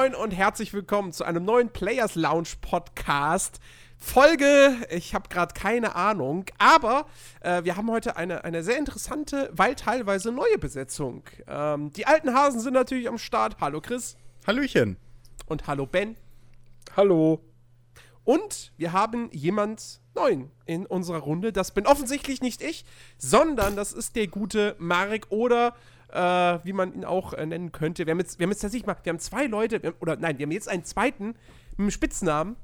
Moin und herzlich willkommen zu einem neuen Players Lounge Podcast. Folge, ich habe gerade keine Ahnung, aber äh, wir haben heute eine, eine sehr interessante, weil teilweise neue Besetzung. Ähm, die alten Hasen sind natürlich am Start. Hallo Chris. Hallöchen. Und hallo Ben. Hallo. Und wir haben jemand neuen in unserer Runde. Das bin offensichtlich nicht ich, sondern das ist der gute Marek oder äh, wie man ihn auch äh, nennen könnte. Wir haben jetzt, wir haben jetzt tatsächlich mal, wir haben zwei Leute, haben, oder nein, wir haben jetzt einen zweiten mit einem Spitznamen.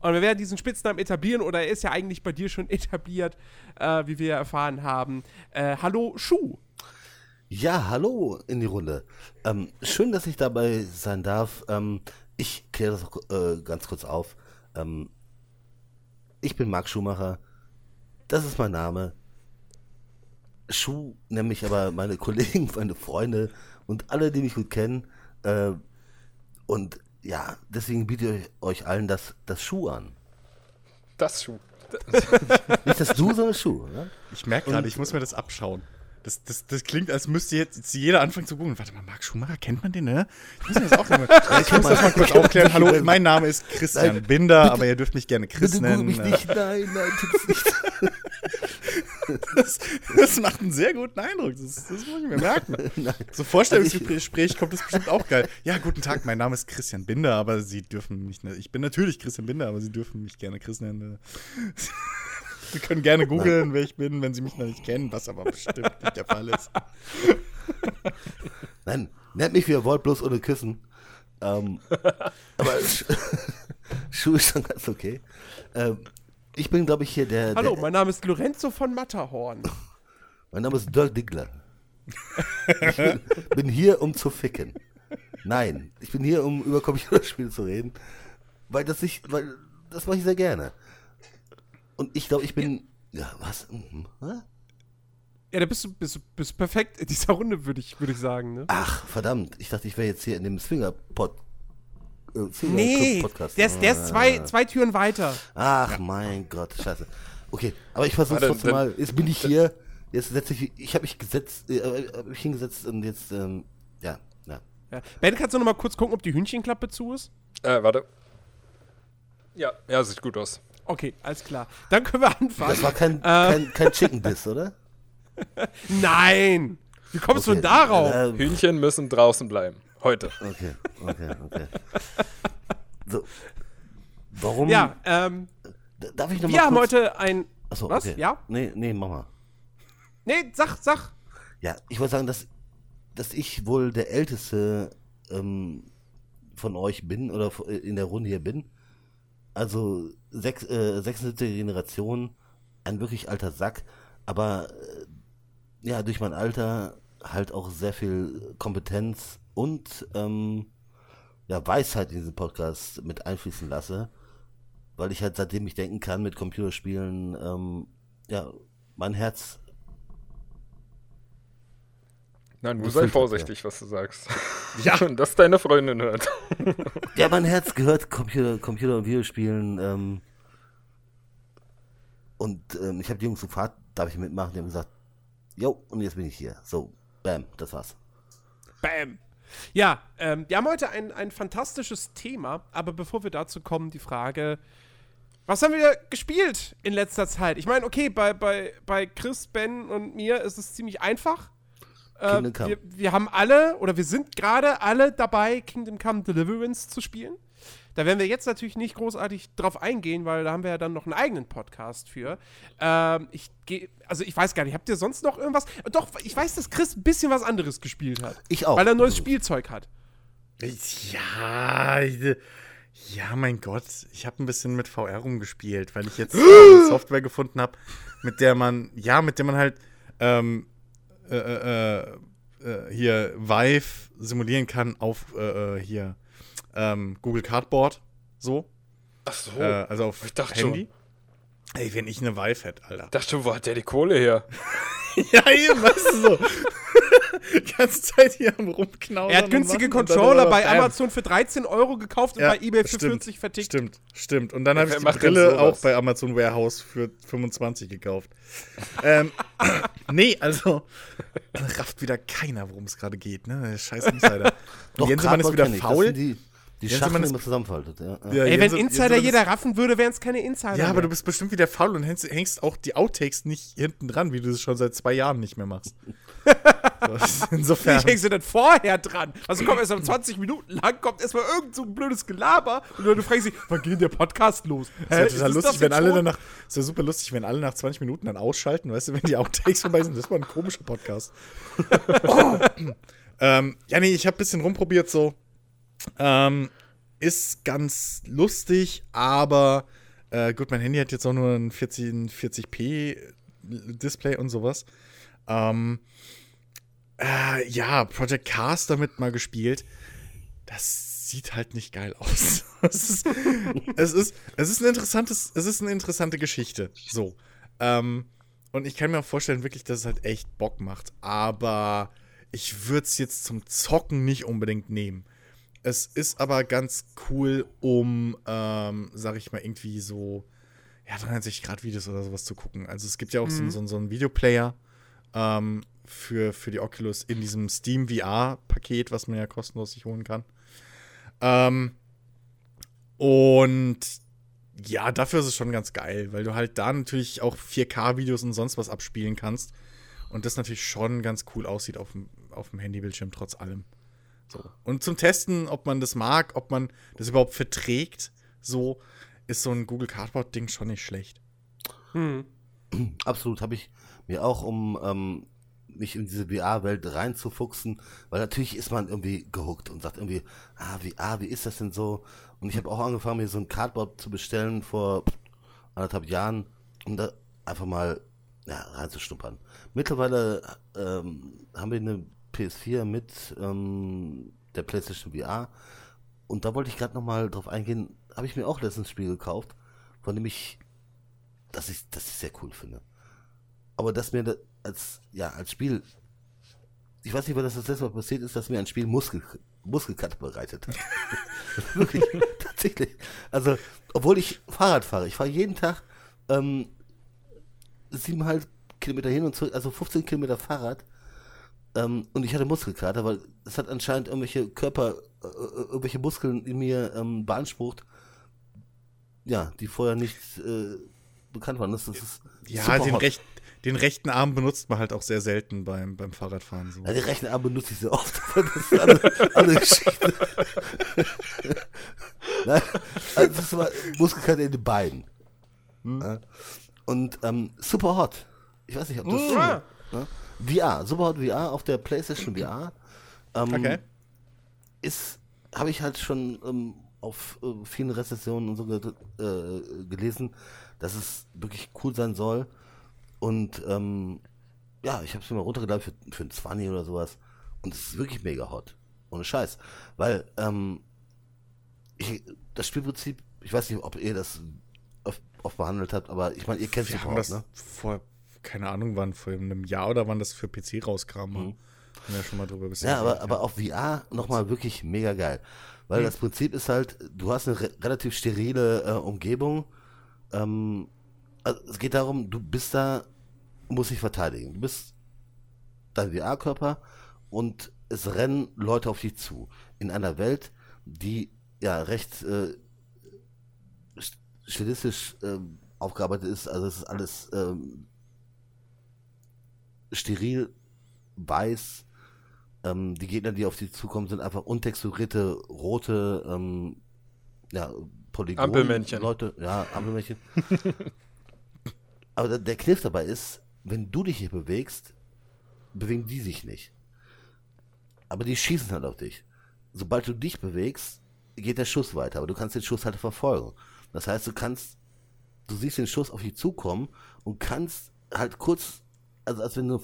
Und wir werden diesen Spitznamen etablieren, oder er ist ja eigentlich bei dir schon etabliert, äh, wie wir erfahren haben. Äh, hallo, Schuh. Ja, hallo in die Runde. Ähm, schön, dass ich dabei sein darf. Ähm, ich kläre das auch, äh, ganz kurz auf. Ähm, ich bin Marc Schumacher. Das ist mein Name. Schuh mich aber meine Kollegen, meine Freunde und alle, die mich gut kennen. Äh, und ja, deswegen biete ich euch allen das, das Schuh an. Das Schuh. Nicht das Du, sondern Schuh. Ne? Ich merke gerade, ich muss mir das abschauen. Das, das, das klingt, als müsste jetzt, jetzt jeder anfangen zu googeln. Warte mal, Marc Schumacher, kennt man den, ne? Ich muss mir das auch mal, ich muss das mal kurz aufklären. Hallo, mein Name ist Christian Nein, Binder, bitte- aber ihr dürft mich gerne Chris Bitte nennen. mich nicht. Nein, nein, tut's nicht. Das, das macht einen sehr guten Eindruck. Das, das muss ich mir merken. Nein. So Vorstellungsgespräch kommt das bestimmt auch geil. Ja, guten Tag, mein Name ist Christian Binder, aber Sie dürfen mich nicht. Ich bin natürlich Christian Binder, aber Sie dürfen mich gerne Chris nennen. Sie können gerne googeln, wer ich bin, wenn Sie mich noch nicht kennen, was aber bestimmt nicht der Fall ist. Nein, nennt mich wie ihr wollt, bloß ohne Küssen. Ähm, aber Sch Schuh ist schon ganz okay. Ähm, ich bin, glaube ich, hier der. Hallo, der, mein Name ist Lorenzo von Matterhorn. mein Name ist Dirk Diggler. ich bin, bin hier, um zu ficken. Nein, ich bin hier, um über Computerspiele zu reden, weil das ich, weil das mache ich sehr gerne. Und ich glaube, ich bin. Ja, was? Mhm. Hä? Ja, da bist du bist, bist perfekt in dieser Runde, würde ich, würd ich sagen, ne? Ach, verdammt. Ich dachte, ich wäre jetzt hier in dem Swinger-Pod. Äh, Nee, Podcast. der ist, der ist zwei, Ah. zwei Türen weiter. Ach mein Gott, scheiße. Okay, aber ich versuche trotzdem mal. Jetzt bin ich hier. Jetzt setze ich. Ich habe mich gesetzt, äh, äh, hab mich hingesetzt und jetzt, ähm, ja, ja. Ja. Ben, kannst du noch mal kurz gucken, ob die Hühnchenklappe zu ist? Äh, warte. Ja, ja, sieht gut aus. Okay, alles klar. Dann können wir anfangen. Das war kein, kein, kein Chicken Diss, oder? Nein! Wie kommst du Okay, denn darauf? äh, Hühnchen müssen draußen bleiben. Heute. okay, okay, okay. So. Warum? ja, ähm, Darf ich noch wir haben heute ein. Achso, was? Okay. Ja? Nee, nee, mach mal. Nee, sag, sag. Ja, ich wollte sagen, dass, dass ich wohl der Älteste ähm, von euch bin oder in der Runde hier bin. Also sechs, äh, 76. Generation, ein wirklich alter Sack, aber äh, ja, durch mein Alter halt auch sehr viel Kompetenz und ähm, ja, Weisheit in diesen Podcast mit einfließen lasse, weil ich halt seitdem ich denken kann mit Computerspielen, ähm, ja, mein Herz Nein, du sei vorsichtig, was du sagst. Ja. Und dass deine Freundin hört. Ja, mein Herz gehört Computer, Computer und Videospielen. Ähm, und ähm, ich habe die Jungs gefragt, darf ich mitmachen? Die haben gesagt, jo, und jetzt bin ich hier. So, bam, das war's. Bam. Ja, ähm, wir haben heute ein, ein fantastisches Thema, aber bevor wir dazu kommen, die Frage, was haben wir gespielt in letzter Zeit? Ich meine, okay, bei, bei, bei Chris, Ben und mir ist es ziemlich einfach. Äh, wir, wir haben alle, oder wir sind gerade alle dabei, Kingdom Come Deliverance zu spielen. Da werden wir jetzt natürlich nicht großartig drauf eingehen, weil da haben wir ja dann noch einen eigenen Podcast für. Ähm, ich gehe, also ich weiß gar nicht, habt ihr sonst noch irgendwas? Doch, ich weiß, dass Chris ein bisschen was anderes gespielt hat. Ich auch. Weil er neues Spielzeug hat. Ja, ja, mein Gott. Ich habe ein bisschen mit VR rumgespielt, weil ich jetzt eine Software gefunden habe, mit der man, ja, mit der man halt ähm, äh, äh, äh, hier Vive simulieren kann auf äh, äh, hier ähm, Google Cardboard. So. Ach so. Äh, also auf ich dachte Handy. Ey, wenn ich eine Vive hätte, Alter. dachte schon, wo hat der die Kohle her? Ja, eben, weißt du so. Die ganze Zeit hier am Rumknausern. Er hat und günstige und Controller bei. Amazon für 13 Euro gekauft und Ja, bei eBay für stimmt, 40 vertickt. Stimmt, stimmt. Und dann habe ich die Brille auch bei Amazon Warehouse für 25 gekauft. ähm, nee, also rafft wieder keiner, worum es gerade geht, ne? Der Scheiß Insider. Doch, Jensemann ist wieder faul. Die, Schachteln ist- immer zusammenfaltet. Ja, ja. Ja, Ey, wenn Jense- Insider Jensemann jeder raffen würde, wären es keine Insider. Ja, aber mehr. du bist bestimmt wieder faul und hängst, hängst auch die Outtakes nicht hinten dran, wie du es schon seit zwei Jahren nicht mehr machst. So, Insofern. Ich hängst du denn vorher dran? Also kommt erst um 20 Minuten lang, kommt erstmal irgend so ein blödes Gelaber und du fragst dich, wann geht denn der Podcast los? Das wäre total ist lustig, das wenn alle so? danach. Das wäre super lustig, wenn alle nach 20 Minuten dann ausschalten, weißt du, wenn die Outtakes vorbei sind. Das war ein komischer Podcast. oh. ähm, ja, nee, ich habe ein bisschen rumprobiert so. Ähm, ist ganz lustig, aber äh, gut, mein Handy hat jetzt auch nur ein 14, 40p Display und sowas. Ähm, äh, ja, Project Cars damit mal gespielt. Das sieht halt nicht geil aus. es, ist, es, ist, es ist ein interessantes, es ist eine interessante Geschichte. So. Ähm, und ich kann mir auch vorstellen, wirklich, dass es halt echt Bock macht. Aber ich würde es jetzt zum Zocken nicht unbedingt nehmen. Es ist aber ganz cool, um, ähm, sag ich mal, irgendwie so, ja, 360-Grad-Videos oder sowas zu gucken. Also es gibt ja auch so, so, so einen Videoplayer ähm, für, für die Oculus in diesem Steam VR-Paket, was man ja kostenlos sich holen kann. Ähm, und ja, dafür ist es schon ganz geil, weil du halt da natürlich auch 4K-Videos und sonst was abspielen kannst. Und das natürlich schon ganz cool aussieht auf dem, auf dem Handybildschirm, trotz allem. So. Und zum Testen, ob man das mag, ob man das überhaupt verträgt, so ist so ein Google Cardboard-Ding schon nicht schlecht. Hm. Absolut, habe ich mir auch, um ähm, mich in diese VR-Welt reinzufuchsen, weil natürlich ist man irgendwie gehuckt und sagt irgendwie, ah, VR, wie ist das denn so? Und ich habe auch angefangen, mir so ein Cardboard zu bestellen vor anderthalb Jahren, um da einfach mal ja, reinzuschnuppern. Mittlerweile ähm, haben wir eine PS4 mit ähm, der PlayStation VR und da wollte ich gerade nochmal drauf eingehen, habe ich mir auch letztens ein Spiel gekauft, von dem ich das ich, das ich sehr cool finde. Aber dass mir da als, ja, als Spiel, ich weiß nicht, wann das das letzte Mal passiert ist, dass mir ein Spiel Muskel, Muskelkater bereitet hat. Wirklich, tatsächlich. Also, obwohl ich Fahrrad fahre, ich fahre jeden Tag ähm, siebeneinhalb Kilometer hin und zurück, also 15 Kilometer Fahrrad. Ähm, und ich hatte Muskelkater, weil es hat anscheinend irgendwelche Körper, äh, äh, irgendwelche Muskeln in mir ähm, beansprucht, ja, die vorher nicht äh, bekannt waren. Das, das ist Ja, super den, hot. recht, den rechten Arm benutzt man halt auch sehr selten beim, beim Fahrradfahren. So. Ja, den rechten Arm benutze ich sehr oft. Das ist eine andere Geschichte. Nein, also das war Muskelkater in den Beinen. Ja. Und ähm, super hot. Ich weiß nicht, ob das. Ja. Ne? VR, super hot VR auf der PlayStation VR. Ähm, Okay. ist, habe ich halt schon ähm, auf äh, vielen Rezensionen und so ge äh, gelesen, dass es wirklich cool sein soll. Und ähm, ja, ich habe es mir mal runtergeladen für, für ein 20 oder sowas. Und es ist wirklich mega hot. Ohne Scheiß. Weil ähm, ich, das Spielprinzip, ich weiß nicht, ob ihr das oft, oft behandelt habt, aber ich meine, ihr kennt es haben das vor, keine Ahnung wann, vor einem Jahr oder wann das für PC rauskam. Haben wir ja schon mal drüber Mhm. Ja, aber, geredet, aber auf VR nochmal wirklich mega geil. Weil das Prinzip ist halt, du hast eine re relativ sterile äh, Umgebung. Ähm, also es geht darum, du bist da, musst dich verteidigen. Du bist dein VR-Körper und es rennen Leute auf dich zu. In einer Welt, die ja recht äh, st- stilistisch ähm, aufgearbeitet ist. Also es ist alles ähm, steril, weiß. Ähm, die Gegner, die auf sie zukommen, sind einfach untexturierte, rote, ähm, ja, Polygon. Ampelmännchen. Leute, ja, Ampelmännchen. Aber der, der Kniff dabei ist, wenn du dich hier bewegst, bewegen die sich nicht. Aber die schießen halt auf dich. Sobald du dich bewegst, geht der Schuss weiter, aber du kannst den Schuss halt verfolgen. Das heißt, du kannst, du siehst den Schuss auf dich zukommen und kannst halt kurz, also als wenn du,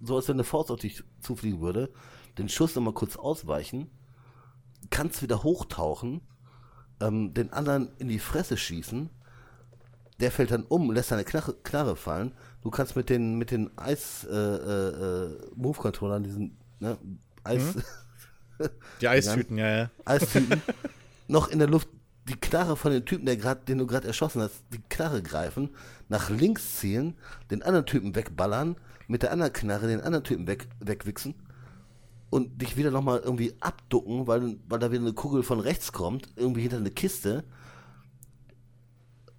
so als wenn eine Faust auf dich zufliegen würde, den Schuss nochmal kurz ausweichen, kannst wieder hochtauchen, ähm, den anderen in die Fresse schießen, der fällt dann um, lässt seine Knarre, Knarre fallen. Du kannst mit den mit den Eis äh, äh, äh, Move Controllern diesen ne, Eis Die Eistüten, ja, ja. Eistüten noch in der Luft die Knarre von dem Typen, der grad, den du gerade erschossen hast, die Knarre greifen, nach links zielen, den anderen Typen wegballern, mit der anderen Knarre den anderen Typen weg, wegwichsen und dich wieder nochmal irgendwie abducken, weil, weil da wieder eine Kugel von rechts kommt, irgendwie hinter eine Kiste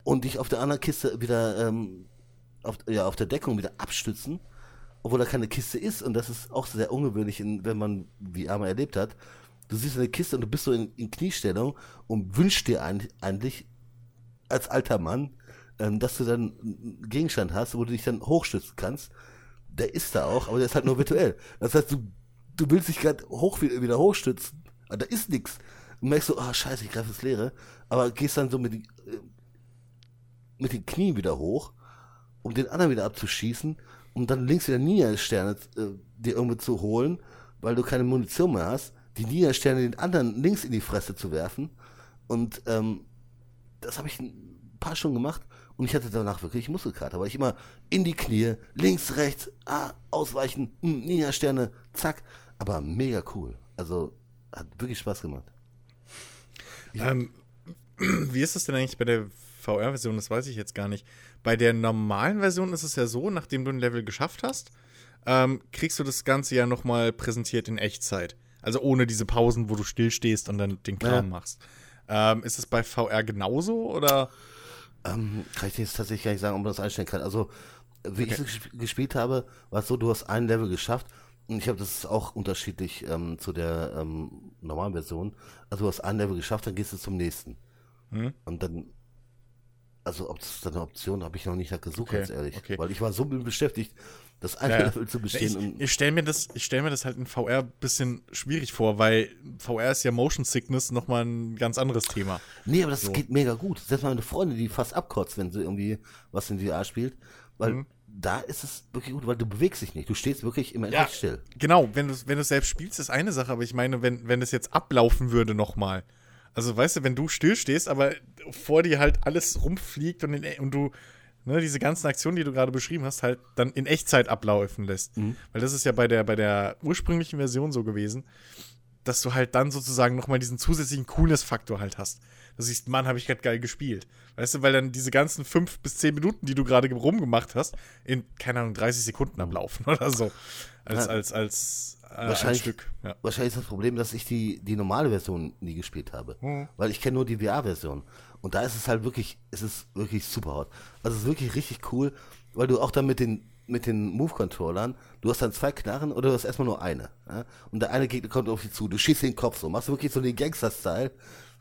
und dich auf der anderen Kiste wieder ähm, auf, ja, auf der Deckung wieder abstützen, obwohl da keine Kiste ist und das ist auch sehr ungewöhnlich, wenn man VR mal erlebt hat. Du siehst eine Kiste und du bist so in, in Kniestellung und wünschst dir eigentlich als alter Mann, ähm, dass du dann einen Gegenstand hast, wo du dich dann hochstützen kannst. Der ist da auch, aber der ist halt nur virtuell. Das heißt, du, du willst dich gerade hoch, wieder hochstützen, aber da ist nichts. Und merkst so, ah scheiße, ich greife ins Leere, aber gehst dann so mit, die, äh, mit den Knien wieder hoch, um den anderen wieder abzuschießen, um dann links wieder Ninja-Sterne äh, dir irgendwo zu holen, weil du keine Munition mehr hast, die Ninja-Sterne den anderen links in die Fresse zu werfen. Und ähm, das habe ich ein paar Stunden gemacht und ich hatte danach wirklich Muskelkater, weil ich immer in die Knie, links, rechts, ah, ausweichen, mh, Ninja-Sterne, zack. Aber mega cool. Also hat wirklich Spaß gemacht. Ähm, wie ist das denn eigentlich bei der VR-Version? Das weiß ich jetzt gar nicht. Bei der normalen Version ist es ja so, nachdem du ein Level geschafft hast, ähm, kriegst du das Ganze ja nochmal präsentiert in Echtzeit. Also ohne diese Pausen, wo du stillstehst und dann den Kram Ja. machst. Ähm, ist es bei VR genauso oder? Ähm, kann ich dir jetzt tatsächlich gar nicht sagen, ob man das einstellen kann. Also, wie ich es gesp- gespielt habe, war es so, du hast ein Level geschafft und ich habe das auch unterschiedlich ähm, zu der ähm, normalen Version. Also, du hast ein Level geschafft, dann gehst du zum nächsten. Hm? Und dann, also, ob das eine Option habe ich noch nicht gesucht, Okay, ganz ehrlich. okay. Weil ich war so beschäftigt, das eine Ja. Level zu bestehen. Ich, ich stelle mir, das- ich stell mir das halt in VR ein bisschen schwierig vor, weil VR ist ja Motion Sickness nochmal ein ganz anderes Thema. Nee, aber das So. geht mega gut. Selbst meine Freundin, die fast abkotzt, wenn sie irgendwie was in VR spielt. Weil Mhm. da ist es wirklich gut, weil du bewegst dich nicht. Du stehst wirklich immer Ja. echt still. Genau, wenn du wenn du selbst spielst, ist eine Sache, aber ich meine, wenn, wenn es jetzt ablaufen würde nochmal. Also weißt du, wenn du stillstehst, aber vor dir halt alles rumfliegt und, in, und du ne, diese ganzen Aktionen, die du gerade beschrieben hast, halt dann in Echtzeit ablaufen lässt. Weil das ist ja bei der, bei der ursprünglichen Version so gewesen, dass du halt dann sozusagen nochmal diesen zusätzlichen Coolness-Faktor halt hast. Du siehst, Mann, habe ich gerade geil gespielt. Weißt du, weil dann diese ganzen fünf bis zehn Minuten, die du gerade rumgemacht hast, in, keine Ahnung, 30 Sekunden ablaufen oder so. Als, Ja. als, als äh, ein Wahrscheinlich- Stück. Ja. Wahrscheinlich ist das Problem, dass ich die, die normale Version nie gespielt habe. Mhm. Weil ich kenne nur die VR-Version. Und da ist es halt wirklich, es ist wirklich super hot. Also es ist wirklich richtig cool, weil du auch dann mit den, mit den Move-Controllern, du hast dann zwei Knarren oder du hast erstmal nur eine. Ja? Und der eine Gegner kommt auf dich zu, du schießt den Kopf so, machst wirklich so den Gangster-Style,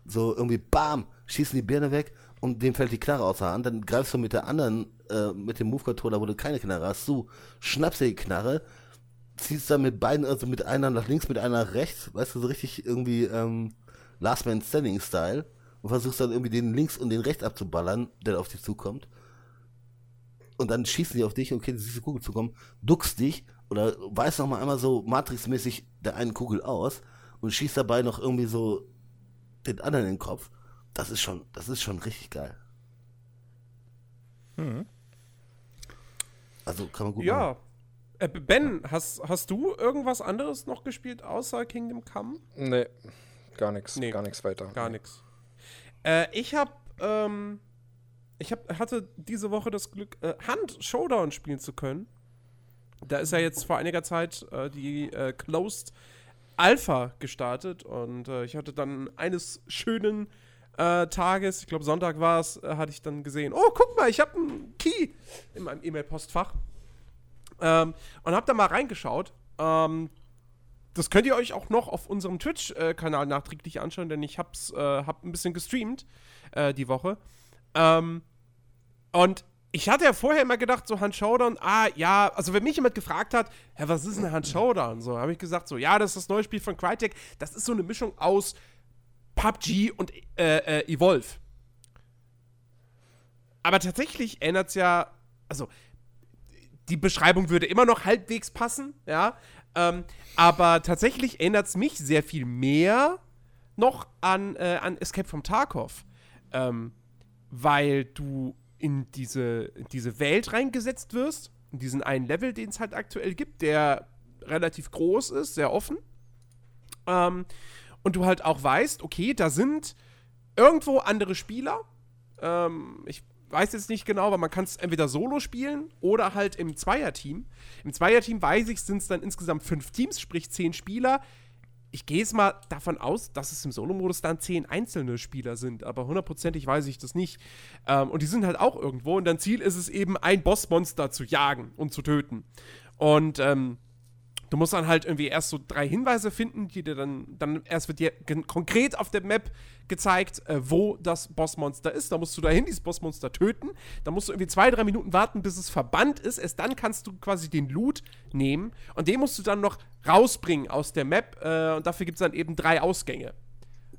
so irgendwie BAM, schießen die Birne weg und dem fällt die Knarre aus der Hand, dann greifst du mit der anderen, äh, mit dem Move-Controller, wo du keine Knarre hast, zu, schnappst dir die Knarre, ziehst dann mit beiden, also mit einer nach links, mit einer nach rechts, weißt du, so richtig irgendwie ähm, Last Man Standing Style und versuchst dann irgendwie den links und den rechts abzuballern, der auf dich zukommt. Und dann schießen die auf dich, okay, die diese Kugel zukommen, duckst dich oder weißt noch mal einmal so Matrix-mäßig der einen Kugel aus und schießt dabei noch irgendwie so den anderen in den Kopf. Das ist schon, das ist schon richtig geil. Also kann man gut machen. Ja. Äh, Ben, hast, hast du irgendwas anderes noch gespielt außer Kingdom Come? Nee, gar nichts. Nee. Gar nichts weiter. Gar nichts. Äh, ich hab, ähm, ich hab, hatte diese Woche das Glück, äh, Hand Showdown spielen zu können. Da ist ja jetzt vor einiger Zeit äh, die äh, Closed Alpha gestartet und äh, ich hatte dann eines schönen äh, Tages, ich glaube Sonntag war es, hatte ich dann gesehen, oh, guck mal, ich habe einen Key in meinem E-Mail-Postfach. Ähm, und hab da mal reingeschaut. Ähm, das könnt ihr euch auch noch auf unserem Twitch-Kanal nachträglich anschauen, denn ich hab's, äh, hab ein bisschen gestreamt äh, die Woche. Ähm, und ich hatte ja vorher immer gedacht, so Hand Showdown, ah ja, also wenn mich jemand gefragt hat, hä, was ist denn Hand Showdown? So, habe ich gesagt, so, ja, das ist das neue Spiel von Crytek, das ist so eine Mischung aus PUBG und äh, äh, Evolve. Aber tatsächlich ändert es ja, also die Beschreibung würde immer noch halbwegs passen, ja. Ähm, aber tatsächlich erinnert es mich sehr viel mehr noch an, äh, an Escape from Tarkov. Ähm, weil du in diese, in diese Welt reingesetzt wirst, in diesen einen Level, den es halt aktuell gibt, der relativ groß ist, sehr offen. Ähm, und du halt auch weißt, okay, da sind irgendwo andere Spieler. Ähm, ich weiß jetzt nicht genau, aber man kann es entweder solo spielen oder halt im Zweierteam. Im Zweierteam weiß ich, sind es dann insgesamt fünf Teams, sprich zehn Spieler. Ich gehe jetzt mal davon aus, dass es im Solo-Modus dann zehn einzelne Spieler sind, aber hundertprozentig weiß ich das nicht. Ähm, und die sind halt auch irgendwo und dein Ziel ist es eben, ein Bossmonster zu jagen und zu töten. Und ähm, Du musst dann halt irgendwie erst so drei Hinweise finden, die dir dann, dann erst wird dir konkret auf der Map gezeigt, äh, wo das Bossmonster ist. Da musst du dahin dieses Bossmonster töten. Da musst du irgendwie zwei, drei Minuten warten, bis es verbannt ist. Erst dann kannst du quasi den Loot nehmen und den musst du dann noch rausbringen aus der Map. Äh, und dafür gibt es dann eben drei Ausgänge.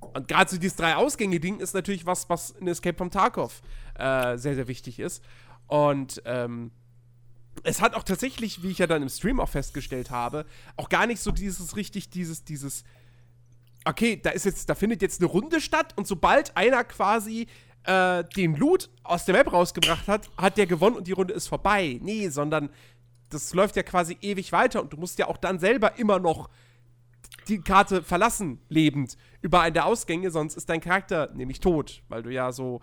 Und gerade so dieses drei Ausgänge-Ding ist natürlich was, was in Escape from Tarkov äh, sehr, sehr wichtig ist. Und ähm, es hat auch tatsächlich, wie ich ja dann im Stream auch festgestellt habe, auch gar nicht so dieses richtig, dieses, dieses, okay, da ist jetzt, da findet jetzt eine Runde statt und sobald einer quasi äh, den Loot aus der Map rausgebracht hat, hat der gewonnen und die Runde ist vorbei. Nee, sondern das läuft ja quasi ewig weiter und du musst ja auch dann selber immer noch die Karte verlassen, lebend, über einen der Ausgänge, sonst ist dein Charakter nämlich tot, weil du ja so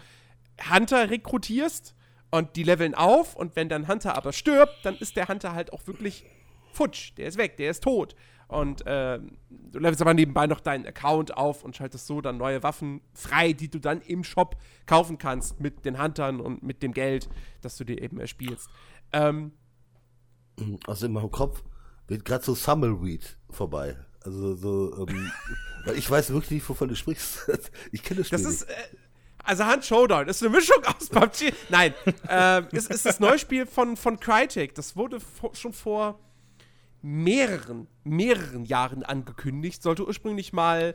Hunter rekrutierst und die leveln auf und wenn dann Hunter aber stirbt, dann ist der Hunter halt auch wirklich futsch. Der ist weg, der ist tot. Und äh, du levelst aber nebenbei noch deinen Account auf und schaltest so dann neue Waffen frei, die du dann im Shop kaufen kannst mit den Huntern und mit dem Geld, das du dir eben erspielst. Ähm, also in meinem Kopf wird gerade so Summerweed vorbei. Also so, ähm, ich weiß wirklich nicht, wovon du sprichst. ich kenne das Spiel. Das ist, äh, also Hand Showdown ist eine Mischung aus PUBG. Nein, äh, ist, ist das neue Spiel von, von Crytek. Das wurde schon vor mehreren, mehreren Jahren angekündigt. Sollte ursprünglich mal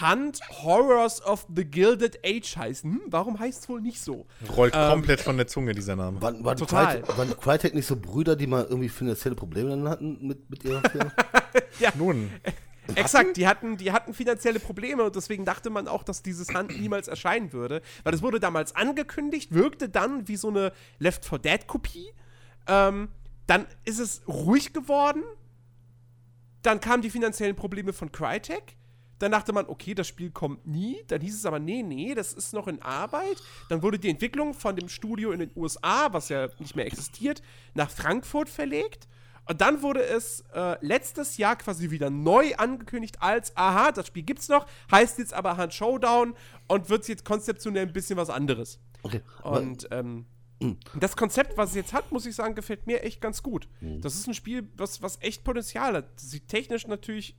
Hunt Horrors of the Gilded Age heißen. Hm, warum heißt es wohl nicht so? Rollt ähm, komplett von der Zunge, dieser Name. Waren, waren, Total. Crytek, waren Crytek nicht so Brüder, die mal irgendwie finanzielle Probleme dann hatten mit, mit ihrer Firma? ja. Nun. Exakt, die hatten, die hatten finanzielle Probleme und deswegen dachte man auch, dass dieses Hand niemals erscheinen würde. Weil es wurde damals angekündigt, wirkte dann wie so eine Left 4 Dead-Kopie. Ähm, dann ist es ruhig geworden. Dann kamen die finanziellen Probleme von Crytek. Dann dachte man, okay, das Spiel kommt nie. Dann hieß es aber, nee, nee, das ist noch in Arbeit. Dann wurde die Entwicklung von dem Studio in den USA, was ja nicht mehr existiert, nach Frankfurt verlegt. Und dann wurde es äh, letztes Jahr quasi wieder neu angekündigt als, aha, das Spiel gibt's noch, heißt jetzt aber Hand Showdown und wird jetzt konzeptionell ein bisschen was anderes. Okay. Und ähm, hm. das Konzept, was es jetzt hat, muss ich sagen, gefällt mir echt ganz gut. Mhm. Das ist ein Spiel, was, was echt Potenzial hat. Sieht technisch natürlich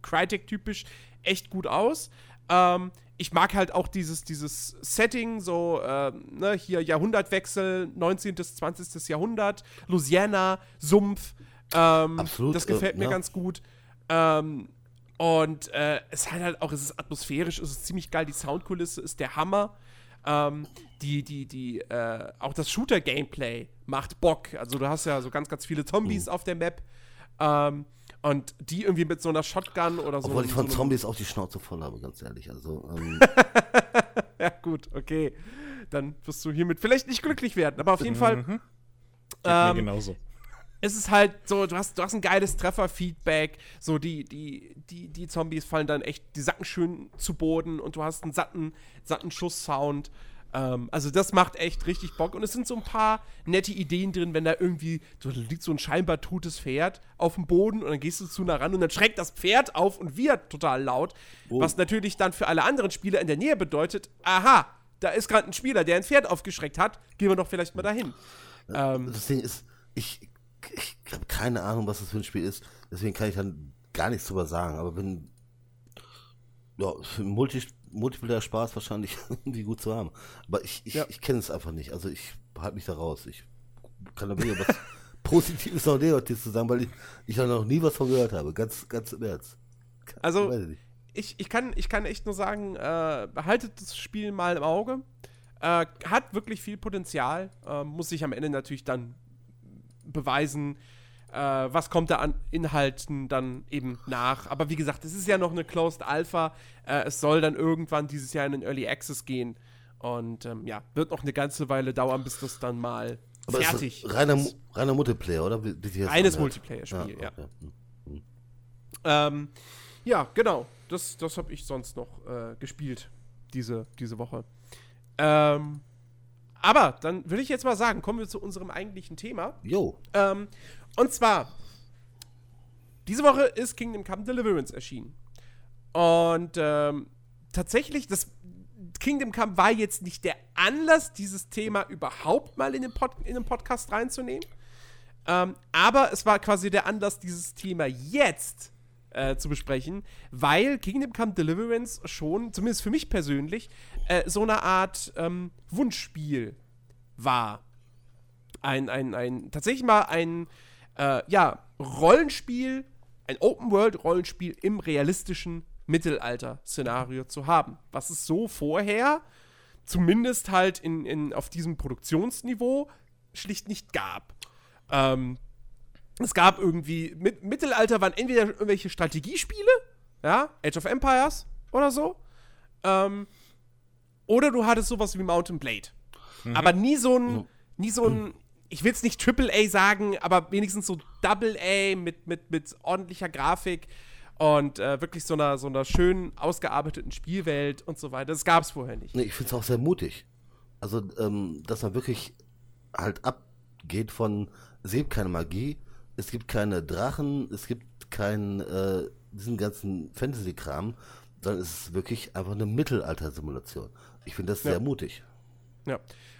Crytek-typisch echt gut aus. Ähm, ich mag halt auch dieses, dieses Setting, so, äh, ne, hier Jahrhundertwechsel, 19. bis 20. Jahrhundert, Louisiana, Sumpf. Ähm, Absolut. Das gefällt äh, mir ja. ganz gut. Ähm, und äh, es ist halt auch, es ist atmosphärisch, es ist ziemlich geil, die Soundkulisse ist der Hammer. Ähm, die, die, die, äh, auch das Shooter-Gameplay macht Bock. Also du hast ja so ganz, ganz viele Zombies mhm. auf der Map. Ähm, und die irgendwie mit so einer Shotgun oder so. Obwohl ich von so Zombies auch die Schnauze voll habe, ganz ehrlich. Also, ähm. ja, gut, okay. Dann wirst du hiermit vielleicht nicht glücklich werden, aber auf jeden Fall. Mhm. Ähm, mir genauso. Es ist halt so, du hast, du hast ein geiles Trefferfeedback. So, die, die, die, die Zombies fallen dann echt, die sacken schön zu Boden und du hast einen satten, satten Schusssound. Ähm, also das macht echt richtig Bock. Und es sind so ein paar nette Ideen drin, wenn da irgendwie, so liegt so ein scheinbar totes Pferd auf dem Boden und dann gehst du zu nah ran und dann schreckt das Pferd auf und wird total laut. Oh. Was natürlich dann für alle anderen Spieler in der Nähe bedeutet, aha, da ist gerade ein Spieler, der ein Pferd aufgeschreckt hat, gehen wir doch vielleicht mal dahin. Ähm, das Ding ist, ich, ich habe keine Ahnung, was das für ein Spiel ist, deswegen kann ich dann gar nichts drüber sagen, aber wenn ja, für Multi Multiplayer Spaß wahrscheinlich irgendwie gut zu haben. Aber ich, ich, ja. ich kenne es einfach nicht. Also ich halte mich da raus. Ich kann da weder was Positives noch Negatives zu sagen, weil ich, ich da noch nie was von gehört habe. Ganz, ganz im Ernst. Also, ich, ich, kann, ich kann echt nur sagen, äh, behaltet das Spiel mal im Auge. Äh, hat wirklich viel Potenzial. Äh, muss sich am Ende natürlich dann beweisen, äh, was kommt da an Inhalten dann eben nach. Aber wie gesagt, es ist ja noch eine Closed Alpha. Äh, es soll dann irgendwann dieses Jahr in den Early Access gehen. Und ähm, ja, wird noch eine ganze Weile dauern, bis das dann mal Aber fertig ist. Reiner, ist. reiner Multiplayer, oder? Reines Multiplayer-Spiel, ja. Okay. ja. Hm. Ähm, ja, genau. Das, das habe ich sonst noch äh, gespielt. diese, diese Woche. Ähm, aber dann würde ich jetzt mal sagen, kommen wir zu unserem eigentlichen Thema. Jo. Ähm, und zwar, diese Woche ist Kingdom Come Deliverance erschienen. Und ähm, tatsächlich, das Kingdom Come war jetzt nicht der Anlass, dieses Thema überhaupt mal in den, Pod in den Podcast reinzunehmen. Ähm, aber es war quasi der Anlass, dieses Thema jetzt äh, zu besprechen, weil Kingdom Come Deliverance schon, zumindest für mich persönlich, äh, so eine Art ähm, Wunschspiel war. Ein, ein, ein, tatsächlich mal ein, äh, ja, Rollenspiel, ein Open-World-Rollenspiel im realistischen Mittelalter-Szenario zu haben. Was es so vorher, zumindest halt in, in, auf diesem Produktionsniveau, schlicht nicht gab. Ähm, es gab irgendwie, mit, Mittelalter waren entweder irgendwelche Strategiespiele, ja, Age of Empires oder so, ähm, oder du hattest sowas wie Mountain Blade. Aber nie so ein, nie so ein, ich will es nicht Triple A sagen, aber wenigstens so Double A mit, mit, mit ordentlicher Grafik und äh, wirklich so einer, so einer schön ausgearbeiteten Spielwelt und so weiter. Das gab es vorher nicht. Nee, ich finde es auch sehr mutig. Also, ähm, dass man wirklich halt abgeht von, gibt keine Magie, es gibt keine Drachen, es gibt keinen, äh, diesen ganzen Fantasy-Kram, sondern es ist wirklich einfach eine Mittelalter-Simulation. Ich finde das Ja. sehr mutig. Ja.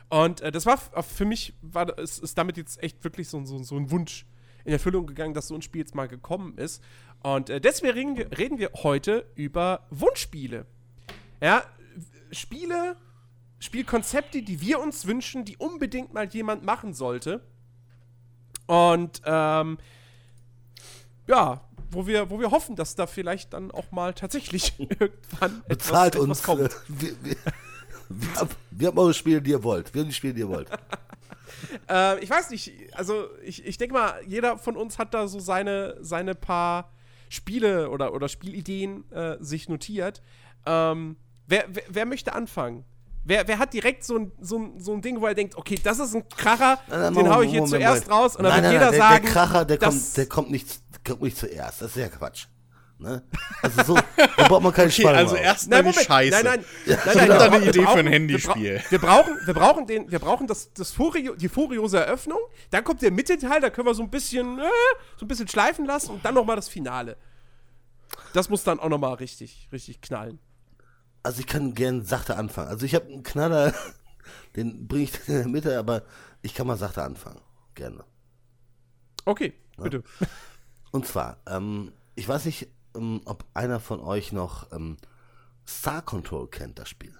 Und äh, das war für mich, war, es ist damit jetzt echt wirklich so, so, so ein Wunsch in Erfüllung gegangen, dass so ein Spiel jetzt mal gekommen ist. Und äh, deswegen reden wir, heute über Wunschspiele. Ja, Spiele, Spielkonzepte, die wir uns wünschen, die unbedingt mal jemand machen sollte. Und ähm, ja, wo wir, wo wir hoffen, dass da vielleicht dann auch mal tatsächlich irgendwann Bezahlt etwas, uns. kommt. Äh, wir, wir, wir, haben, wir haben eure Spiele, die ihr wollt. Wir haben die Spiele, die ihr wollt. Äh, ich weiß nicht, also ich, ich denke mal, jeder von uns hat da so seine, seine paar Spiele oder, oder Spielideen äh, sich notiert. Ähm, wer, wer, wer möchte anfangen? Wer, wer hat direkt so ein, so, ein, so ein Ding, wo er denkt, okay, das ist ein Kracher, Nein, nein, den hau ich hier Moment, zuerst Moment. raus und dann nein, wird nein, jeder nein, sagen, der Kracher, der, kommt, der kommt, nicht, kommt nicht zuerst. Das ist ja Quatsch. Ne? Also so, da braucht man keine Okay, Spannung also erstmal die Moment. Scheiße. Nein, nein. nein, nein, wieder wir eine brauchen- Idee für ein Handyspiel. Wir, bra wir brauchen, wir brauchen, den, wir brauchen das, das Furio, die furiose Eröffnung. Dann kommt der Mittelteil, da können wir so ein bisschen, äh, so ein bisschen schleifen lassen und dann noch mal das Finale. Das muss dann auch noch mal richtig, richtig knallen. Also ich kann gern sachte anfangen. Also ich habe einen Knaller, den bringe ich in der Mitte, aber ich kann mal sachte anfangen. Gerne. Okay, bitte. Und zwar, ähm, ich weiß nicht, ähm, ob einer von euch noch ähm, Star Control kennt, das Spiel.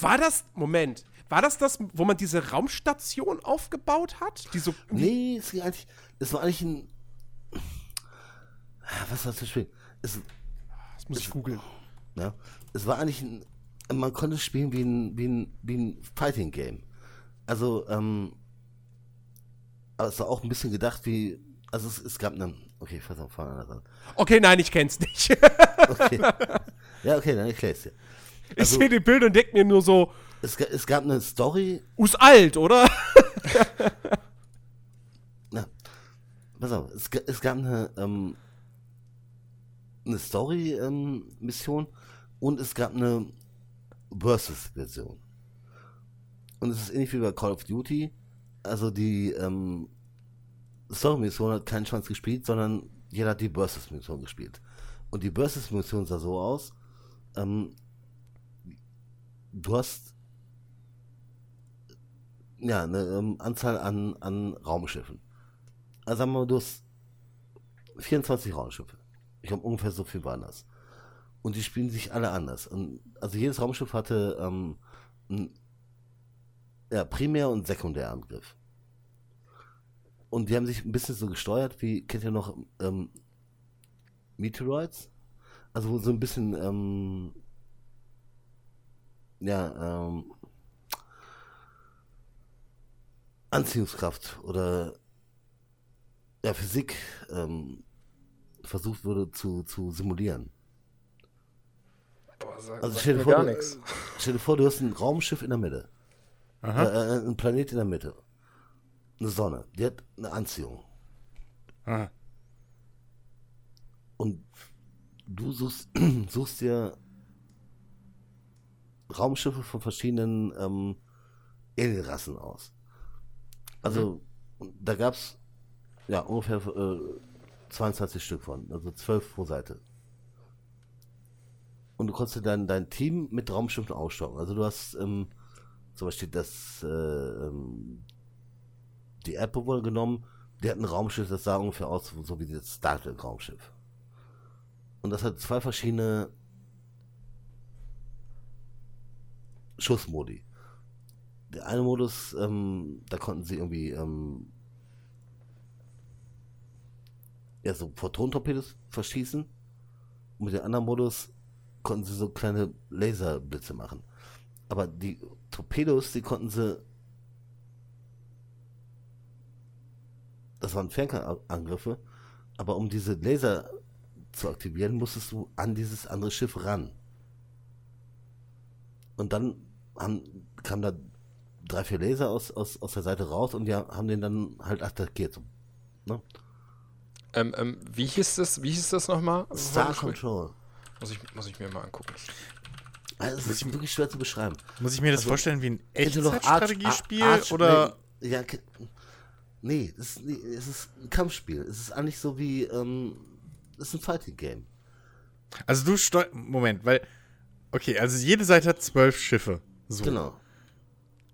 War das, Moment, war das das, wo man diese Raumstation aufgebaut hat? Die so, Nee, es, ging eigentlich, es war eigentlich ein. Was war das für ein Spiel? Es, das muss ich googeln. Ja, es war eigentlich ein. Man konnte es spielen wie ein, wie ein, wie ein Fighting Game. Also, ähm. Aber es war auch ein bisschen gedacht wie. Also, es, es gab eine. Okay, ich von anders an. Okay, nein, ich kenn's nicht. Okay. ja, okay, dann erklär ich's dir. ich Also- sehe die Bilder und denk mir nur so, Es, es gab eine Story, us alt, oder? Na, pass auf, es, es gab eine, ähm, eine Story-Mission und es gab eine Versus-Version. Und es ist ähnlich wie bei Call of Duty. Also die ähm, Story-Mission hat keinen Schwanz gespielt, sondern jeder hat die Versus-Mission gespielt. Und die Versus-Mission sah so aus, ähm, du hast ja, eine ähm, Anzahl an, an Raumschiffen. Also sagen wir mal, du hast 24 Raumschiffe. Ich glaube, ungefähr so viel waren das. Und die spielen sich alle anders. Und, also jedes Raumschiff hatte ähm, einen ja, Primär- und Sekundärangriff. Und die haben sich ein bisschen so gesteuert, wie, kennt ihr noch ähm, Meteoroids? Also wo so ein bisschen, ähm, ja, ähm, Anziehungskraft oder ja, Physik ähm, versucht wurde zu, zu simulieren. Boah, sag, Also stell dir vor, gar du, stell dir vor, du hast ein Raumschiff in der Mitte. Äh, äh, ein Planet in der Mitte. Eine Sonne. Die hat eine Anziehung. Aha. Und du suchst, suchst dir Raumschiffe von verschiedenen ähm, Alienrassen aus. Also, da gab es ja ungefähr äh, 22 Stück von, also 12 pro Seite. Und du konntest dann dein Team mit Raumschiffen ausstocken. Also du hast ähm, zum Beispiel das äh, ähm, die Erdbewohner genommen, die hatten ein Raumschiff, das sah ungefähr aus so wie das Star Trek Raumschiff. Und das hat zwei verschiedene Schussmodi. Der eine Modus, ähm, da konnten sie irgendwie ähm, ja, so Photonentorpedos verschießen. Und mit dem anderen Modus konnten sie so kleine Laserblitze machen. Aber die Torpedos, die konnten sie. Das waren Fernangriffe. Aber um diese Laser zu aktivieren, musstest du an dieses andere Schiff ran. Und dann haben, kamen da drei, vier Laser aus, aus, aus der Seite raus und die haben den dann halt attackiert. Ne? Ähm, ähm, wie hieß das, wie hieß das nochmal? Star Control. Muss ich, muss ich mir mal angucken. Also, es ist wirklich schwer zu beschreiben. Muss ich mir das Also, vorstellen wie ein Echtzeitstrategiespiel oder Nee, ja, nee, es ist, nee, es ist ein Kampfspiel. Es ist eigentlich so wie, ähm, es ist ein Fighting Game. also du steuerst Moment, weil okay, also jede Seite hat zwölf Schiffe. So. Genau.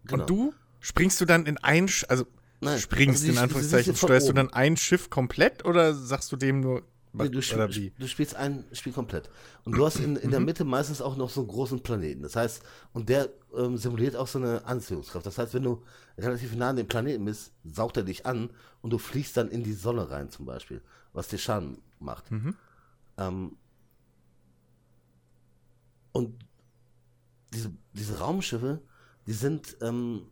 Genau. Und du springst du dann in ein, Sch also Nein, springst also die- in Anführungszeichen, steuerst du dann ein Schiff komplett oder sagst du dem nur Nee, du, spiel, du spielst ein Spiel komplett. Und du hast in, in der Mhm. Mitte meistens auch noch so einen großen Planeten. Das heißt, und der ähm, simuliert auch so eine Anziehungskraft. Das heißt, wenn du relativ nah an dem Planeten bist, saugt er dich an und du fliegst dann in die Sonne rein zum Beispiel, was dir Schaden macht. Mhm. Ähm, und diese, diese Raumschiffe, die sind ähm,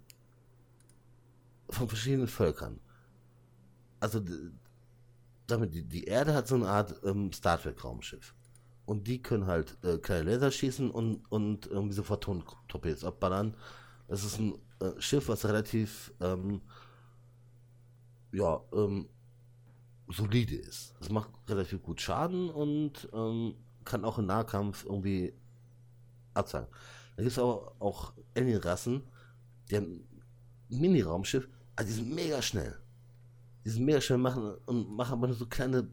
von verschiedenen Völkern. Also damit die, die Erde hat so eine Art ähm, Star Trek Raumschiff. Und die können halt äh, kleine Laser schießen und, und irgendwie so Photon-Torpedos abballern. Das ist ein äh, Schiff, was relativ ähm, ja, ähm, solide ist. Es macht relativ gut Schaden und ähm, kann auch im Nahkampf irgendwie abzeigen. Da gibt es aber auch Alien-Rassen, die haben ein Mini-Raumschiff, also die sind mega schnell. Die sind mega schnell machen und machen aber nur so kleine.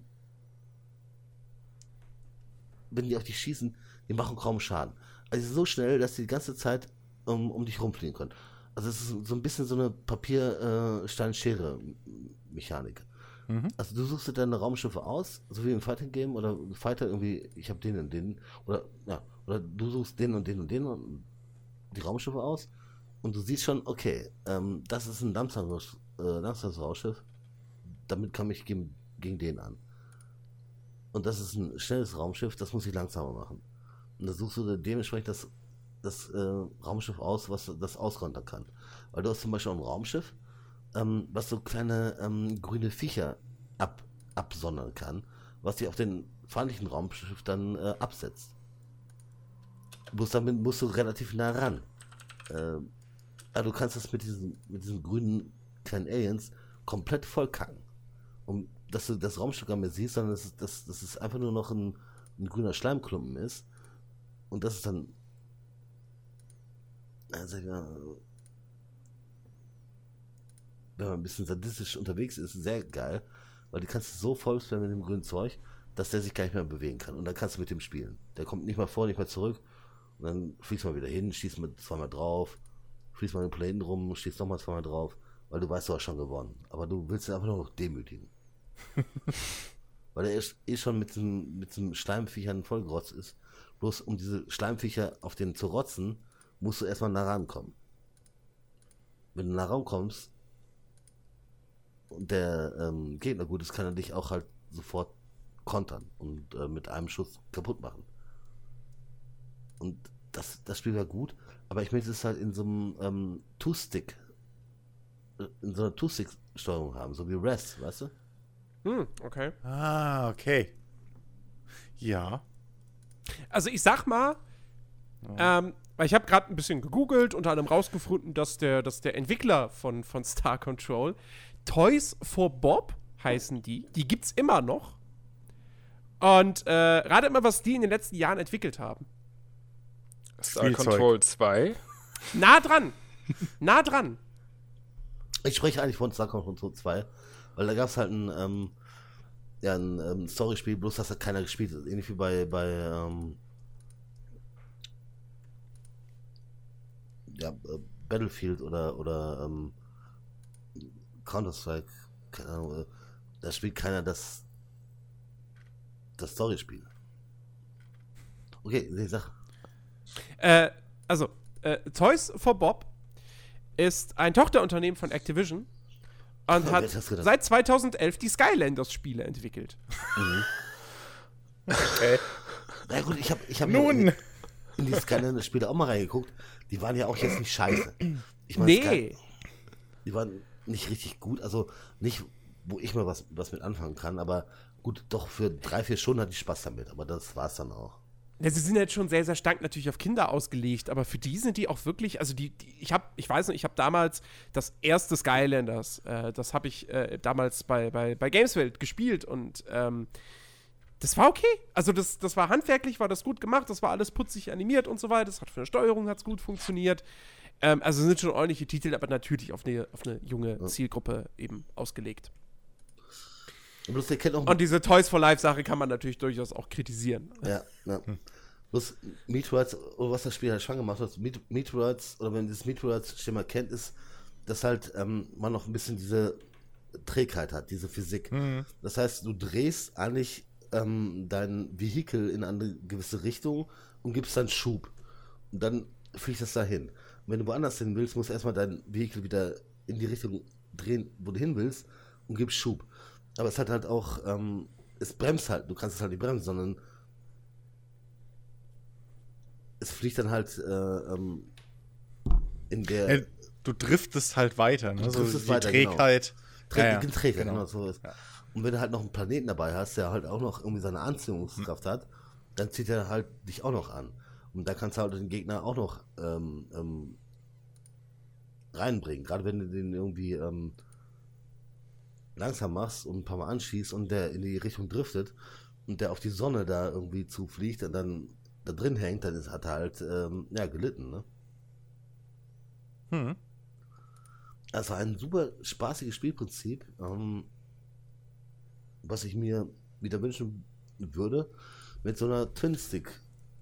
Wenn die auf dich schießen, die machen kaum Schaden. Also die sind so schnell, dass die die ganze Zeit um, um dich rumfliegen können. Also es ist so ein bisschen so eine Papier-Stein-Schere-Mechanik. Mhm. Also du suchst dir deine Raumschiffe aus, so wie im Fighting Game oder Fighter irgendwie, ich habe den und den oder ja, oder du suchst den und den und den und die Raumschiffe aus und du siehst schon, okay, ähm, das ist ein Dampfraumschiff, äh, damit komme ich gegen, gegen den an. Und das ist ein schnelles Raumschiff, das muss ich langsamer machen. Und da suchst du dementsprechend das, das äh, Raumschiff aus, was das auskontern kann. Weil du hast zum Beispiel ein Raumschiff, ähm, was so kleine ähm, grüne Viecher ab, absondern kann, was sich auf den feindlichen Raumschiff dann äh, absetzt. Bloß damit musst du relativ nah ran. Äh, also du kannst das mit diesen, mit diesen grünen kleinen Aliens komplett vollkacken. Und dass du das Raumschiff gar nicht mehr siehst, sondern dass, dass, dass es einfach nur noch ein, ein grüner Schleimklumpen ist. Und das ist dann. Also, ja, wenn man ein bisschen sadistisch unterwegs ist, sehr geil, weil die kannst du so voll spammen mit dem grünen Zeug, dass der sich gar nicht mehr bewegen kann. Und dann kannst du mit dem spielen. Der kommt nicht mal vor, nicht mal zurück. Und dann fliegst du mal wieder hin, schießt mal zweimal drauf, fliegst mal den Planeten rum, schießt nochmal zweimal drauf, weil du weißt, du hast schon gewonnen. Aber du willst ihn einfach nur noch demütigen. weil er ist eh schon mit diesem, mit diesem Schleimviechern vollgerotzt ist. Bloß um diese Schleimviecher auf den zu rotzen, musst du erstmal nah rankommen. Wenn du nah rankommst, und der ähm, Gegner gut ist, kann er dich auch halt sofort kontern und äh, mit einem Schuss kaputt machen. Und das, das Spiel war gut, aber ich möchte es halt in so einem ähm, Two-Stick, äh, in so einer Two-Stick-Steuerung haben, so wie Rest, weißt du? Hm, okay. Ah, okay. Ja. Also ich sag mal, ähm, weil ich habe gerade ein bisschen gegoogelt, unter anderem rausgefunden, dass der, dass der Entwickler von, von Star Control, Toys for Bob heißen die, die gibt's immer noch. Und äh, rate immer, was die in den letzten Jahren entwickelt haben. Star. Control 2. Nah dran. nah dran. Ich spreche eigentlich von Star Control 2, weil da gab es halt ein, ähm, ja, ein ähm, Storyspiel, bloß dass da keiner gespielt hat. Ähnlich wie bei, bei ähm, ja, äh, Battlefield oder, oder ähm, Counter-Strike. Keine Ahnung. äh, Da spielt keiner das, das Storyspiel. Okay, die Sache. Äh, also, äh, Toys for Bob ist ein Tochterunternehmen von Activision und wer hat seit 2011 die Skylanders-Spiele entwickelt. Okay. Na gut, ich habe ich hab Nun. in, in die Skylanders-Spiele auch mal reingeguckt. Die waren ja auch jetzt nicht scheiße. Ich meine, Sky- Nee. die waren nicht richtig gut, also nicht, wo ich mal was, was mit anfangen kann, aber gut, doch für drei, vier Stunden hatte ich Spaß damit, aber das war's dann auch. Ja, sie sind jetzt schon sehr, sehr stark natürlich auf Kinder ausgelegt, aber für die sind die auch wirklich, also die, die ich habe, ich weiß nicht, ich habe damals das erste Skylanders, äh, das habe ich äh, damals bei, bei, bei Gameswelt gespielt und ähm, das war okay. Also das, das war handwerklich, war das gut gemacht, das war alles putzig animiert und so weiter. Das hat für eine Steuerung hat's gut funktioniert. Ähm, also sind schon ordentliche Titel, aber natürlich auf eine, auf eine junge Zielgruppe eben ausgelegt. Und bloß der kennt auch Und diese Toys for Life Sache kann man natürlich durchaus auch kritisieren. Ja, ja. Bloß Meteorites, oder was das Spiel halt schon gemacht hat, Meet- Meteorites, oder wenn ihr das Meteorites-Schema kennt, ist, dass halt ähm, man noch ein bisschen diese Trägheit hat, diese Physik. Das heißt, du drehst eigentlich ähm, dein Vehikel in eine gewisse Richtung und gibst dann Schub. Und dann fliegt das dahin. Und wenn du woanders hin willst, musst du erstmal dein Vehikel wieder in die Richtung drehen, wo du hin willst und gibst Schub. Aber es hat halt auch, ähm, es bremst halt, du kannst es halt nicht bremsen, sondern es fliegt dann halt äh, ähm, in der Ja, du driftest halt weiter, ne? Du So die weiter, genau. Trägheit. Trä Ja, ja, Trägheit, genau. genau. so ist. Und wenn du halt noch einen Planeten dabei hast, der halt auch noch irgendwie seine Anziehungskraft hat, dann zieht er halt dich auch noch an. Und da kannst du halt den Gegner auch noch ähm, ähm, reinbringen. Gerade wenn du den irgendwie ähm, langsam machst und ein paar Mal anschießt und der in die Richtung driftet und der auf die Sonne da irgendwie zufliegt und dann da drin hängt, dann ist, hat er halt ähm, ja, gelitten. Ne? Hm. Also ein super spaßiges Spielprinzip, ähm, was ich mir wieder wünschen würde, mit so einer Twin-Stick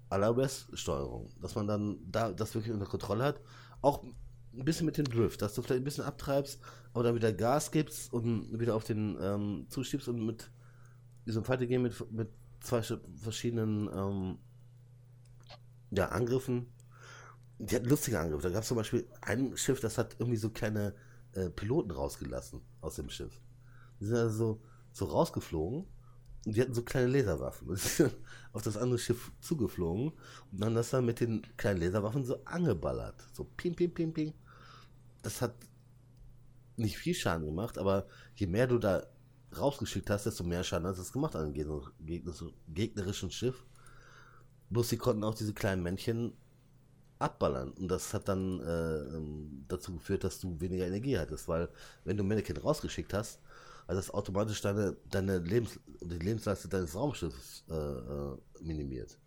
à la West-Steuerung, dass man dann da das wirklich unter Kontrolle hat. Auch ein bisschen mit dem Drift, dass du vielleicht ein bisschen abtreibst, aber dann wieder Gas gibst und wieder auf den ähm, zuschiebst und mit diesem Fighting Game mit, mit zwei sch- verschiedenen ähm, ja, Angriffen die hatten lustige Angriffe. Da gab es zum Beispiel ein Schiff, das hat irgendwie so kleine äh, Piloten rausgelassen aus dem Schiff. Die sind also so, so rausgeflogen und die hatten so kleine Laserwaffen. Und sind auf das andere Schiff zugeflogen und dann das dann mit den kleinen Laserwaffen so angeballert. So ping, ping, ping, ping. Das hat nicht viel Schaden gemacht, aber je mehr du da rausgeschickt hast, desto mehr Schaden hat es gemacht an dem gegner- gegner- gegnerischen Schiff. Bloß sie konnten auch diese kleinen Männchen abballern. Und das hat dann äh, ähm, dazu geführt, dass du weniger Energie hattest, weil wenn du Mannequin rausgeschickt hast, hat das automatisch deine, deine Lebens die Lebensleistung deines Raumschiffs äh, äh, minimiert.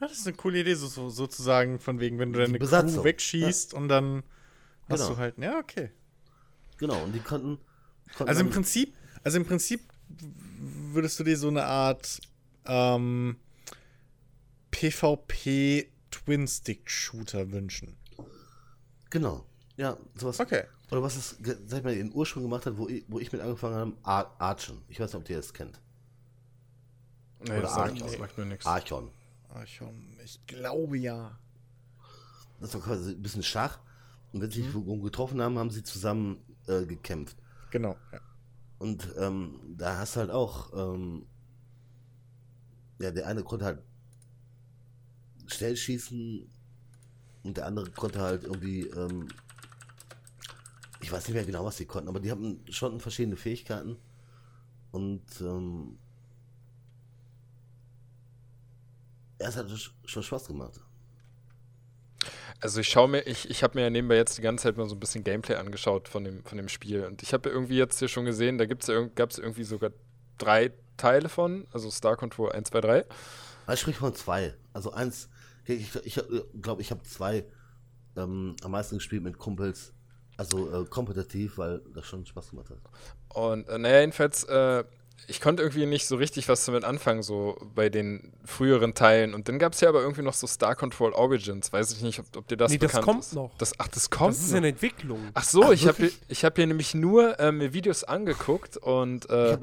Ja, das ist eine coole Idee, so, so, sozusagen, von wegen, wenn du deine Besatzung. Crew wegschießt und dann hast Genau. du halt, ja, okay. Genau, und die konnten. konnten Also im Prinzip, also im Prinzip würdest du dir so eine Art ähm, PvP Twin-Stick-Shooter wünschen. Genau. Ja, sowas. Okay. Oder was es, sag ich mal, den Ursprung gemacht hat, wo ich, wo ich mit angefangen habe, Ar Archon. Ich weiß nicht, ob ihr das kennt. Nee, Oder sagt, Archon. das sagt mir nichts. Archon. Archon, ich glaube ja. Das war quasi ein bisschen Schach. Und wenn sie sich irgendwo getroffen haben, haben sie zusammen äh, gekämpft. Genau. Ja. Und ähm, da hast du halt auch, ähm, ja, der eine konnte halt schnell schießen und der andere konnte halt irgendwie, ähm, ich weiß nicht mehr genau, was die konnten, aber die haben schon verschiedene Fähigkeiten und ähm, es hat sch- schon Spaß gemacht. Also ich schaue mir, ich, ich habe mir ja nebenbei jetzt die ganze Zeit mal so ein bisschen Gameplay angeschaut von dem, von dem Spiel. Und ich habe ja irgendwie jetzt hier schon gesehen, da gibt's ja, irg- gab es irgendwie sogar drei Teile von, also Star Control 1, 2, 3. Also sprich von zwei. Also eins Ich, ich, ich glaube, ich habe zwei ähm, am meisten gespielt mit Kumpels. Also äh, kompetitiv, weil das schon Spaß gemacht hat. Und äh, naja, jedenfalls, äh, ich konnte irgendwie nicht so richtig was damit anfangen, so bei den früheren Teilen. Und dann gab es ja aber irgendwie noch so Star Control Origins. Weiß ich nicht, ob, ob dir das Nee, das bekannt kommt ist. noch. Das, ach, das kommt Das ist noch. in Entwicklung. Ach so, Ach, ich habe ich hab hier nämlich nur äh, mir Videos angeguckt und äh,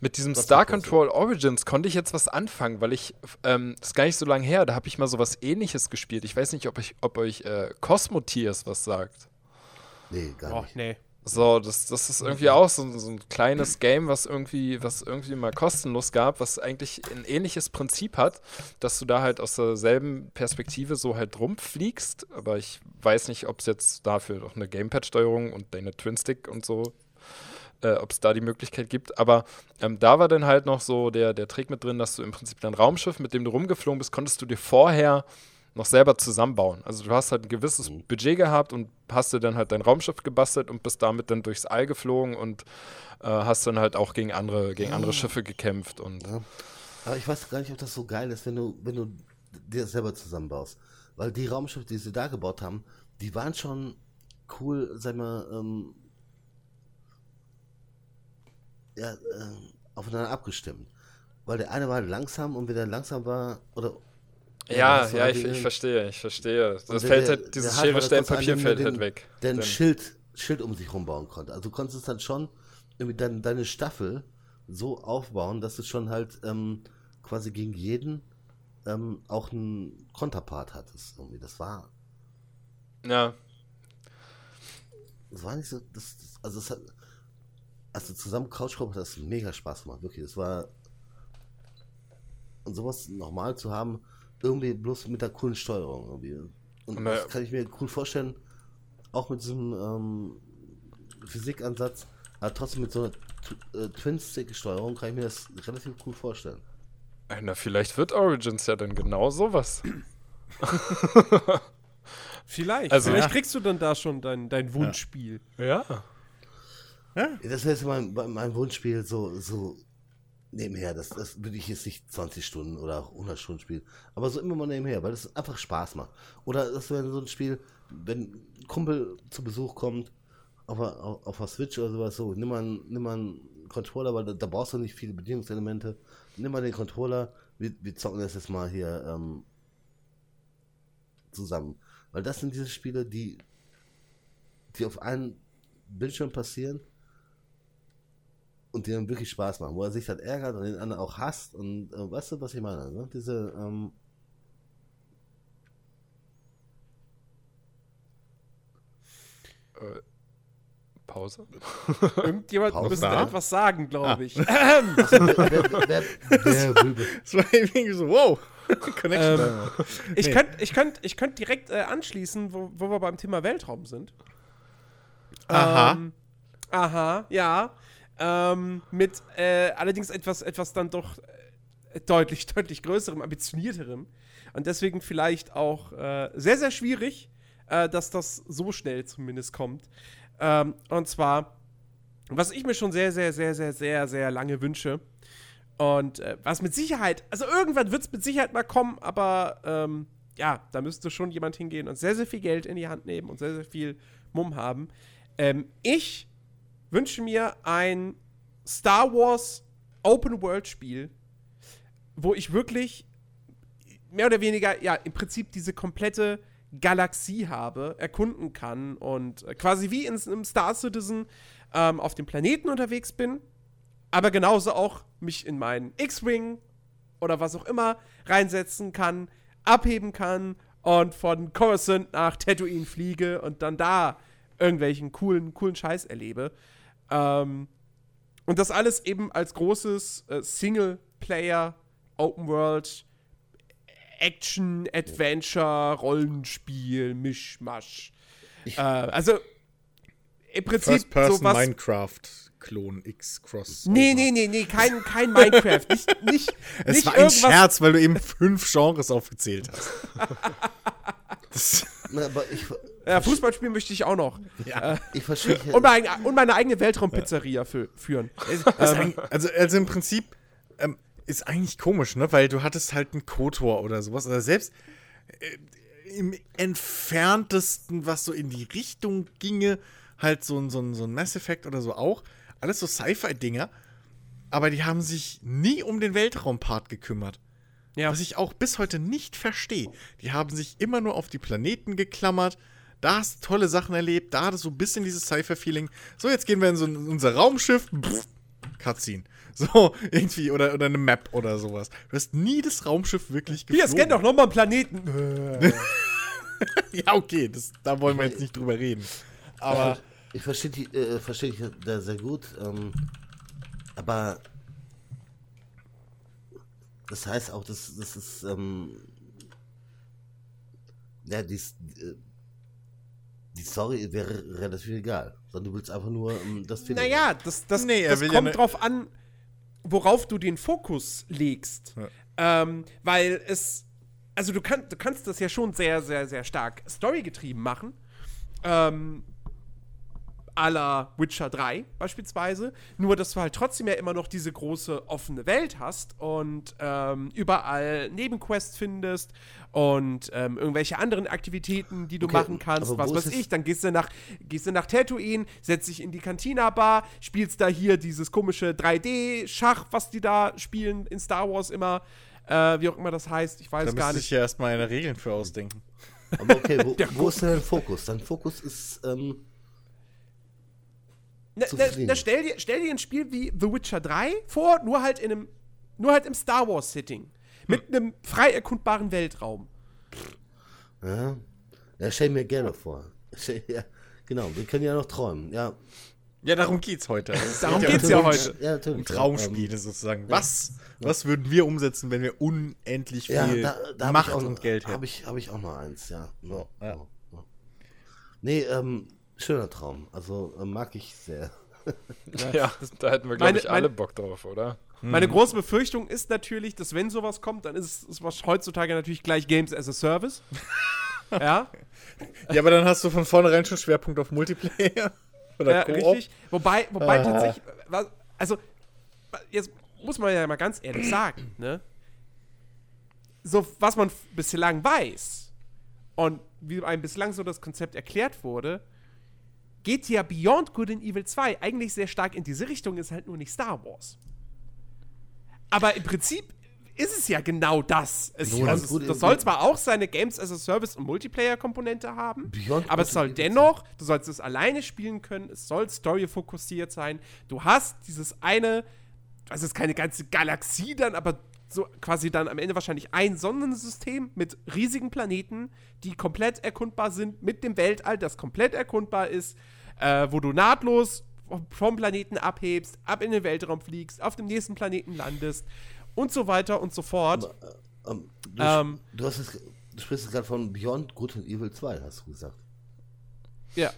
mit diesem Star. Control Origins konnte ich jetzt was anfangen, weil ich, ähm, das ist gar nicht so lange her, da habe ich mal so was ähnliches gespielt. Ich weiß nicht, ob, ich, ob euch äh, Cosmo Tears was sagt. nee, gar Oh, nicht. nee. So, das, das ist irgendwie auch so, so ein kleines Game, was irgendwie, was irgendwie mal kostenlos gab, was eigentlich ein ähnliches Prinzip hat, dass du da halt aus derselben Perspektive so halt rumfliegst, aber ich weiß nicht, ob es jetzt dafür noch eine Gamepad-Steuerung und deine Twin-Stick und so, äh, ob es da die Möglichkeit gibt. Aber ähm, da war dann halt noch so der, der Trick mit drin, dass du im Prinzip dein Raumschiff, mit dem du rumgeflogen bist, konntest du dir vorher noch selber zusammenbauen. Also du hast halt ein gewisses Budget gehabt und hast dir dann halt dein Raumschiff gebastelt und bist damit dann durchs All geflogen und äh, hast dann halt auch gegen andere, gegen andere Schiffe gekämpft und Ja. Aber ich weiß gar nicht, ob das so geil ist, wenn du, wenn du dir das selber zusammenbaust. Weil die Raumschiffe, die sie da gebaut haben, die waren schon cool, sag mal, ähm, ja, äh, aufeinander abgestimmt. Weil der eine war langsam und wenn der langsam war, oder ja, du ja, halt ich, ich verstehe, ich verstehe. Das der- fällt halt, dieses Schere, halt Stein, kurz einen, Papier der fällt den- halt weg. der ein Dann- Schild, Schild um sich rumbauen konnte. Also du konntest dann schon irgendwie dein, deine Staffel so aufbauen, dass es schon halt ähm, quasi gegen jeden ähm, auch einen Konterpart hattest. Irgendwie. Das war, ja, das war nicht so, das, das, also es hat, also zusammen Couch hat das mega Spaß gemacht, wirklich. Das war, und sowas normal zu haben, irgendwie bloß mit der coolen Steuerung irgendwie. Und Na ja. das kann ich mir cool vorstellen, auch mit diesem ähm, Physikansatz, aber trotzdem mit so einer Tw- äh, Twin-Stick-Steuerung kann ich mir das relativ cool vorstellen. na vielleicht wird Origins ja dann genau sowas. Vielleicht. Also- Vielleicht Ja. kriegst du dann da schon dein, dein Wunschspiel. Ja. Ja, Das wäre jetzt mein, mein Wunschspiel, so, so nebenher. Das, das würde ich jetzt nicht 20 Stunden oder auch 100 Stunden spielen. Aber so immer mal nebenher, weil das einfach Spaß macht. Oder das wäre so ein Spiel, wenn ein Kumpel zu Besuch kommt, auf, auf, auf der Switch oder sowas, so, nimm mal, nimm mal einen Controller, weil da, da brauchst du nicht viele Bedienungselemente. Nimm mal den Controller, wir, wir zocken das jetzt mal hier ähm, zusammen. Weil das sind diese Spiele, die, die auf einem Bildschirm passieren und die dann wirklich Spaß machen, wo er sich dann ärgert und den anderen auch hasst und äh, weißt du, was ich meine? Ne? Diese, ähm, Äh, Pause? Irgendjemand Pause müsste da? etwas sagen, glaube ich. wer, will be- Das war irgendwie so, wow. Connection. Ähm. Ich Nee. könnte ich könnt, ich könnt direkt äh, anschließen, wo, wo wir beim Thema Weltraum sind. Aha. Ähm, aha, ja. Ähm, mit äh, allerdings etwas, etwas dann doch äh, deutlich, deutlich größerem, ambitionierterem. Und deswegen vielleicht auch äh, sehr, sehr schwierig, äh, dass das so schnell zumindest kommt. Ähm, und zwar, was ich mir schon sehr, sehr, sehr, sehr, sehr, sehr lange wünsche. Und äh, was mit Sicherheit, also irgendwann wird es mit Sicherheit mal kommen, aber ähm, ja, da müsste schon jemand hingehen und sehr, sehr viel Geld in die Hand nehmen und sehr, sehr viel Mumm haben. Ähm, ich wünsche mir ein Star Wars Open World Spiel, wo ich wirklich mehr oder weniger, ja, im Prinzip diese komplette Galaxie habe, erkunden kann und äh, quasi wie in einem Star Citizen ähm, auf dem Planeten unterwegs bin, aber genauso auch mich in meinen X-Wing oder was auch immer reinsetzen kann, abheben kann und von Coruscant nach Tatooine fliege und dann da irgendwelchen coolen, coolen Scheiß erlebe. Ähm, und das alles eben als großes äh, Single-Player, Open World, Action, Adventure, Rollenspiel, Mischmasch. Äh, also im Prinzip First Person sowas. Minecraft Klon X Cross. Nee, nee, nee, nee, kein, kein Minecraft. nicht, nicht, Es nicht war ein. Scherz, weil du eben fünf Genres aufgezählt hast. das, Na, aber ich, Ja, Fußball spielen möchte ich auch noch. ja. ich verstehe. Und meine, und meine eigene Weltraumpizzeria fü führen. Eigentlich- also, also im Prinzip ähm, ist eigentlich komisch, ne? Weil du hattest halt einen Kotor oder sowas. Oder selbst, äh, im entferntesten, was so in die Richtung ginge, halt so ein, so ein, so ein Mass Effect oder so auch. Alles so Sci-Fi-Dinger. Aber die haben sich nie um den Weltraumpart gekümmert. Ja. Was ich auch bis heute nicht verstehe. Die haben sich immer nur auf die Planeten geklammert. Da hast du tolle Sachen erlebt. Da hattest du so ein bisschen dieses Sci-Fi-Feeling. So, jetzt gehen wir in so ein, unser Raumschiff. Pff, Cutscene. So, irgendwie. Oder, oder eine Map oder sowas. Du hast nie das Raumschiff wirklich Hier, scan doch nochmal einen Planeten. Ja, okay. Das, da wollen wir jetzt nicht drüber reden. Aber. Ich verstehe die, äh, verstehe ich da sehr gut. Ähm, aber das heißt auch, dass das ist ähm, ja die, äh, die Story wäre relativ egal, sondern du willst einfach nur ähm, das finden. Naja, das, das, Nee, das will ja kommt ne- drauf an, worauf du den Fokus legst. Ähm, weil es, also du, kann, du kannst das ja schon sehr, sehr, sehr stark storygetrieben machen. Ähm, à la Witcher 3 beispielsweise. Nur, dass du halt trotzdem ja immer noch diese große offene Welt hast und ähm, überall Nebenquests findest und ähm, irgendwelche anderen Aktivitäten, die du Okay, machen kannst. Was weiß ich, dann gehst du nach, gehst du nach Tatooine, setzt dich in die Cantina-Bar, spielst da hier dieses komische 3D-Schach, was die da spielen in Star Wars immer. Äh, wie auch immer das heißt, ich weiß Da gar müsste nicht. ich ja erstmal eine Regeln für ausdenken. Aber okay, wo, wo ist denn dein Fokus? Dein Fokus ist ähm, Na, na, na, stell, dir, stell dir ein Spiel wie The Witcher 3 vor, nur halt in einem, nur halt im Star Wars-Setting. Mit einem frei erkundbaren Weltraum. ja, ja, stell mir gerne vor. Ja, genau, wir können ja noch träumen. Ja, Ja, darum geht's heute. Darum geht geht's ja heute. Ja. Um Traumspiele sozusagen. Was, was würden wir umsetzen, wenn wir unendlich Ja, viel da, da Macht ich auch, und Geld hätten? Habe ich, hab ich auch noch eins, ja. ja, ja. ja. ja. Nee, ähm, schöner Traum. Also äh, mag ich sehr. Ja, da hätten wir, glaube ich, alle meine- Bock drauf, oder? Meine große Befürchtung ist natürlich, dass wenn sowas kommt, dann ist es was heutzutage natürlich gleich Games as a Service. ja, Ja, aber dann hast du von vornherein schon Schwerpunkt auf Multiplayer. Oder ja richtig. Wobei, wobei Ah. tatsächlich, also jetzt muss man ja mal ganz ehrlich sagen, ne? So, was man bislang weiß und wie einem bislang so das Konzept erklärt wurde, geht ja Beyond Good and Evil 2 eigentlich sehr stark in diese Richtung, ist halt nur nicht Star Wars. Aber im Prinzip ist es ja genau das. Es, Beyond also, Good das soll zwar auch seine Games as a Service und Multiplayer-Komponente haben, Beyond aber Good es soll dennoch, du sollst es alleine spielen können, es soll story-fokussiert sein. Du hast dieses eine, also es ist keine ganze Galaxie dann, aber so quasi dann am Ende wahrscheinlich ein Sonnensystem mit riesigen Planeten, die komplett erkundbar sind, mit dem Weltall, das komplett erkundbar ist, äh, wo du nahtlos vom Planeten abhebst, ab in den Weltraum fliegst, auf dem nächsten Planeten landest und so weiter und so fort. Ähm, du, Ähm. du, hast es, du sprichst jetzt gerade von Beyond Good and Evil 2, hast du gesagt. Ja,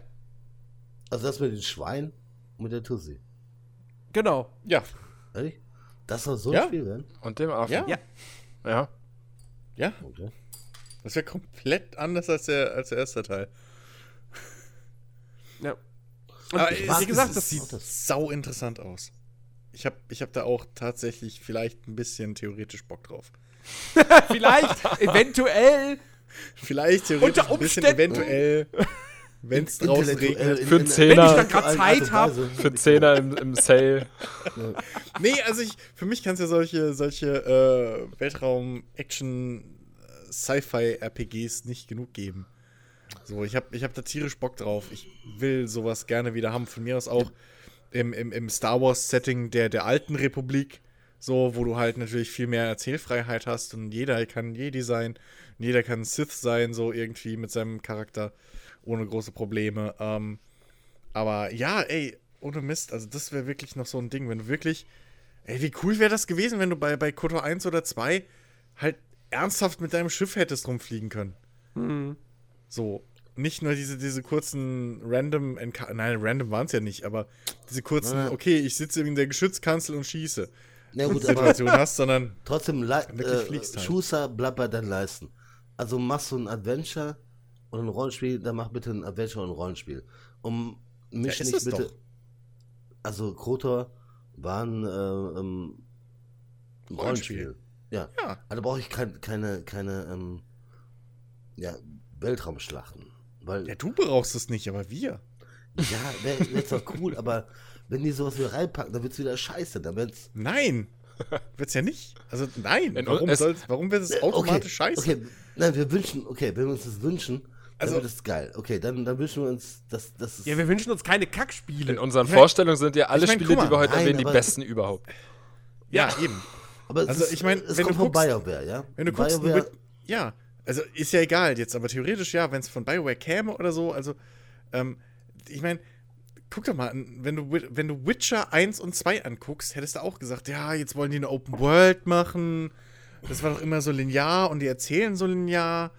Also das mit den Schweinen und mit der Tussi. genau. Ja, Ehrlich? Das soll so Ja. ein Spiel werden? Und dem Affen. Ja. Ja. Ja. ja. Okay. Das wäre komplett anders als der, als der erste Teil. Ja. Aber wie es- gesagt, es, das sieht sau interessant aus. Ich habe ich hab da auch tatsächlich vielleicht ein bisschen theoretisch Bock drauf. vielleicht, eventuell, Vielleicht theoretisch Unter ein bisschen Umständen. eventuell, wenn es draußen regnet. Für in- einen in- Zehner. Wenn ich dann Art Zeit und hab, Weise. Für 10er im, im Sale. Nee, also ich, für mich kann es ja solche, solche äh, Weltraum-Action-Sci-Fi-RPGs nicht genug geben. So, ich habe ich hab da tierisch Bock drauf. Ich will sowas gerne wieder haben. Von mir aus auch im, im, im Star Wars-Setting der, der alten Republik. So, wo du halt natürlich viel mehr Erzählfreiheit hast und jeder kann Jedi sein, jeder kann Sith sein, so irgendwie mit seinem Charakter, ohne große Probleme. Ähm, aber ja, ey, ohne Mist, also das wäre wirklich noch so ein Ding, wenn du wirklich, ey, wie cool wäre das gewesen, wenn du bei, bei Kotor 1 oder 2 halt ernsthaft mit deinem Schiff hättest rumfliegen können. So, nicht nur diese, diese kurzen random, Enca nein, random waren es ja nicht, aber diese kurzen, Ja. okay, ich sitze in der Geschützkanzel und schieße, Na gut, Situation hast, sondern trotzdem, Le äh, halt. Schuster bleibt bei deinen Leisten. Also machst du ein Adventure und ein Rollenspiel, dann mach bitte ein Adventure und ein Rollenspiel. Um mich Ja, nicht bitte. doch. Also Kotor war ein, äh, ähm, Rollenspiel. Rollenspiel. Ja. Ja. Also brauche ich kein, keine, keine, ähm, Ja, Weltraumschlachten. Weil, Ja, ja, du brauchst es nicht, aber wir. wäre wär zwar cool, aber wenn die sowas wieder reinpacken, dann wird's wieder scheiße. Dann wird's. Nein. Wird's ja nicht. Also nein. Wenn Warum, es- warum wird es automatisch okay, scheiße? Okay, nein, wir wünschen, okay, wenn wir uns das wünschen, dann Also- wird es geil. Okay, dann, dann wünschen wir uns, dass das. Ja, wir wünschen uns keine Kackspiele. In unseren Ich mein- Vorstellungen sind ja alle ich mein, Spiele, guck die wir mal, heute nein, erwähnen, die besten überhaupt. Ja, eben. aber es also ist, ich mein, es wenn kommt du von guckst- BioWare, ja? Wenn du guckst, BioWare, wird, ja, also ist ja egal jetzt, aber theoretisch ja, wenn es von BioWare käme oder so, also, ähm, ich meine, guck doch mal, wenn du, wenn du Witcher 1 und 2 anguckst, hättest du auch gesagt, ja, jetzt wollen die eine Open World machen. Das war doch immer so linear und die erzählen so linear.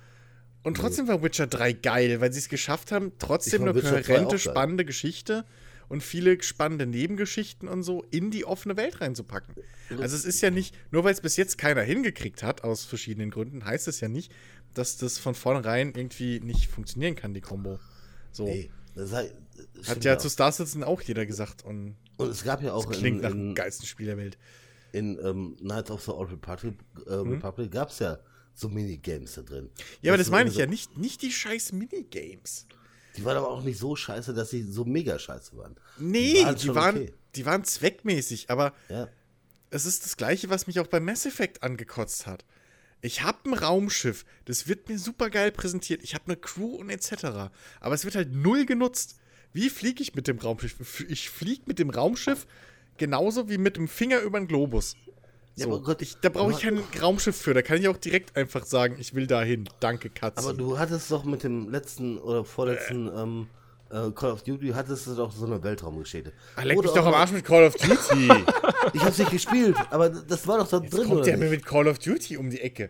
Und trotzdem war Witcher 3 geil, weil sie es geschafft haben, trotzdem eine Witcher 2 auch kohärente, spannende Geschichte und viele spannende Nebengeschichten und so in die offene Welt reinzupacken. Also es ist ja nicht, nur weil es bis jetzt keiner hingekriegt hat, aus verschiedenen Gründen, heißt es ja nicht, dass das von vornherein irgendwie nicht funktionieren kann, die Combo. So. Nee, das Hat stimmt ja auch. zu Star Citizen auch jeder gesagt und Und es gab ja auch klingt in, nach dem geilsten Spiel der Welt. in ähm, Knights of the Old Republic, äh, Mhm. Republic gab es ja so Minigames da drin. Ja, aber Das das meine ich ja so- nicht, nicht die scheiß Minigames. Die waren aber auch nicht so scheiße, dass sie so mega scheiße waren. Nee, waren die waren, okay. die waren zweckmäßig, aber Ja. es ist das gleiche, was mich auch bei Mass Effect angekotzt hat. Ich habe ein Raumschiff, das wird mir super geil präsentiert. Ich habe eine Crew und etc. Aber es wird halt null genutzt. Wie fliege ich mit dem Raumschiff? Ich fliege mit dem Raumschiff genauso wie mit dem Finger über den Globus. Ja, So, aber Gott, ich, da brauche ich kein Raumschiff für. Da kann ich auch direkt einfach sagen, ich will dahin. Danke, Katze. Aber du hattest doch mit dem letzten oder vorletzten Äh. ähm, äh, Call of Duty, hattest du doch so eine Weltraumgeschichte. Ah, leck mich doch am Arsch mit Call of Duty. Ich hab's nicht gespielt, aber das war doch da Jetzt drin, kommt der mir mit Call of Duty um die Ecke.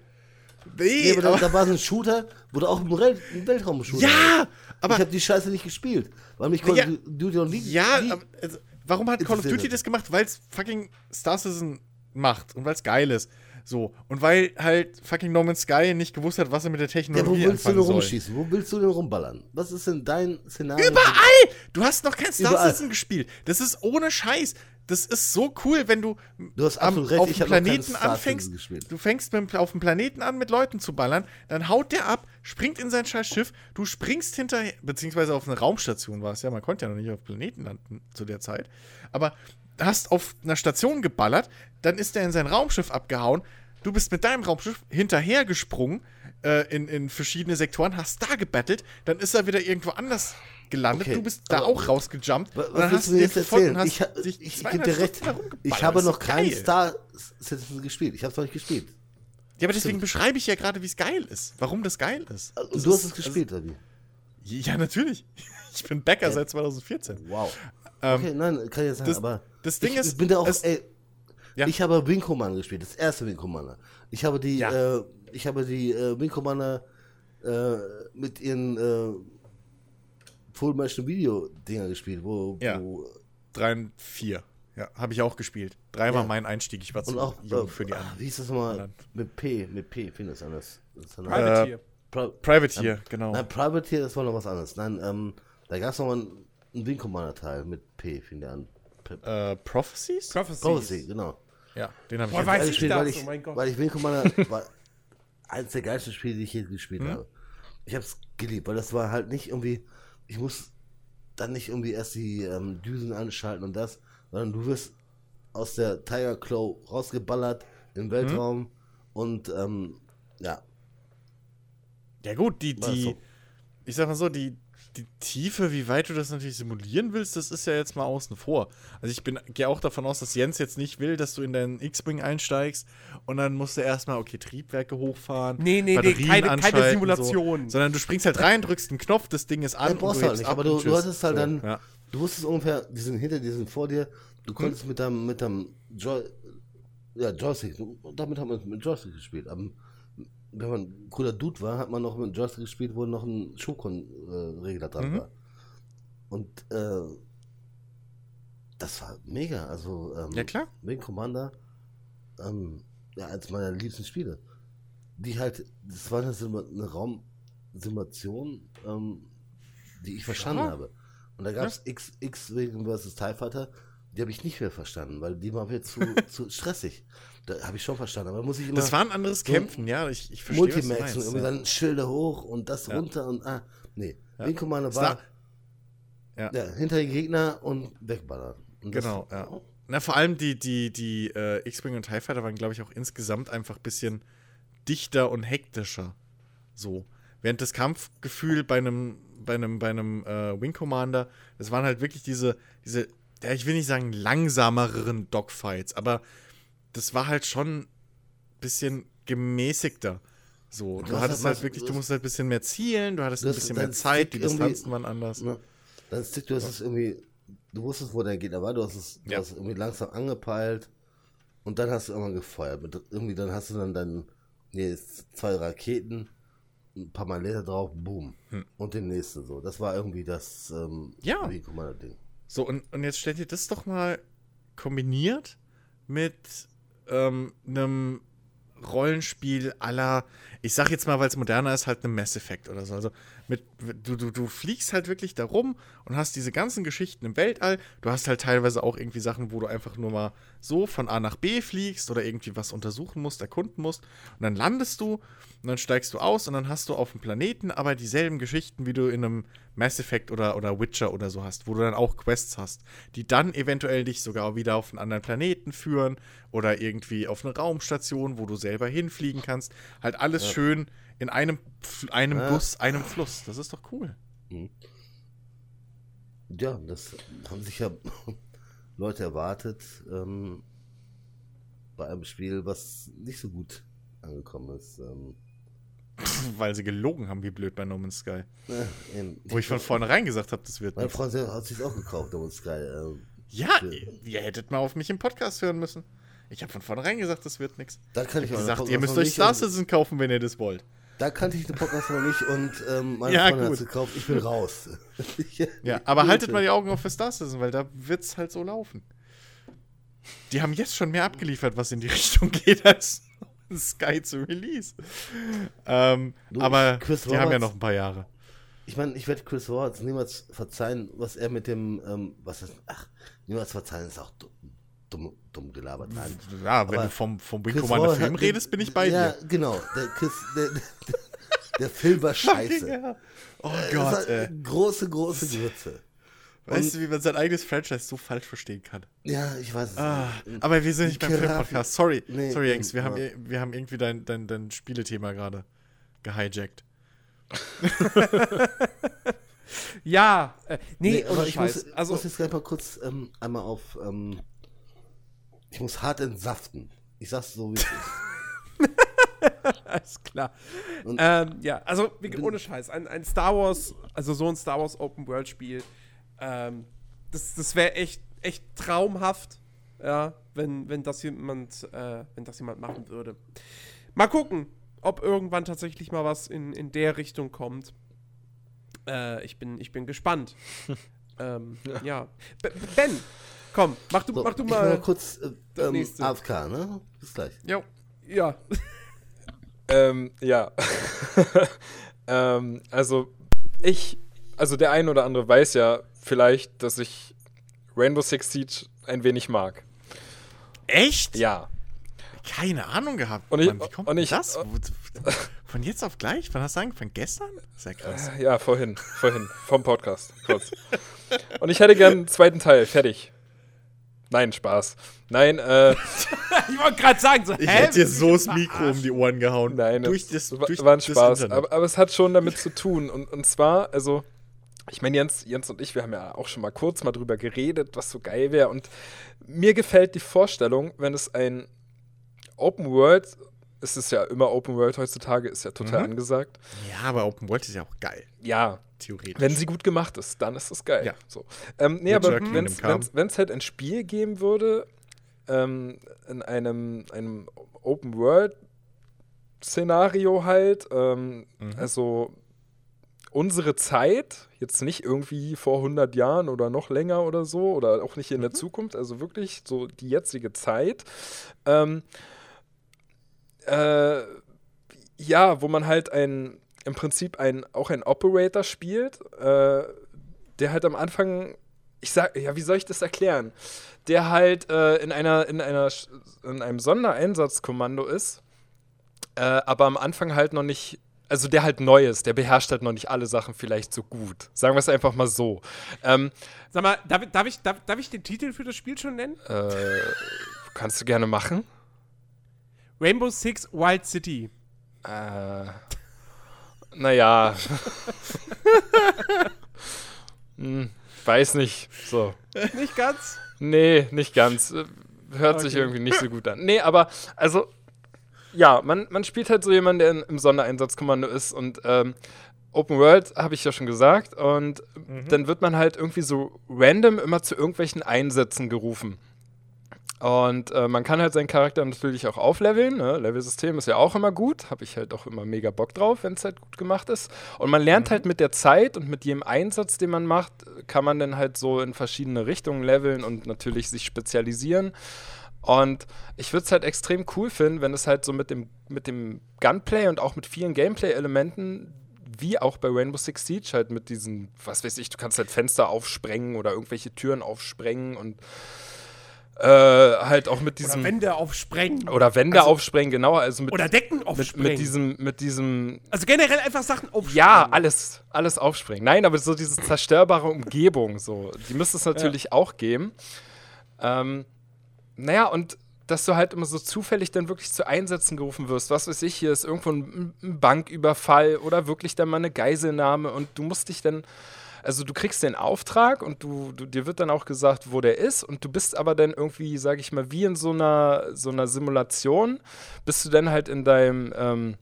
Nee, Nee, aber da, da war so ein Shooter, wo du auch im Wel- im Weltraum-Shooter ja, aber ich habe die Scheiße nicht gespielt, weil mich Call Ja. of Duty noch nie... Ja, nie aber, also, warum hat Call of Duty das gemacht? Weil es fucking Star Citizen macht und weil es geil ist. So. Und weil halt fucking No Man's Sky nicht gewusst hat, was er mit der ja, Technologie wo willst du denn rumschießen? Wo willst du denn rumballern? Was ist denn dein Szenario? Überall! Du hast noch kein Star Überall. Citizen gespielt. Das ist ohne Scheiß. Das ist so cool, wenn du, Du hast am, recht, auf dem Planeten anfängst. Du fängst mit, auf dem Planeten an, mit Leuten zu ballern, dann haut der ab, springt in sein scheiß Schiff, du springst hinterher, beziehungsweise auf eine Raumstation war es ja, man konnte ja noch nicht auf Planeten landen zu der Zeit, aber hast auf einer Station geballert, dann ist er in sein Raumschiff abgehauen, du bist mit deinem Raumschiff hinterher gesprungen äh, in, in verschiedene Sektoren, hast da gebattelt, dann ist er wieder irgendwo anders gelandet, Okay, du bist da auch rausgejumpt Was, dann hast du mir den jetzt erzählen? Ich, ich, ich gebe dir recht. Ich habe noch keinen geil. Star Citizen gespielt. Ich habe es noch nicht gespielt. Ja, aber deswegen beschreibe ich ja gerade, wie es geil ist. Warum das geil ist. Und Das du hast ist- es gespielt, oder wie? Also, ja, natürlich. Ich bin Bäcker seit 2014. Wow. Ähm, okay, nein, kann ich sagen, das- aber das Ding ich, ist, ich bin da auch, es- ey, Ja. ich habe Wing Commander gespielt, das erste Wing Commander. Ich habe die, Ja. äh, ich habe die äh, Wing Commander äh, mit ihren äh, Full Motion Video Dinger gespielt, wo, Ja. wo 3 und 4. Ja, habe ich auch gespielt. Drei war Ja. mein Einstieg. Ich war zu und auch jung äh, für die anderen. wie hieß das nochmal? Mit P, mit P, finde ich das anders. Das Privateer. Pri Privateer, genau. Nein, Privateer, das war noch was anderes. Nein, ähm, da gab es nochmal einen, einen Wing Commander Teil mit P, finde ich an. P Äh, Prophecies? Prophecies. Prophecy, genau. Ja, den habe ich Boah, weiß ich gespielt, das? weil ich, Oh mein Gott. Weil ich Wing Commander war eines der geilsten Spiele, die ich je gespielt Hm? habe. Ich habe es geliebt, weil das war halt nicht irgendwie, ich muss dann nicht irgendwie erst die ähm, Düsen anschalten und das, sondern du wirst aus der Tiger Claw rausgeballert Hm? im Weltraum und ähm, ja, Ja, gut, die, die, so. ich sag mal so, die, die Tiefe, wie weit du das natürlich simulieren willst, das ist ja jetzt mal außen vor. Also ich bin gehe auch davon aus, dass Jens jetzt nicht will, dass du in deinen X-Wing einsteigst und dann musst du erstmal, okay, Triebwerke hochfahren. Nee, nee, nee, Batterien keine- keine anschalten, Simulation. So. Sondern du springst halt rein, drückst einen Knopf, das Ding ist an Dann brauchst du halt nicht, ab aber du, du hattest halt So, dann, Ja. du wusstest ungefähr, die sind hinter dir, die sind vor dir, Hm? du konntest mit deinem, mit deinem Joy, ja, Joystick, damit haben wir mit Joystick gespielt. Aber wenn man ein cooler Dude war, hat man noch mit Joystick gespielt, wo noch ein Schubkonregler dran Mhm. war. Und äh, das war mega, also ähm, Ja, klar. Wing Commander, ähm, ja, eins meiner liebsten Spiele. Die halt, das war eine, eine Raumsimulation, ähm, die ich verstanden Ja. habe. Und da gab es X, X-Wing vs. TIE Fighter, die habe ich nicht mehr verstanden, weil die war mir zu, zu stressig. Da habe ich schon verstanden, aber muss ich immer Das war ein anderes so Kämpfen, ja. Ich, ich verstehe, was du Multimax und irgendwie Ja. dann Schilder hoch und das Ja. runter und ah, nee. Ja. Wing Commander war Ja. ja, hinter den Gegner und wegballern. Und das- Genau, ja. Na, vor allem die, die, die äh, X-Wing und TIE Fighter waren, glaube ich, auch insgesamt einfach ein bisschen dichter und hektischer. So. Während das Kampfgefühl bei einem, bei einem, bei einem äh, Wing Commander, das waren halt wirklich diese, diese, ja, ich will nicht sagen langsameren Dogfights, aber das war halt schon ein bisschen gemäßigter. So, du hast hattest halt wirklich, du das- musst halt ein bisschen mehr zielen, du hattest ein bisschen mehr Zeit, die Stick Distanzen waren anders. Ne? Dann Stick, du hast es irgendwie, du wusstest, wo dein Gegner war, du hast es du Ja. hast irgendwie langsam angepeilt und dann hast du irgendwann gefeuert. Mit, irgendwie dann hast du dann dein, nee, zwei Raketen, ein paar Mal Laser drauf, boom. Und den nächsten so. Das war irgendwie das ähm, Hm. Ja. Ding. So, und, und jetzt stell dir das doch mal kombiniert mit ähm, einem Rollenspiel aller, ich sag jetzt mal, weil es moderner ist, halt einem Mass Effect oder so. Also mit, du, du, du fliegst halt wirklich da rum und hast diese ganzen Geschichten im Weltall. Du hast halt teilweise auch irgendwie Sachen, wo du einfach nur mal so von A nach B fliegst oder irgendwie was untersuchen musst, erkunden musst. Und dann landest du und dann steigst du aus und dann hast du auf dem Planeten aber dieselben Geschichten, wie du in einem Mass Effect oder, oder Witcher oder so hast, wo du dann auch Quests hast, die dann eventuell dich sogar wieder auf einen anderen Planeten führen oder irgendwie auf eine Raumstation, wo du selber hinfliegen kannst. Halt alles schön in einem, einem Ja. Guss, einem Fluss. Das ist doch cool. Ja, das haben sich ja Leute erwartet ähm, bei einem Spiel, was nicht so gut angekommen ist. Ähm, Weil sie gelogen haben, wie blöd bei No Man's Sky. eben. Wo ich von vornherein gesagt habe, das wird Mein. Freund hat sich auch gekauft, No Man's Sky. Ähm, Ja, ihr, ihr hättet mal auf mich im Podcast hören müssen. Ich habe von vornherein gesagt, das wird nichts. da kann ich Ich gesagt, ihr müsst euch nicht Star Citizen kaufen, wenn ihr das wollt. Da kannte ich den Podcast noch nicht und ähm, meine Ja, Freundin hat es gekauft. Ich bin raus. Ja, aber haltet mal die Augen auf für Star Citizen, weil da wird's halt so laufen. Die haben jetzt schon mehr abgeliefert, was in die Richtung geht, als Sky zu Release. Ähm, Du, aber Chris die haben ja noch ein paar Jahre. Ich meine, ich werde Chris Roberts niemals verzeihen, was er mit dem, ähm, was ist, ach, niemals verzeihen ist auch dumm, dumm, dumm gelabert. Nein. Ja, wenn Aber du vom, vom Wing Chris Commander Film hat- redest, bin ich bei ja, dir. genau. Der, Chris, der, der, der Film war scheiße. Ja. Oh Das Gott, ey. Große, große Grütze. Weißt du, wie man sein eigenes Franchise so falsch verstehen kann? Ja, ich weiß es Ah, nicht. aber wir sind nicht beim Filmpodcast. Sorry, Nee, sorry, Jungs. Wir, ja. haben, ir- wir haben irgendwie dein, dein, dein Spielethema gerade gehijackt. Ja, äh, nee, Nee, aber ich muss, Scheiß. Also, muss jetzt gleich mal kurz ähm, einmal auf. Ähm, ich muss hart entsaften. Ich sag's so, wie es ist. alles klar. Ähm, ja, also wirklich ohne Scheiß. Ein, ein Star Wars, also so ein Star Wars Open World Spiel, ähm, das, das wäre echt, echt traumhaft, ja, wenn, wenn das jemand, äh, wenn das jemand machen würde. Mal gucken, ob irgendwann tatsächlich mal was in, in der Richtung kommt. Äh, ich bin, ich bin gespannt. ähm, ja. B- Ben, komm, mach du, So, mach du ich mal. kurz äh, das ähm. AFK, ne? Bis gleich. Jo. Ja. Ähm, ja. ähm, also, ich, also der ein oder andere weiß ja vielleicht, dass ich Rainbow Six Siege ein wenig mag. Echt? Ja. Keine Ahnung gehabt. Und ich- Mann, wie kommt und ich- das? Von jetzt auf gleich? Wann hast du angefangen? Gestern? Sehr krass. Ja, vorhin, vorhin, vom Podcast, kurz. Und ich hätte gern einen zweiten Teil, fertig. Nein, Spaß. Nein, äh, Ich wollte gerade sagen, so, Ich hä? hätte dir so das Mikro um die Ohren gehauen. Nein, durch das durch war ein Spaß. Aber, aber es hat schon damit zu tun. Und, und zwar, also, ich meine, Jens, Jens und ich, wir haben ja auch schon mal kurz mal drüber geredet, was so geil wäre. Und mir gefällt die Vorstellung, wenn es ein Open World, es ist ja immer Open World heutzutage, ist ja total Mhm. angesagt. ja, aber Open World ist ja auch geil. Ja, Theoretisch. wenn sie gut gemacht ist, dann ist es geil. Ja. So. Ähm, nee, aber wenn es halt ein Spiel geben würde, ähm, in einem, einem Open World Szenario halt, ähm, Mhm. also unsere Zeit, jetzt nicht irgendwie vor 100 Jahren oder noch länger oder so, oder auch nicht in Mhm. der Zukunft, also wirklich so die jetzige Zeit, ähm, äh, ja, wo man halt ein, im Prinzip ein, auch ein Operator spielt, äh, der halt am Anfang ich sag, ja, wie soll ich das erklären? Der halt äh, in einer, in einer, in einem Sondereinsatzkommando ist, äh, aber am Anfang halt noch nicht, also der halt neu ist, der beherrscht halt noch nicht alle Sachen vielleicht so gut. Sagen wir es einfach mal so. Ähm, Sag mal, darf, darf, ich, darf, darf ich den Titel für das Spiel schon nennen? äh, kannst du gerne machen. Rainbow Six Wild City. Äh, naja. hm, weiß nicht. So. Nicht ganz? Nee, nicht ganz. Äh, Hört sich Okay. irgendwie nicht so gut an. Nee, aber, also, ja, man, man spielt halt so jemanden, der in, im Sondereinsatzkommando ist und ähm, Open World habe ich ja schon gesagt und dann wird man halt irgendwie so random immer zu irgendwelchen Einsätzen gerufen. Und äh, man kann halt seinen Charakter natürlich auch aufleveln. Ne? Levelsystem ist ja auch immer gut. Habe ich halt auch immer mega Bock drauf, wenn es halt gut gemacht ist. Und man lernt halt mit der Zeit und mit jedem Einsatz, den man macht, kann man dann halt so in verschiedene Richtungen leveln und natürlich sich spezialisieren. Und ich würde es halt extrem cool finden, wenn es halt so mit dem, mit dem Gunplay und auch mit vielen Gameplay-Elementen, wie auch bei Rainbow Six Siege, halt mit diesen, was weiß ich, du kannst halt Fenster aufsprengen oder irgendwelche Türen aufsprengen und äh, halt auch mit Oder diesem. Wände aufsprengen. oder Wände Also- aufsprengen, genau, also mit, Oder Decken mit, aufsprengen. mit diesem, mit diesem also generell einfach Sachen aufsprengen. ja, alles, alles aufspringen. Nein, aber so diese zerstörbare Umgebung, so, die müsste es natürlich auch geben. Ähm, naja, und dass du halt immer so zufällig dann wirklich zu Einsätzen gerufen wirst. Was weiß ich, hier ist irgendwo ein, ein Banküberfall oder wirklich dann mal eine Geiselnahme und du musst dich dann, also du kriegst den Auftrag und du, du dir wird dann auch gesagt, wo der ist und du bist aber dann irgendwie, sag ich mal, wie in so einer, so einer Simulation, bist du dann halt in deinem, ähm,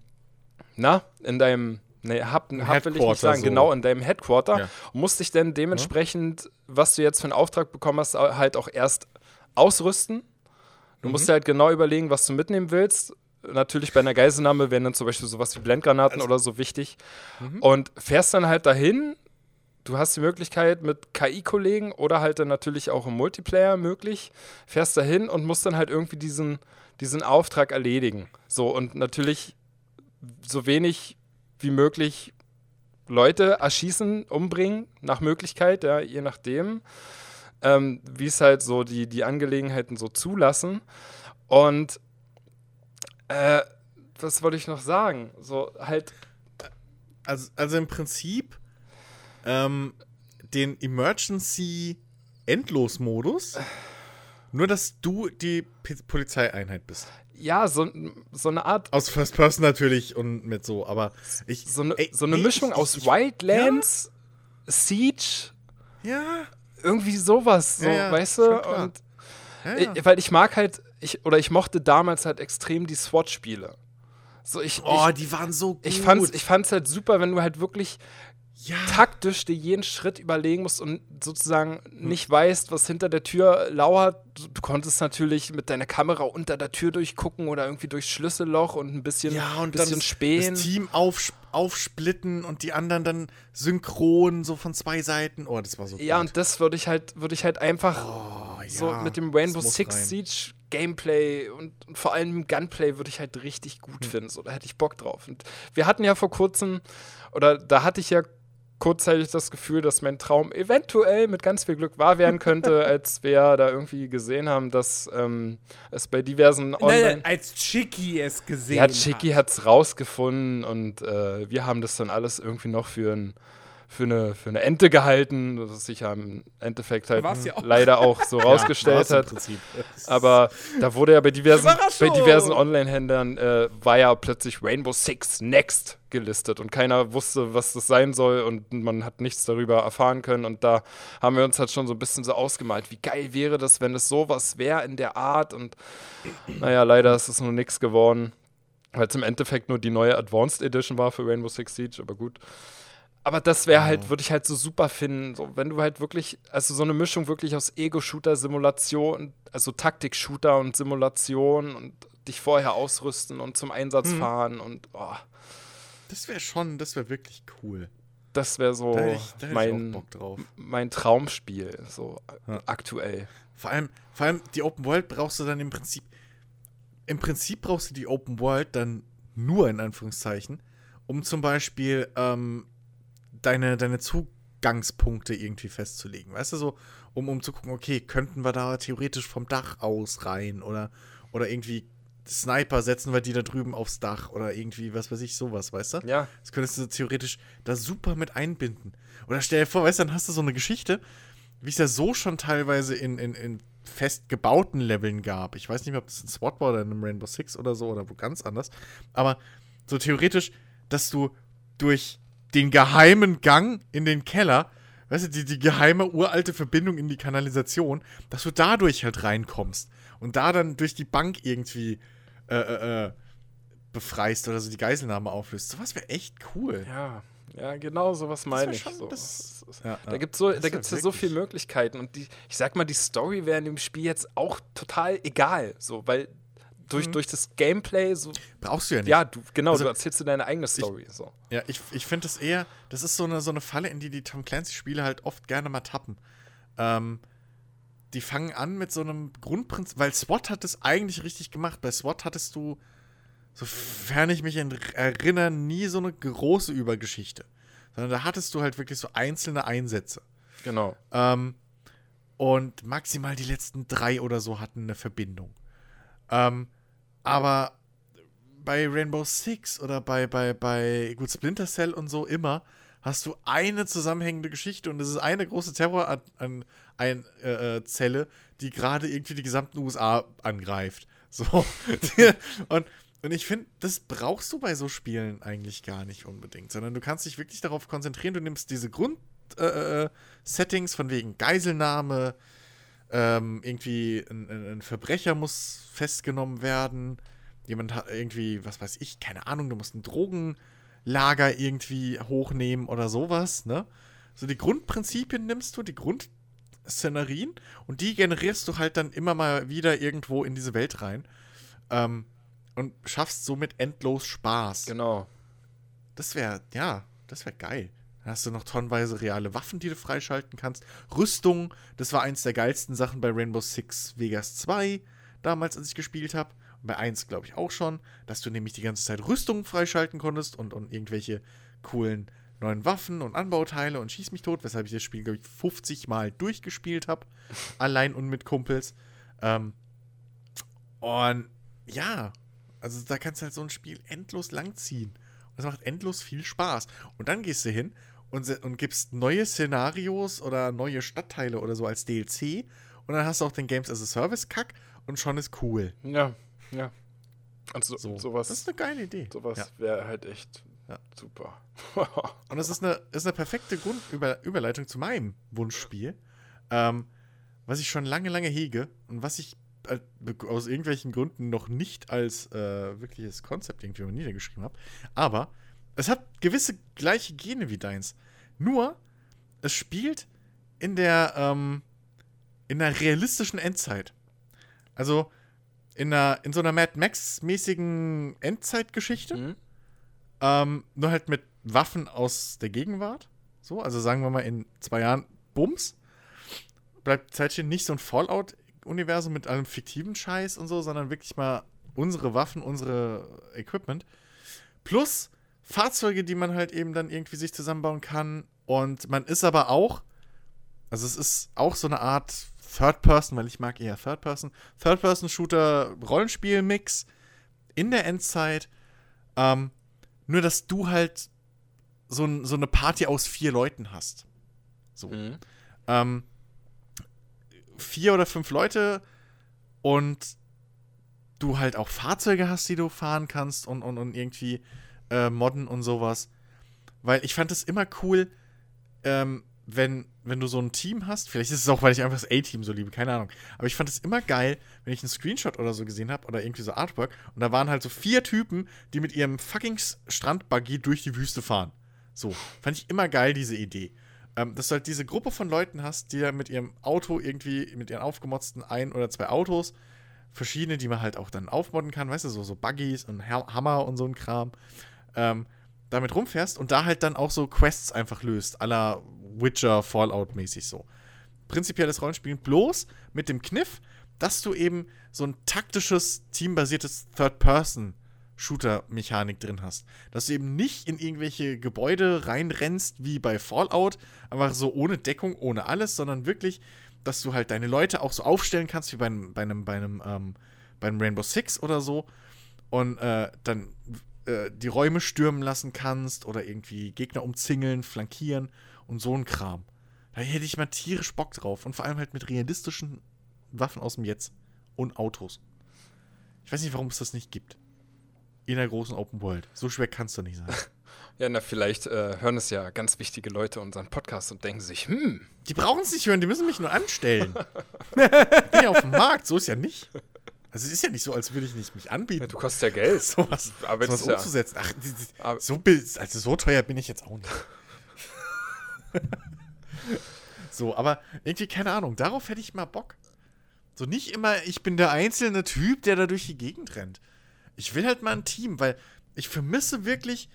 na, in deinem, nee, Hub, Hub will ich nicht sagen, so. genau, in deinem Headquarter Ja. und musst dich dann dementsprechend, was du jetzt für einen Auftrag bekommen hast, halt auch erst ausrüsten. Du musst dir halt genau überlegen, was du mitnehmen willst. Natürlich bei einer Geiselnahme wären dann zum Beispiel sowas wie Blendgranaten oder so wichtig. Und fährst dann halt dahin. Du hast die Möglichkeit mit KI-Kollegen oder halt dann natürlich auch im Multiplayer möglich. Fährst dahin und musst dann halt irgendwie diesen, diesen Auftrag erledigen. So, und natürlich so wenig wie möglich Leute erschießen, umbringen, nach Möglichkeit, ja, je nachdem, ähm, wie es halt so die, die Angelegenheiten so zulassen. Und äh, was wollte ich noch sagen? So halt, Also, also im Prinzip ähm, den Emergency Endlos-Modus. Nur, dass du die P Polizeieinheit bist. ja, so, so eine Art, Aus First Person natürlich und mit so, aber ich. so eine, ey, so eine nee, Mischung ich- aus ich- Wildlands, Siege, Ja, irgendwie sowas, so, Ja, ja, weißt du? Und ja, ja. Ich, weil ich mag halt, ich, oder ich mochte damals halt extrem die SWAT-Spiele. So, ich, Oh, ich, die waren so gut. ich, fand's, ich fand's halt super, wenn du halt wirklich ja. taktisch dir jeden Schritt überlegen musst und sozusagen Hm. nicht weißt, was hinter der Tür lauert. Du, konntest natürlich mit deiner Kamera unter der Tür durchgucken oder irgendwie durchs Schlüsselloch und ein bisschen, Ja, und bisschen dann spähen. das Team auf, aufsplitten und die anderen dann synchron, so von zwei Seiten. Oh, das war so ja, gut. und das würde ich halt, würde ich halt einfach oh, ja, so mit dem Rainbow Six rein. Siege Gameplay und, und vor allem Gunplay würde ich halt richtig gut Hm. finden. So, da hätte ich Bock drauf. Und wir hatten ja vor kurzem, oder da hatte ich ja kurzzeitig das Gefühl, dass mein Traum eventuell mit ganz viel Glück wahr werden könnte, als wir da irgendwie gesehen haben, dass ähm, es bei diversen Online... nein, als Chicky es gesehen Ja, Chicky hat. hat es rausgefunden und äh, wir haben das dann alles irgendwie noch für, ein, für, eine, für eine Ente gehalten, was sich ja im Endeffekt halt ja auch. leider auch so rausgestellt hat. Aber da wurde ja bei diversen, bei diversen Online-Händlern äh, war ja plötzlich Rainbow Six Next gelistet und keiner wusste, was das sein soll und man hat nichts darüber erfahren können und da haben wir uns halt schon so ein bisschen so ausgemalt, wie geil wäre das, wenn es sowas wäre in der Art und naja, leider ist es nur nichts geworden, weil es im Endeffekt nur die neue Advanced Edition war für Rainbow Six Siege, aber gut. Aber das wäre halt, würde ich halt so super finden, so, wenn du halt wirklich, also so eine Mischung wirklich aus Ego-Shooter, Simulation, also Taktik-Shooter und Simulation und dich vorher ausrüsten und zum Einsatz Mhm. fahren und oh, Das wäre schon, das wäre wirklich cool. das wäre so Da hätte ich, da hätte mein, mein Traumspiel, so Ja. aktuell. Vor allem, vor allem die Open World brauchst du dann im Prinzip. Im Prinzip brauchst du die Open World dann nur in Anführungszeichen, um zum Beispiel ähm, deine, deine Ausgangspunkte irgendwie festzulegen. Weißt du, so, um, um zu gucken, okay, könnten wir da theoretisch vom Dach aus rein oder, oder irgendwie Sniper setzen wir die da drüben aufs Dach oder irgendwie, was weiß ich, sowas, weißt du? Ja. Das könntest du theoretisch da super mit einbinden. Oder stell dir vor, weißt du, dann hast du so eine Geschichte, wie es ja so schon teilweise in, in, in fest gebauten Leveln gab. Ich weiß nicht mehr, ob das in SWAT war oder in einem Rainbow Six oder so oder wo ganz anders. Aber so theoretisch, dass du durch den geheimen Gang in den Keller, weißt du, die, die geheime uralte Verbindung in die Kanalisation, dass du dadurch halt reinkommst und da dann durch die Bank irgendwie äh, äh, äh, befreist oder so die Geiselnahme auflöst. Sowas wäre echt cool. Ja, ja, genau sowas meine ich. schon- So. das- Ja, Da gibt es so, da gibt's ja so viele Möglichkeiten und die, ich sag mal, die Story wäre in dem Spiel jetzt auch total egal, so, weil durch, durch das Gameplay so, Brauchst du ja nicht. ja, du, genau, Also, du erzählst dir deine eigene Story, so. Ja, ich, ich finde das eher, das ist so eine, so eine Falle, in die die Tom Clancy-Spiele halt oft gerne mal tappen. Ähm, die fangen an mit so einem Grundprinzip, weil SWAT hat es eigentlich richtig gemacht. Bei SWAT hattest du, sofern ich mich erinnere, nie so eine große Übergeschichte. Sondern da hattest du halt wirklich so einzelne Einsätze. Genau. Ähm, und maximal die letzten drei oder so hatten eine Verbindung. Ähm, aber bei Rainbow Six oder bei, bei, bei gut, Splinter Cell und so immer hast du eine zusammenhängende Geschichte und es ist eine große Terrorzelle, äh, äh, die gerade irgendwie die gesamten USA angreift. So. und, und ich finde, das brauchst du bei so Spielen eigentlich gar nicht unbedingt, sondern du kannst dich wirklich darauf konzentrieren, du nimmst diese Grund äh, äh, Settings von wegen Geiselnahme, ähm, irgendwie ein, ein Verbrecher muss festgenommen werden, jemand hat irgendwie, was weiß ich, keine Ahnung, du musst ein Drogenlager irgendwie hochnehmen oder sowas, ne? So die Grundprinzipien nimmst du, die Grundszenarien und die generierst du halt dann immer mal wieder irgendwo in diese Welt rein ähm, und schaffst somit endlos Spaß. Genau. Das wäre, ja, das wäre geil. Dann hast du noch tonnenweise reale Waffen, die du freischalten kannst. Rüstung, das war eins der geilsten Sachen bei Rainbow Six Vegas 2, damals, als ich gespielt habe. Und bei 1, glaube ich, auch schon, dass du nämlich die ganze Zeit Rüstung freischalten konntest und, und irgendwelche coolen neuen Waffen und Anbauteile und schieß mich tot, weshalb ich das Spiel, glaube ich, 50 Mal durchgespielt habe. allein und mit Kumpels. Ähm, und ja, also da kannst du halt so ein Spiel endlos langziehen. Und es macht endlos viel Spaß. Und dann gehst du hin und, und gibst neue Szenarios oder neue Stadtteile oder so als DLC. Und dann hast du auch den Games as a Service Kack und schon ist cool. Ja, ja. Und so, So, sowas, Das ist eine geile Idee. sowas Ja. wäre halt echt Ja. super. Und das ist eine, ist eine perfekte Grund Über Überleitung zu meinem Wunschspiel, ähm, was ich schon lange, lange hege und was ich äh, aus irgendwelchen Gründen noch nicht als äh, wirkliches Konzept irgendwie mal niedergeschrieben habe. Aber es hat gewisse gleiche Gene wie deins. Nur, es spielt in der, ähm, in einer realistischen Endzeit. Also in, einer, in so einer Mad Max-mäßigen Endzeitgeschichte. Mhm. Ähm, nur halt mit Waffen aus der Gegenwart. So, also sagen wir mal in zwei Jahren Bums. Bleibt Zeit stehen, nicht so ein Fallout-Universum mit allem fiktiven Scheiß und so, sondern wirklich mal unsere Waffen, unsere Equipment. Plus Fahrzeuge, die man halt eben dann irgendwie sich zusammenbauen kann. Und man ist aber auch, also es ist auch so eine Art Third Person, weil ich mag eher Third Person, Third Person Shooter Rollenspiel-Mix in der Endzeit. Ähm, nur, dass du halt so, ein, so eine Party aus vier Leuten hast. So. Mhm. Ähm, vier oder fünf Leute und du halt auch Fahrzeuge hast, die du fahren kannst und, und, und irgendwie äh, modden und sowas. Weil ich fand es immer cool, ähm, wenn, wenn du so ein Team hast, vielleicht ist es auch, weil ich einfach das A-Team so liebe, keine Ahnung. Aber ich fand es immer geil, wenn ich einen Screenshot oder so gesehen habe oder irgendwie so Artwork und da waren halt so vier Typen, die mit ihrem fucking Strandbuggy durch die Wüste fahren. So, fand ich immer geil, diese Idee. Ähm, dass du halt diese Gruppe von Leuten hast, die da mit ihrem Auto irgendwie, mit ihren aufgemotzten ein oder zwei Autos, verschiedene, die man halt auch dann aufmodden kann, weißt du, so, so Buggies und Ha- Hammer und so ein Kram, ähm, damit rumfährst und da halt dann auch so Quests einfach löst, la Witcher, Fallout-mäßig so. Prinzipielles Rollenspielen, bloß mit dem Kniff, dass du eben so ein taktisches, teambasiertes Third-Person Shooter-Mechanik drin hast. Dass du eben nicht in irgendwelche Gebäude reinrennst wie bei Fallout, einfach so ohne Deckung, ohne alles, sondern wirklich, dass du halt deine Leute auch so aufstellen kannst wie bei bei einem, bei einem, ähm, bei einem Rainbow Six oder so und äh, dann äh, die Räume stürmen lassen kannst oder irgendwie Gegner umzingeln, flankieren und so ein Kram. Da hätte ich mal tierisch Bock drauf und vor allem halt mit realistischen Waffen aus dem Jetzt und Autos. Ich weiß nicht, warum es das nicht gibt. In der großen Open World. So schwer kann es doch nicht sein. Ja, na, vielleicht äh, hören es ja ganz wichtige Leute unseren Podcast und denken sich, hm, Die brauchen es nicht hören, die müssen mich nur anstellen. ich bin ja auf dem Markt, so ist ja nicht. Also es ist ja nicht so, als würde ich nicht mich anbieten. ja, du kostest ja Geld. sowas, Aber sowas das ist ja- umzusetzen. Ach, die, die, Aber- so, also so teuer bin ich jetzt auch nicht. so, aber irgendwie, keine Ahnung, darauf hätte ich mal Bock. So nicht immer, ich bin der einzelne Typ, der da durch die Gegend rennt. Ich will halt mal ein Team, weil ich vermisse wirklich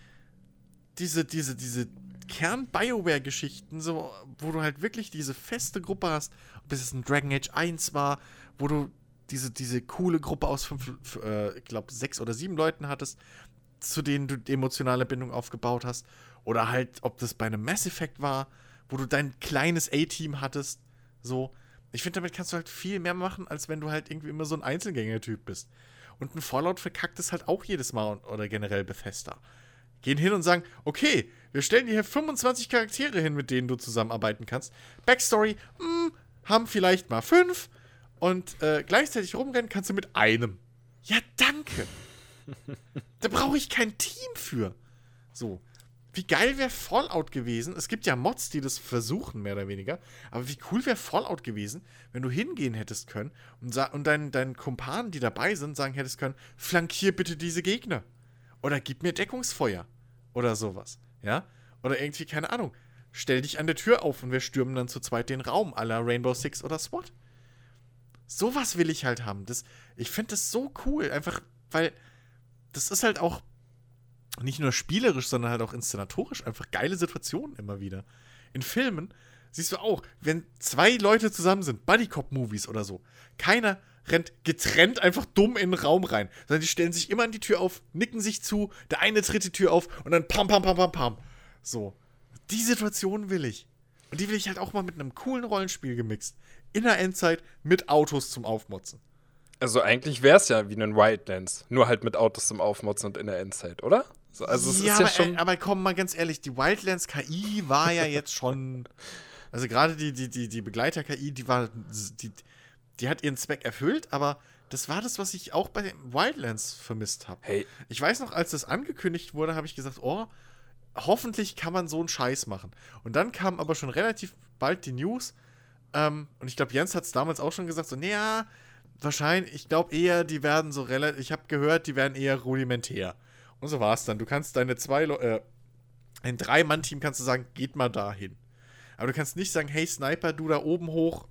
diese, diese, diese Kern-Bioware-Geschichten, so, wo du halt wirklich diese feste Gruppe hast, ob es jetzt ein Dragon Age 1 war, wo du diese, diese coole Gruppe aus fünf, äh, ich glaube, sechs oder sieben Leuten hattest, zu denen du emotionale Bindung aufgebaut hast. Oder halt, ob das bei einem Mass Effect war, wo du dein kleines A-Team hattest. So. Ich finde, damit kannst du halt viel mehr machen, als wenn du halt irgendwie immer so ein Einzelgänger-Typ bist. Und ein Fallout verkackt es halt auch jedes Mal oder generell Bethesda. Gehen hin und sagen, okay, wir stellen dir hier 25 Charaktere hin, mit denen du zusammenarbeiten kannst. Backstory, hm, haben vielleicht mal fünf. Und äh, gleichzeitig rumrennen kannst du mit einem. Ja, danke. da brauche ich kein Team für. So. Wie geil wäre Fallout gewesen? Es gibt ja Mods, die das versuchen, mehr oder weniger. Aber wie cool wäre Fallout gewesen, wenn du hingehen hättest können und, und deinen, deinen Kumpanen, die dabei sind, sagen hättest können: flankier bitte diese Gegner. Oder gib mir Deckungsfeuer. Oder sowas. Ja? Oder irgendwie, keine Ahnung. Stell dich an der Tür auf und wir stürmen dann zu zweit den Raum aller Rainbow Six oder SWAT. Sowas will ich halt haben. Das, ich finde das so cool. Einfach, weil das ist halt auch nicht nur spielerisch, sondern halt auch inszenatorisch einfach geile Situationen immer wieder. In Filmen siehst du auch, wenn zwei Leute zusammen sind, Buddy-Cop-Movies oder so, keiner rennt getrennt einfach dumm in den Raum rein, sondern die stellen sich immer an die Tür auf, nicken sich zu, der eine tritt die Tür auf und dann pam, pam, pam, pam, pam. So. Die Situation will ich. Und die will ich halt auch mal mit einem coolen Rollenspiel gemixt. In der Endzeit mit Autos zum Aufmotzen. Also eigentlich wäre es ja wie ein Wildlands, nur halt mit Autos zum Aufmotzen und in der Endzeit, oder? So, also es ja, ist ja aber, schon. äh, aber komm mal ganz ehrlich, die Wildlands KI war ja jetzt schon. Also gerade die, die, die, die Begleiter-KI, die war. Die, die hat ihren Zweck erfüllt, aber das war das, was ich auch bei den Wildlands vermisst habe. Hey, Ich weiß noch, als das angekündigt wurde, habe ich gesagt, oh, hoffentlich kann man so einen Scheiß machen. Und dann kam aber schon relativ bald die News, ähm, und ich glaube, Jens hat es damals auch schon gesagt, so, naja, wahrscheinlich, ich glaube eher, die werden so relativ, ich habe gehört, die werden eher rudimentär. Und so war es dann. Du kannst deine zwei, Leu- äh, ein Drei-Mann-Team kannst du sagen, geht mal dahin. Aber du kannst nicht sagen, hey Sniper, du da oben hoch,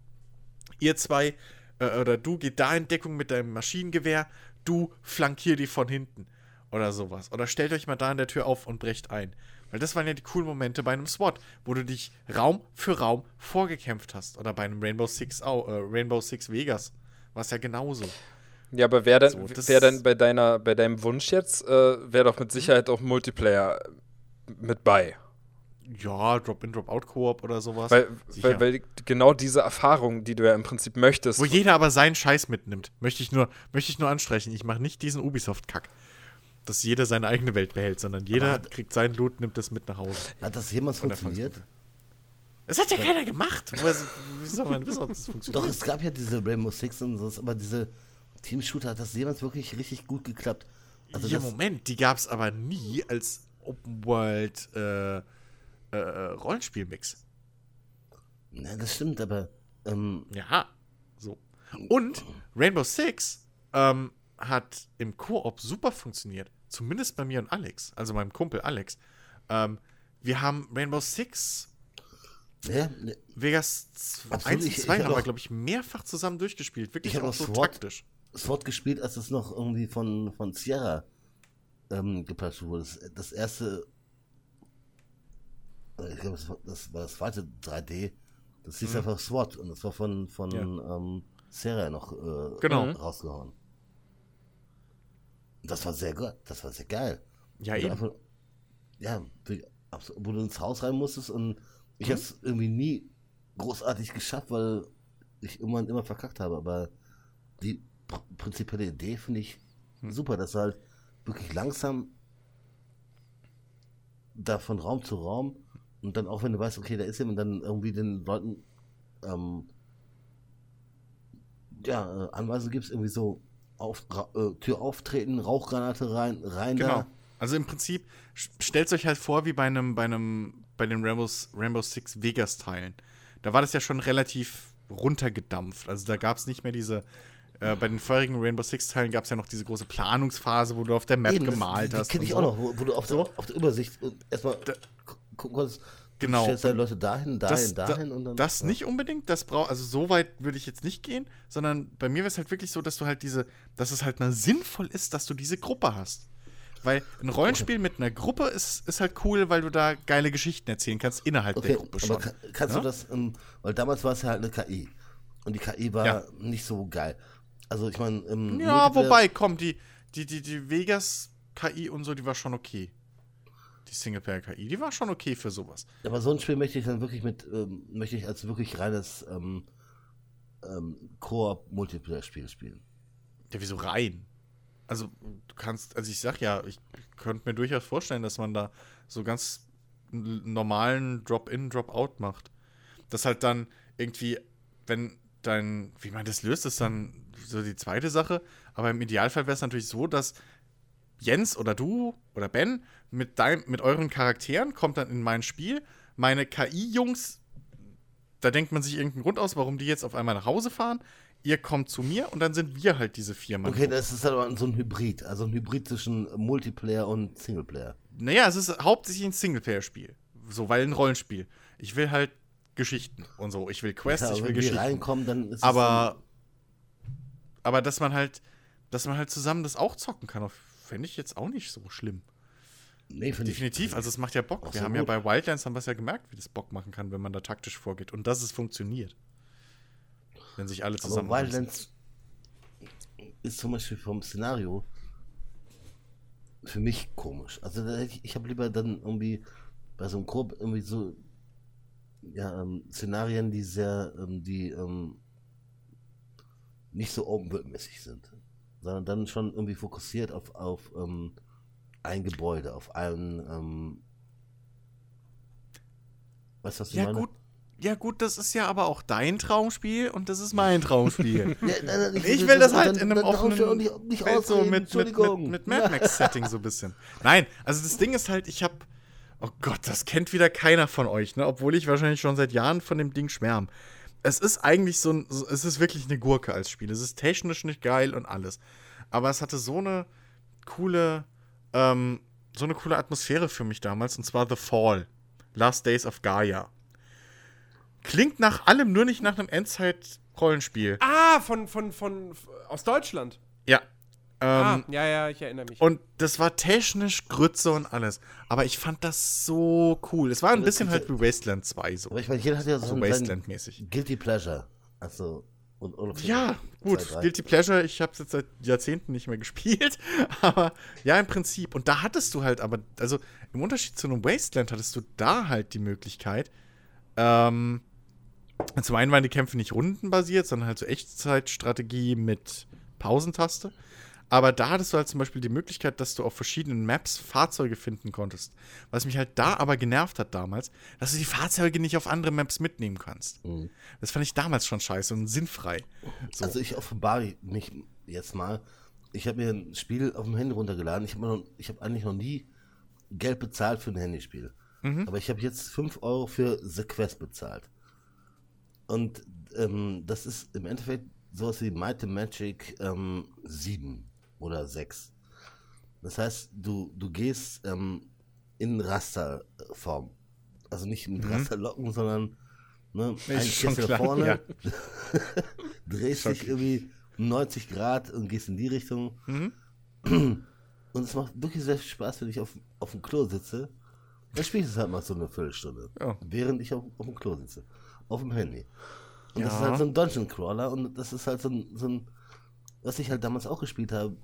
ihr zwei, äh, oder du geht da in Deckung mit deinem Maschinengewehr, du flankier die von hinten. Oder sowas. Oder stellt euch mal da an der Tür auf und brecht ein. Weil das waren ja die coolen Momente bei einem SWAT, wo du dich Raum für Raum vorgekämpft hast. Oder bei einem Rainbow Six, au- äh, Rainbow Six Vegas. War es ja genauso. ja, aber wer denn, So, wer denn bei deiner, bei deinem Wunsch jetzt, äh, wäre doch mit Sicherheit auch Multiplayer mit bei. Ja, Drop-in, Drop-out-Koop oder sowas. Weil, weil, weil genau diese Erfahrung, die du ja im Prinzip möchtest, Wo jeder aber seinen Scheiß mitnimmt. Möchte ich nur, möchte ich nur anstreichen. Ich mache nicht diesen Ubisoft-Kack. Dass jeder seine eigene Welt behält, sondern jeder Aber- kriegt seinen Loot, nimmt das mit nach Hause. Hat das jemals funktioniert? Das hat ja keiner gemacht. Wie soll man wissen, ob das funktioniert? Doch, es gab ja diese Rainbow Six und so, aber diese Team-Shooter hat das jemals wirklich richtig gut geklappt. Also ja, Moment, die gab es aber nie als Open World äh, äh, Rollenspiel-Mix. na, das stimmt, aber ähm, Ja, so. Und Rainbow Six ähm, hat im Koop super funktioniert. Zumindest bei mir und Alex, also meinem Kumpel Alex. Ähm, wir haben Rainbow Six ja, ne, Vegas Absolut, 1 und ich- 2 ich hab haben wir, glaube ich, mehrfach zusammen durchgespielt. Wirklich auch so SWAT. taktisch. SWAT gespielt, als es noch irgendwie von, von Sierra ähm, gepatcht wurde. Das, das erste, äh, ich glaube, das, war- das war das zweite 3D. Das hieß einfach SWAT und das war von, von Mhm. Ja. ähm, Sierra noch äh, Genau. rausgehauen. Das war sehr gut, das war sehr geil. Ja, eben. einfach- ja, wo du ins Haus rein musstest und ich Mhm. habe es irgendwie nie großartig geschafft, weil ich irgendwann immer verkackt habe. Aber die pr prinzipielle Idee finde ich Hm. super, dass du halt wirklich langsam da von Raum zu Raum und dann auch wenn du weißt, okay, da ist jemand, dann irgendwie den Leuten ähm, ja, äh, Anweisungen gibst, irgendwie so auf, äh, Tür auftreten, Rauchgranate rein, rein Genau. da. Also im Prinzip, stellt euch halt vor, wie bei einem, bei einem, bei den Rainbows, Rainbow Six Vegas-Teilen. Da war das ja schon relativ runtergedampft. Also da gab es nicht mehr diese, äh, bei den vorherigen Rainbow Six-Teilen gab es ja noch diese große Planungsphase, wo du auf der Map Eben, das- gemalt die, hast. Die kenne ich so. auch noch, wo, wo du auf, der, auf der Übersicht äh, erstmal gu- gucken konntest. Genau. Du stellst deine Leute dahin, dahin, das, dahin da, und dann. das ja. nicht unbedingt, das braucht, also so weit würde ich jetzt nicht gehen, sondern bei mir wäre es halt wirklich so, dass du halt diese, dass es halt mal sinnvoll ist, dass du diese Gruppe hast. Weil ein Rollenspiel mit einer Gruppe ist, ist halt cool, weil du da geile Geschichten erzählen kannst innerhalb Okay, der Gruppe aber schon. kann, kannst Ja? du das, ähm, weil damals war es ja halt eine KI. Und die KI war Ja. nicht so geil. Also ich meine, im Ja, wobei, komm, die, die, die, die Vegas-KI und so, die war schon okay. Die Singleplayer-KI, die war schon okay für sowas. Aber so ein Spiel möchte ich dann wirklich mit, ähm, möchte ich als wirklich reines ähm, ähm, Koop-Multiplayer-Spiel spielen. Ja, wieso rein? Also, du kannst, also ich sag ja, ich könnte mir durchaus vorstellen, dass man da so ganz normalen Drop-in, Drop-out macht. Das halt dann irgendwie, wenn dein, wie man das löst, ist dann so die zweite Sache. Aber im Idealfall wäre es natürlich so, dass Jens oder du oder Ben mit, dein, mit euren Charakteren kommt dann in mein Spiel. Meine KI-Jungs, da denkt man sich irgendeinen Grund aus, warum die jetzt auf einmal nach Hause fahren. Ihr kommt zu mir und dann sind wir halt diese vier Mann. Okay, das ist aber so ein Hybrid. Also ein Hybrid zwischen Multiplayer und Singleplayer. Naja, es ist hauptsächlich ein Singleplayer-Spiel. So, weil ein Rollenspiel. Ich will halt Geschichten und so. Ich will Quests, Ja, ich will wenn die Geschichten. reinkommen, dann ist es Aber, aber dass man halt, dass man halt zusammen das auch zocken kann, fände ich jetzt auch nicht so schlimm. Nee, finde ich- Definitiv, also es macht ja Bock. Wir haben ja gut. bei Wildlands haben wir es ja gemerkt, wie das Bock machen kann, wenn man da taktisch vorgeht. Und dass es funktioniert. Wenn sich alle Aber zusammen. Wildlands ist zum Beispiel vom Szenario für mich komisch. Also ich, ich habe lieber dann irgendwie bei so einem Korb irgendwie so ja, ähm, Szenarien, die sehr, ähm, die ähm, nicht so open-world-mäßig sind, sondern dann schon irgendwie fokussiert auf, auf ähm, ein Gebäude, auf einen ähm, weißt du, was ich Ja, meine? gut. Ja, gut, das ist ja aber auch dein Traumspiel und das ist mein Traumspiel. Ja, nein, nein, Ich will das halt dann- in einem ich offenen auch nicht, nicht Feld so mit, mit, mit, mit Mad Max-Setting so ein bisschen. Nein, also das Ding ist halt, ich hab. Oh Gott, das kennt wieder keiner von euch, ne? Obwohl ich wahrscheinlich schon seit Jahren von dem Ding schwärme. Es ist eigentlich so ein. so- Es ist wirklich eine Gurke als Spiel. Es ist technisch nicht geil und alles. Aber es hatte so eine coole. Ähm, so eine coole Atmosphäre für mich damals, und zwar The Fall. Last Days of Gaia. Klingt nach allem, nur nicht nach einem Endzeit-Rollenspiel. Ah, von, von, von, aus Deutschland. Ja. Ähm, ah, ja, ja, ich erinnere mich. Und das war technisch Grütze und alles. Aber ich fand das so cool. Es war ein das bisschen halt wie Wasteland 2 so. Aber ich meine, jeder hat ja so So sein Wasteland-mäßig. Guilty Pleasure. Also, und, und Ja, gut. Guilty Pleasure, ich habe es jetzt seit Jahrzehnten nicht mehr gespielt. Aber ja, im Prinzip. Und da hattest du halt aber, also im Unterschied zu einem Wasteland hattest du da halt die Möglichkeit, ähm, zum einen waren die Kämpfe nicht rundenbasiert, sondern halt so Echtzeitstrategie mit Pausentaste. Aber da hattest du halt zum Beispiel die Möglichkeit, dass du auf verschiedenen Maps Fahrzeuge finden konntest. Was mich halt da aber genervt hat damals, dass du die Fahrzeuge nicht auf andere Maps mitnehmen kannst. Mhm. Das fand ich damals schon scheiße und sinnfrei. So. Also ich offenbare mich jetzt mal. Ich habe mir ein Spiel auf dem Handy runtergeladen. Ich habe habe eigentlich noch nie Geld bezahlt für ein Handyspiel. Mhm. Aber ich habe jetzt 5 Euro für The Quest bezahlt. Und ähm, das ist im Endeffekt sowas wie Might and Magic ähm, 7 oder 6. Das heißt, du, du gehst ähm, in Rasterform. Also nicht mit Rasterlocken, sondern ne, eigentlich gehst du vorne, ja. drehst dich irgendwie 90 Grad und gehst in die Richtung. Mhm. Und es macht wirklich sehr viel Spaß, wenn ich auf, auf dem Klo sitze. Dann spiele ich es halt mal so eine Viertelstunde. Ja. Während ich auf, auf dem Klo sitze. Auf dem Handy. Und das Ja. ist halt so ein Dungeon Crawler und das ist halt so ein, so ein, was ich halt damals auch gespielt habe,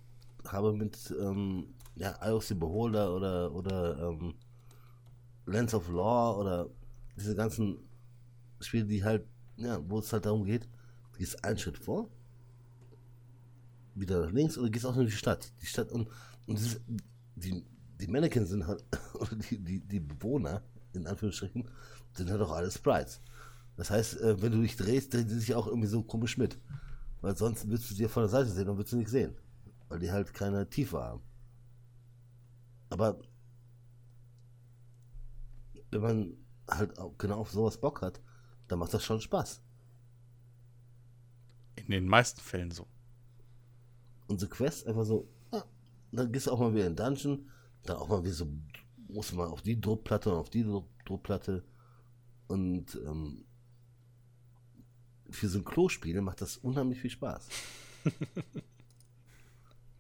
habe mit ähm, ja, IOC Beholder oder, oder ähm, Lens of Law oder diese ganzen Spiele, die halt, ja, wo es halt darum geht, du gehst einen Schritt vor, wieder nach links oder gehst auch in die Stadt. Die Stadt und, und dieses, die, die Mannequins sind halt, oder die, die, die Bewohner, in Anführungsstrichen, sind halt auch alle Sprites. Das heißt, äh, wenn du dich drehst, drehen die sich auch irgendwie so komisch mit. Weil sonst würdest du sie von der Seite sehen und würdest du nicht sehen. Weil die halt keine Tiefe haben. Aber wenn man halt genau auf sowas Bock hat, dann macht das schon Spaß. In den meisten Fällen so. Unsere Quest einfach so, ah, dann gehst du auch mal wieder in den Dungeon, dann auch mal wieder so, muss man auf die Druckplatte und auf die Druck- Druckplatte. Und ähm, für so ein Klospiel macht das unheimlich viel Spaß.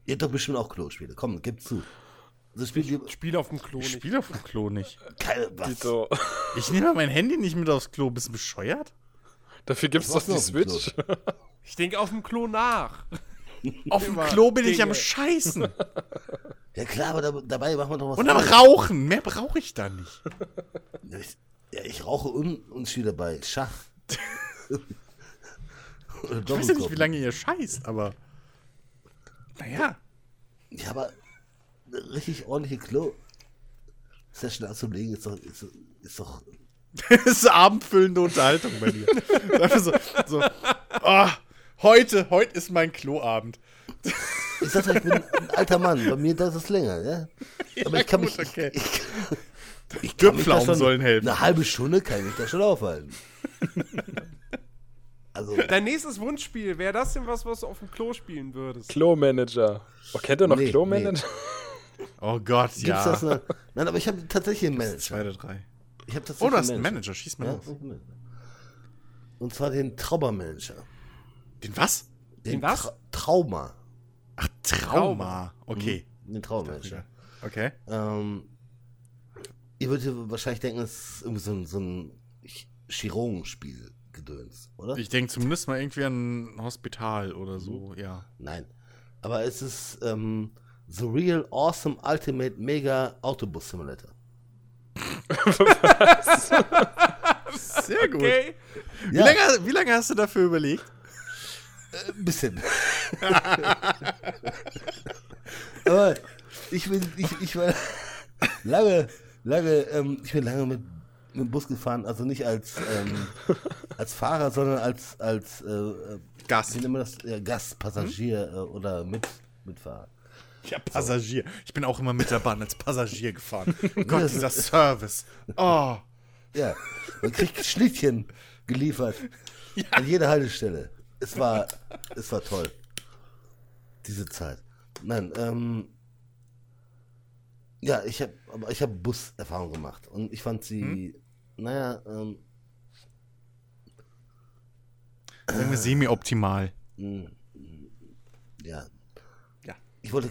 Ihr habt doch bestimmt auch Klospiele. Komm, gib zu. Das Spiel gibt Spiel auf dem Klo Ich nicht. spiele auf dem Klo nicht. keine. Ich nehme mein Handy nicht mit aufs Klo. Bist du bescheuert? Dafür gibt's Was doch die Switch. Ich denke auf dem Klo nach. Auf dem Klo bin ich Dinge. am Scheißen. Ja klar, aber da, dabei machen wir doch was. Und am. Rauchen. Mehr brauche ich da nicht. Ja, ich, ja, ich rauche und, und spiele dabei Schach. Ich weiß ja nicht, wie lange ihr scheißt, aber. Naja. Ja, aber eine richtig ordentliche Klo. Session anzulegen ist doch, ist, ist doch. Das ist abendfüllende Unterhaltung bei dir. So, so oh, heute, heute ist mein Kloabend. Ich sag doch, ich bin ein alter Mann. Bei mir dauert es länger, ja? Aber ich kann gut, mich. okay. Ich, ich, ich kann mich da schon- sollen helfen. Eine halbe Stunde kann ich mich da schon aufhalten. Also, Dein nächstes Wunschspiel, wäre das denn was, was du auf dem Klo spielen würdest? Klo-Manager. Oh, kennt ihr noch Nee, Klo-Manager? Oh Gott, gibt's ja. das noch? Nein, aber ich habe tatsächlich einen Manager. Zwei oder drei. Ich habe tatsächlich Oh, du hast einen Manager. Schieß mal Ja, los. Und zwar den Trauber-Manager. Den was? Den was? Tra Trauma. Ach, Trauma. Okay. Den Trauber-Manager. Okay. Ähm, ihr würdet wahrscheinlich denken, es ist irgendwie so ein, so ein Ch- Chirurgenspiel gedöns, oder? Ich denke zumindest mal irgendwie an ein Hospital oder so, Mhm. ja. Nein. Aber es ist ähm, The Real Awesome Ultimate Mega Autobus Simulator. Sehr gut. Okay. Wie, Ja. lange, wie lange hast du dafür überlegt? Ein bisschen. Aber ich bin, ich, ich war lange, lange, ähm, ich bin lange mit, mit dem Bus gefahren, also nicht als, ähm, als Fahrer, sondern als, als äh, äh, Gast. wie nennt man das? Ja, Gast, Passagier äh, oder mit, Mitfahrer. Ja, Passagier. Ich bin auch immer mit der Bahn als Passagier gefahren. Gott, dieser Service. Oh. Ja, man kriegt Schnittchen geliefert an jeder Haltestelle. Es war, es war toll. Diese Zeit. Nein, ähm, ja, ich habe, aber ich habe Buserfahrung gemacht und ich fand sie, naja, ähm, Sagen wir semi-optimal. mh, ja. Ja. Ich wollte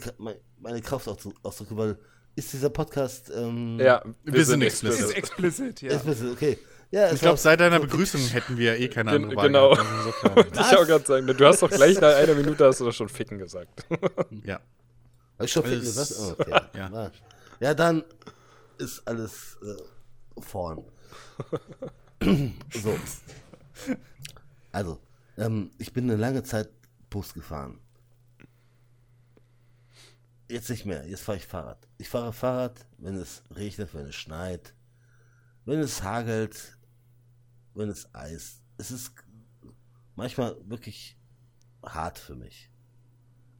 meine Kraft ausdrücken, weil ist dieser Podcast, ähm, Ja, Wir sind Ist explicit. explicit. explicit, ja. ist bisschen, okay. Ja, Ich glaube, seit deiner Begrüßung hätten wir eh keine andere Wahl genau. gehabt. Insofern, Ich auch gerade sagen, du hast doch gleich nach einer Minute hast du doch schon ficken gesagt. ja. Hab ich schon Es- gesagt? Oh, okay. ja. ja. ja, dann ist alles äh, vorn. so. Also, ähm, ich bin eine lange Zeit Bus gefahren. Jetzt nicht mehr, jetzt fahre ich Fahrrad. Ich fahre Fahrrad, wenn es regnet, wenn es schneit, wenn es hagelt, wenn es eist. Es ist manchmal wirklich hart für mich.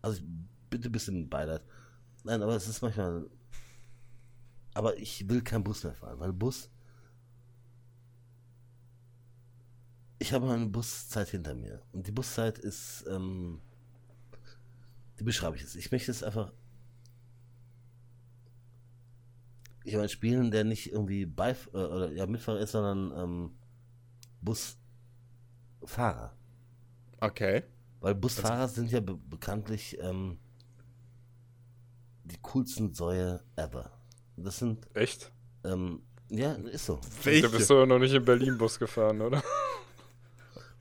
Also bitte ein bisschen Beileid. Nein, aber es ist manchmal. Aber ich will keinen Bus mehr fahren, weil Bus. Ich habe meine Buszeit hinter mir. Und die Buszeit ist. Ähm, die beschreibe ich jetzt. Ich möchte es einfach. Ich meine, spielen, der nicht irgendwie Beif äh, oder ja, Mitfahrer ist, sondern ähm, Busfahrer. Okay. Weil Busfahrer sind ja be bekanntlich ähm, die coolsten Säue ever. Das sind, Echt? ähm, ja, ist so. Du bist doch noch nicht in Berlin Bus gefahren, oder?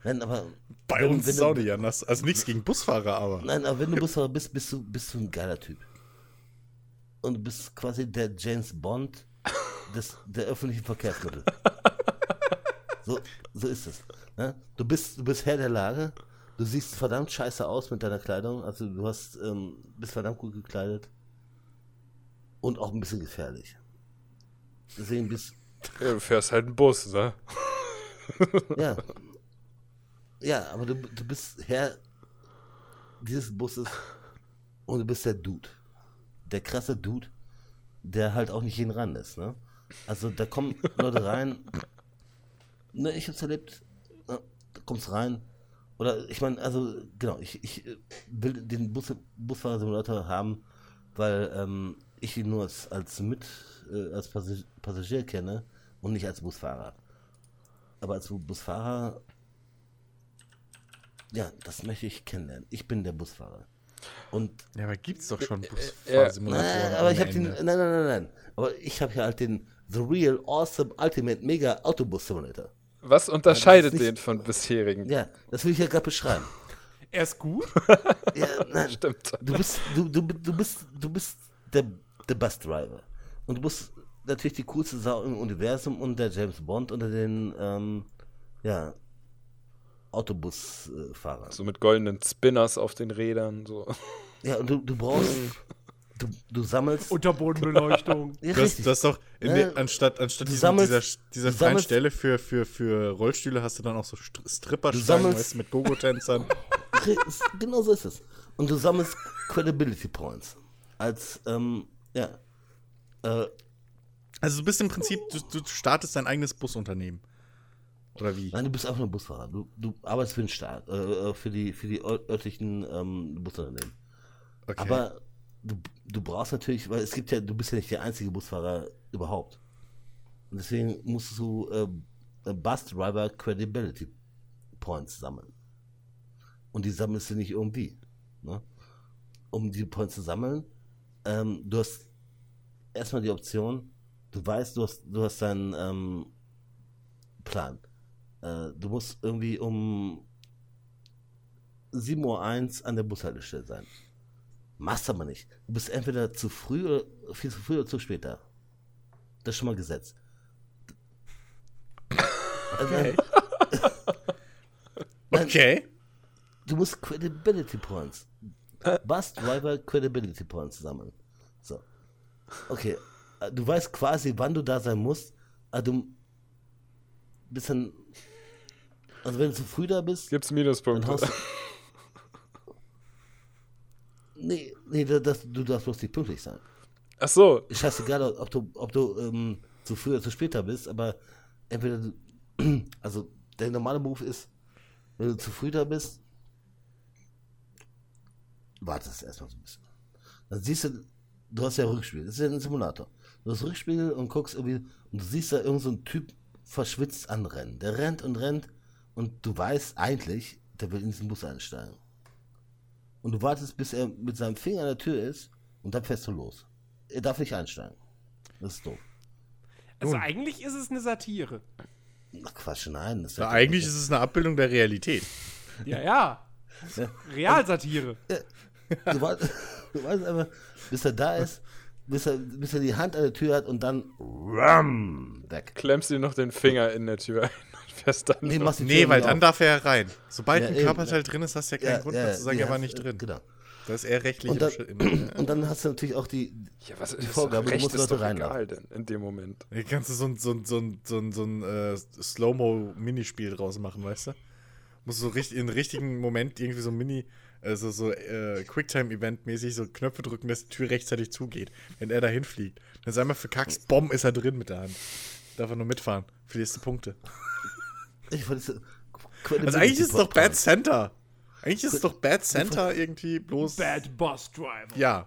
Nein, aber. Bei uns ist auch nicht anders. Also nichts gegen Busfahrer, aber. Nein, aber wenn du Busfahrer bist, bist du, bist du ein geiler Typ. Und du bist quasi der James Bond des, der öffentlichen Verkehrsmittel. So, so ist es. Ne? Du, bist, du bist Herr der Lage. Du siehst verdammt scheiße aus mit deiner Kleidung. Also du hast, ähm, bist verdammt gut gekleidet. Und auch ein bisschen gefährlich. Deswegen bist du fährst halt einen Bus, ne? Ja. Ja, aber du, du bist Herr dieses Busses und du bist der Dude. Der krasse Dude, der halt auch nicht jeden ranlässt, ne? Also da kommen Leute rein. Ne, ich hab's erlebt. Da kommst rein. Oder ich meine, also genau, ich, ich äh, will den Bus, Busfahrer-Simulator haben, weil ähm, ich ihn nur als, als mit äh, als Passagier, Passagier kenne und nicht als Busfahrer. Aber als Busfahrer, ja, das möchte ich kennenlernen. Ich bin der Busfahrer. Und Ja, aber gibt's doch schon ja. Busfahrsimulatoren. nein, aber ich ohne habe den, nein, nein, nein, nein. Aber ich habe ja halt den The Real Awesome Ultimate Mega Autobus Simulator. Was unterscheidet nicht- den von bisherigen? Ja, das will ich ja gerade beschreiben. Er ist gut. Ja, nein, Stimmt. du bist, du, du, du bist, du bist der, der Busdriver. Und du bist natürlich die coolste Sau im Universum und der James Bond unter den, ähm, ja, Autobusfahrern. So mit goldenen Spinners auf den Rädern. So. Ja, und du, du brauchst, du, du sammelst. Unterbodenbeleuchtung. Ja, Du hast, du hast doch, in Ja, der, anstatt, anstatt diesem, sammelst- dieser, dieser freien sammelst- Stelle für, für, für Rollstühle hast du dann auch so Stripperstangen, weißt du, mit Gogo-Tänzern. Genau so ist es. Und du sammelst Credibility Points. Als, ähm, ja. Äh, Also du bist im Prinzip, du, du startest dein eigenes Busunternehmen. Oder wie? nein, du bist einfach nur Busfahrer. Du, du arbeitest für den Staat, äh, äh, für die, für die ör- örtlichen ähm, Busunternehmen. Okay. Aber du, du brauchst natürlich, weil es gibt ja, du bist ja nicht der einzige Busfahrer überhaupt. Und deswegen musst du äh, Bus Driver Credibility Points sammeln. Und die sammelst du nicht irgendwie. Ne? Um die Points zu sammeln, ähm, du hast erstmal die Option, du weißt, du hast, du hast deinen ähm, Plan. Äh, du musst irgendwie um 7.01 Uhr an der Bushaltestelle sein. Machst aber nicht. Du bist entweder zu früh oder viel zu früh oder zu spät da. Das ist schon mal Gesetz. Also, okay. Du musst Credibility Points. Bus Driver Credibility Points sammeln. So. Okay. äh, Du weißt quasi, wann du da sein musst. Aber du bist dann. Also, wenn du zu früh da bist, Gibt's dann Minuspunkte? hast du. Nee, nee, das, du darfst bloß nicht pünktlich sein. Ach so. Scheißegal, ob du, ob du ähm, zu früh oder zu spät da bist, aber entweder du, also der normale Move ist, wenn du zu früh da bist, wartest erstmal so ein bisschen. Dann siehst du, du hast ja Rückspiegel, das ist ja ein Simulator. Du hast Rückspiegel und guckst irgendwie, und du siehst da irgend so einen Typ verschwitzt anrennen. Der rennt und rennt und du weißt eigentlich, der will in diesen Bus einsteigen. Und du wartest, bis er mit seinem Finger an der Tür ist und dann fährst du los. Er darf nicht einsteigen. Das ist doof. Also eigentlich ist es eine Satire. Ach Quatsch, nein. Das Ja, eigentlich ist es eine Abbildung der Realität. Ja, ja. Realsatire. du, weißt, du weißt einfach, bis er da ist, bis er, bis er die Hand an der Tür hat und dann ram, weg. Klemmst dir noch den Finger in der Tür ein dann. Nee, machst die Nee, Tür weil nicht dann auf. darf er herein. Sobald Ja, ein Körperteil drin ist, hast du ja keinen Grund mehr zu sagen, er war nicht drin. Genau. Das ist eher rechtlich Und dann, und dann hast du natürlich auch die, Ja, was ist Die das? Vorgabe, du Recht musst ist Leute doch reinlassen. egal denn in dem Moment. Hier kannst du so ein, so ein, so ein, so ein, so ein äh, Slow-Mo-Minispiel draus machen, weißt du? Musst du so richtig, in richtigen Moment irgendwie so ein Mini, also so äh, Quicktime-Event-mäßig so Knöpfe drücken, dass die Tür rechtzeitig zugeht, wenn er da hinfliegt. Dann ist einmal verkackst, Bomb ist er drin mit der Hand. Darf er nur mitfahren. Verlierst du Punkte. Ich wollte so, Also eigentlich ist es doch Bad Center. Eigentlich ist es doch Bad Center irgendwie bloß. Bad Bus Driver. Ja.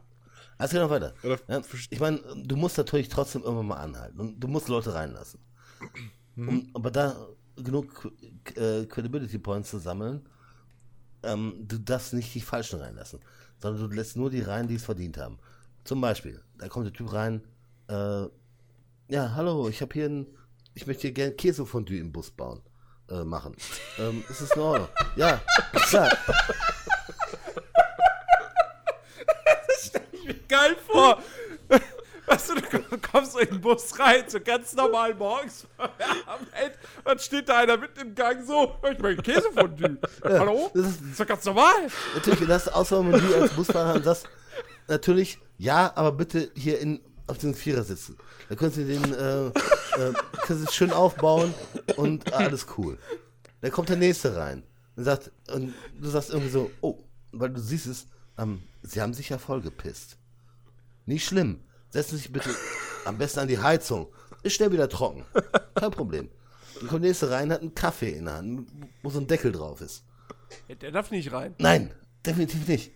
Also geh noch weiter. Ja, ich meine, du musst natürlich trotzdem irgendwann mal anhalten. Und du musst Leute reinlassen. Um, aber da genug äh, Credibility Points zu sammeln, ähm, du darfst nicht die Falschen reinlassen. Sondern du lässt nur die rein, die es verdient haben. Zum Beispiel, da kommt der Typ rein, äh, ja, hallo, ich habe hier ein, ich möchte hier gerne Käsefondue im Bus bauen. Äh, machen. ähm, es ist in Ordnung. Ja, klar. Geil vor. Weißt du, du kommst so in den Bus rein, so ganz normal morgens dann steht da einer mit im Gang so, ich möchte Käsefondue. Hallo? Das Das ist doch ganz normal. natürlich, wenn das Auswahl, wenn du als Busfahrer und sagst, natürlich, ja, aber bitte hier in, auf den Vierer sitzen. Da könntest du den, äh, äh, kannst du schön aufbauen und alles cool. Dann kommt der nächste rein und sagt, und du sagst irgendwie so, oh, weil du siehst es, ähm, sie haben sich ja vollgepisst. Nicht schlimm. Setzen Sie sich bitte am besten an die Heizung. Ist schnell wieder trocken. Kein Problem. Dann kommt der nächste rein, hat einen Kaffee in der Hand, wo so ein Deckel drauf ist. Der darf nicht rein. Nein, definitiv nicht.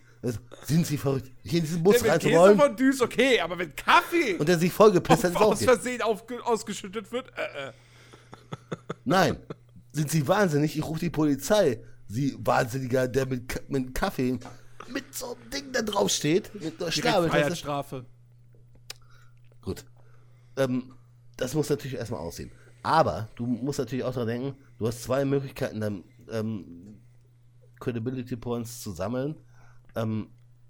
Sind Sie verrückt, hier in diesen Bus Der mit reinzurollen Käsefondue ist okay, aber wenn Kaffee und der sich vollgepisst hat, ist auch aus. Versehen aufge ausgeschüttet wird, äh, äh. Nein, sind Sie wahnsinnig? Ich rufe die Polizei. Sie Wahnsinniger, der mit, mit Kaffee mit so einem Ding da drauf steht, mit einer. Freiheitsstrafe. Gut. Ähm, das muss natürlich erstmal aussehen. Aber du musst natürlich auch daran denken, du hast zwei Möglichkeiten, dann ähm, Credibility Points zu sammeln. Ähm,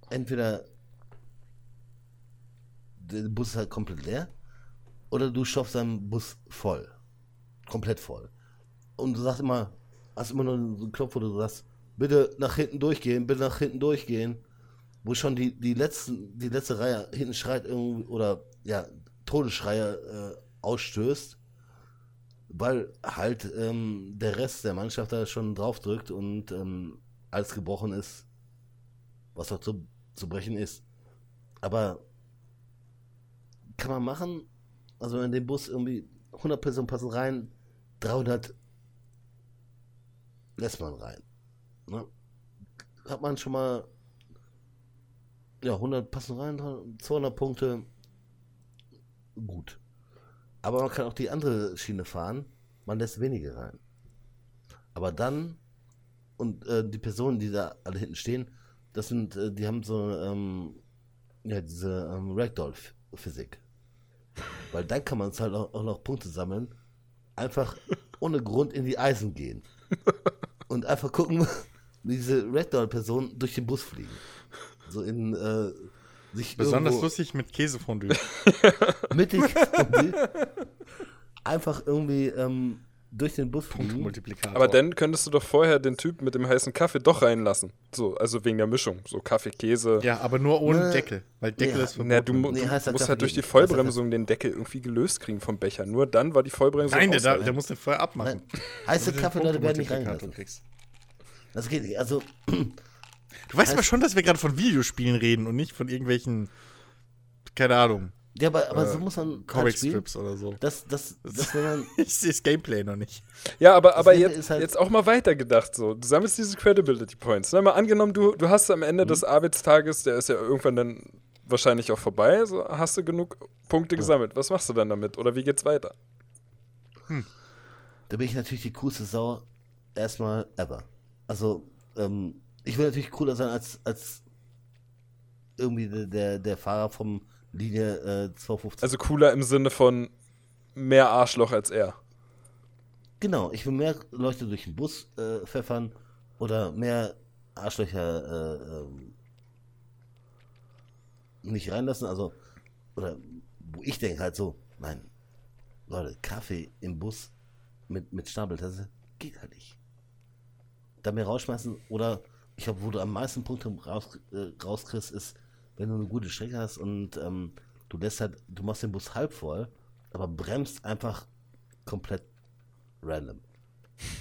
entweder der Bus ist halt komplett leer oder du schaffst deinen Bus voll. Komplett voll. Und du sagst immer, hast immer nur so einen Knopf, wo du sagst, bitte nach hinten durchgehen, bitte nach hinten durchgehen. Wo schon die, die, letzten, die letzte Reihe hinten schreit irgendwie oder ja, Todesschreie äh, ausstößt, weil halt ähm, der Rest der Mannschaft da schon drauf drückt und ähm, alles gebrochen ist, was noch zu, zu brechen ist. Aber kann man machen, also in den Bus irgendwie 100 Personen passen rein, 300 lässt man rein. Ne? Hat man schon mal ja, 100 passen rein, 200 Punkte, gut. Aber man kann auch die andere Schiene fahren, man lässt wenige rein. Aber dann, und äh, die Personen, die da alle hinten stehen, das sind, äh, die haben so, ähm, ja, diese ähm, Ragdoll-Physik. Weil dann kann man es halt auch, auch noch Punkte sammeln, einfach ohne Grund in die Eisen gehen. Und einfach gucken, wie diese Ragdoll-Personen durch den Bus fliegen. So in, äh, sich Besonders lustig mit Käsefondue. mittig einfach irgendwie ähm, durch den Bus fliegen. Punktmultiplikator. Aber dann könntest du doch vorher den Typ mit dem heißen Kaffee doch reinlassen. So, also wegen der Mischung. So Kaffee, Käse. Ja, aber nur ohne Ne, Deckel. Weil Deckel nee, ist Na, du, mu verboten. Nee, du heißer musst Kaffee halt durch die. Vollbremsung den Deckel irgendwie gelöst kriegen vom Becher. Nur dann war die Vollbremsung Nein, der, der muss den vorher abmachen. Nein, heiße den Kaffeeleute werden nicht reingelassen. kriegst. Das geht nicht. Also, Du weißt aber schon, dass wir gerade von Videospielen reden und nicht von irgendwelchen, keine Ahnung, ja, aber, aber Äh, so muss man halt. Comic-Strips oder so. Das, das, das, wenn man, Ich sehe das Gameplay noch nicht. Ja, aber, aber jetzt, halt- jetzt auch mal weitergedacht so. Du sammelst diese Credibility Points. Ne? Mal angenommen, du, du hast am Ende Mhm. des Arbeitstages, der ist ja irgendwann dann wahrscheinlich auch vorbei, so hast du genug Punkte gesammelt. Was machst du dann damit? Oder wie geht's weiter? da bin ich natürlich die coolste Sau erstmal ever. Also, ähm, ich will natürlich cooler sein als, als irgendwie der- der, der Fahrer vom Linie äh, 215. Also cooler im Sinne von mehr Arschloch als er. Genau, ich will mehr Leute durch den Bus äh, pfeffern oder mehr Arschlöcher äh, ähm, nicht reinlassen. Also, oder wo ich denke halt so, nein, Leute, Kaffee im Bus mit, mit Schnabeltasse geht halt nicht. Da mehr rausschmeißen oder ich glaube, wo du am meisten Punkte raus, äh, rauskriegst, ist, wenn du eine gute Strecke hast und ähm, du lässt halt, du machst den Bus halb voll, aber bremst einfach komplett random.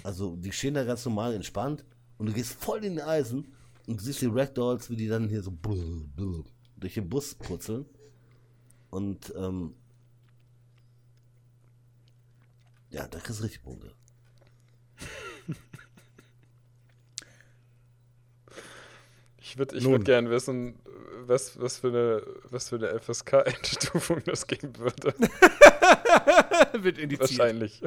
Also die stehen da ganz normal entspannt und du gehst voll in die Eisen und du siehst die Ragdolls, wie die dann hier so blub, blub, durch den Bus purzeln. Und ähm, ja, da kriegst du richtig Punkte. Ich würde ich Nun. würd gerne wissen, was, was für eine, was für eine FSK-Einstufung das geben würde. Wird indiziert. Wahrscheinlich.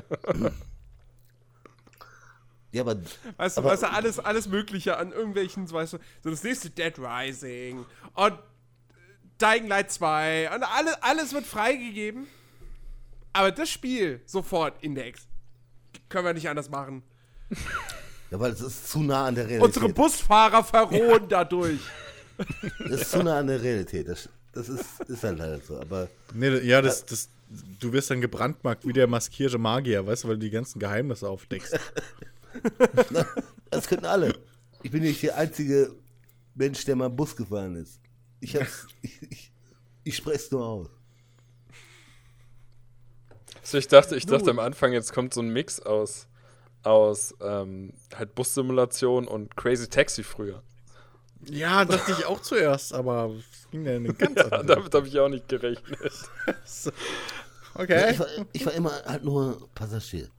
Ja, aber Weißt du, Aber- weißt du, alles, alles Mögliche an irgendwelchen, so, weißt du, so das nächste Dead Rising und Dying Light 2 und alle, alles wird freigegeben. Aber das Spiel sofort Index. Können wir nicht anders machen. Ja, weil es ist zu nah an der Realität. Unsere Busfahrer verrohen dadurch. Das ist zu nah an der Realität. Das, das ist, ist halt leider so. Aber Nee, ja, das, das, du wirst dann gebrandmarkt wie der maskierte Magier, weißt du, weil du die ganzen Geheimnisse aufdeckst. das könnten alle. Ich bin nicht der einzige Mensch, der mal Bus gefahren ist. Ich hab's. ich, ich, ich spreche es nur aus. Also ich dachte, ich dachte am Anfang, jetzt kommt so ein Mix aus, aus ähm, halt Bussimulation und Crazy Taxi früher. Ja, dachte ich auch zuerst, aber es ging ja in eine ganz Ja, damit habe ich auch nicht gerechnet. Okay. Ich, war, ich war immer halt nur Passagier.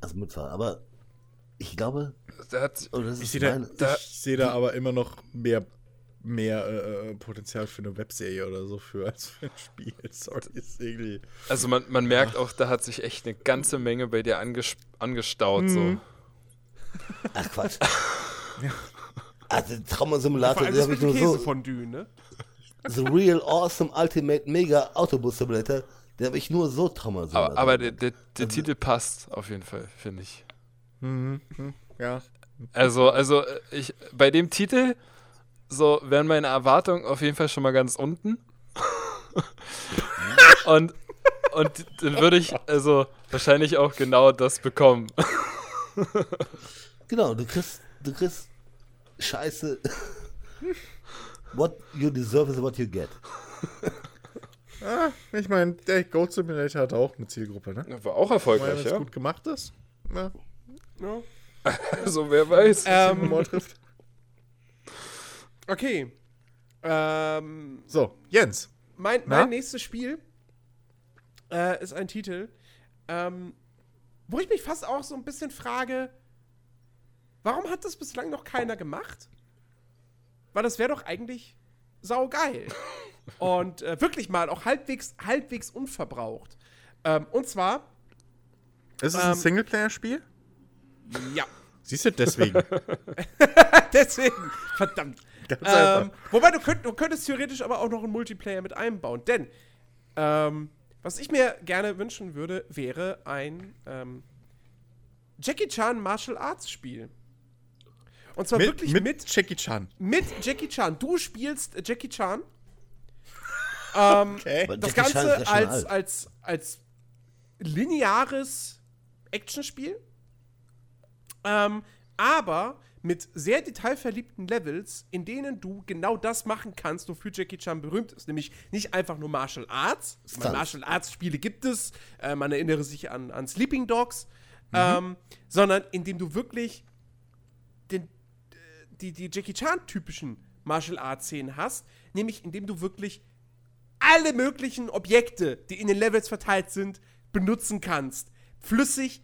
Also Mitfahrer. Aber ich glaube, hat, Ich sehe da, Da- ich seh da aber immer noch mehr, mehr äh, äh, Potenzial für eine Webserie oder so für als für ein Spiel. Sorry, ist irgendwie. also man, man merkt auch, da hat sich echt eine ganze Menge bei dir anges angestaut. So. Ach Quatsch. Also Traumasimulator, das habe ich nur so. Käsefondue, ne? The Real Awesome Ultimate Mega Autobus Simulator, den habe ich nur so Traumasimulator. Aber, aber der, der, der Titel passt auf jeden Fall, finde ich. Ja. Also, also äh, ich, bei dem Titel so wären meine Erwartungen auf jeden Fall schon mal ganz unten. und, und dann würde ich also wahrscheinlich auch genau das bekommen. Genau, du kriegst, du kriegst Scheiße. What you deserve is what you get. Ah, ich meine, der Goat Simulator hat auch eine Zielgruppe, ne? War auch erfolgreich, wenn es ja. gut gemacht ist, ja, Ja. Also wer weiß. Ähm, Humor trifft. Okay. Ähm, So, Jens. mein, mein nächstes Spiel äh, ist ein Titel, ähm, wo ich mich fast auch so ein bisschen frage, warum hat das bislang noch keiner gemacht? Weil das wäre doch eigentlich saugeil. Und äh, wirklich mal auch halbwegs, halbwegs unverbraucht. Ähm, und zwar, Ist es ein Ähm, Singleplayer-Spiel? ja, Siehst du deswegen? deswegen, verdammt. Ganz Ähm, einfach. wobei du, könnt, du könntest theoretisch aber auch noch einen Multiplayer mit einbauen. Denn ähm, was ich mir gerne wünschen würde, wäre ein ähm, Jackie Chan Martial Arts Spiel. Und zwar Mit, wirklich mit, mit, Jackie Chan. mit Jackie Chan. Du spielst Jackie Chan. Ähm, Okay. Das Jackie Ganze ja als, alt. als, als lineares Actionspiel. Ähm, aber mit sehr detailverliebten Levels, in denen du genau das machen kannst, wofür Jackie Chan berühmt ist. Nämlich nicht einfach nur Martial Arts. Meine. Martial Arts Spiele gibt es. Äh, man erinnere sich an, an Sleeping Dogs. Mhm. Ähm, sondern indem du wirklich die, die Jackie Chan-typischen Martial Arts-Szenen hast. Nämlich indem du wirklich alle möglichen Objekte, die in den Levels verteilt sind, benutzen kannst. Flüssig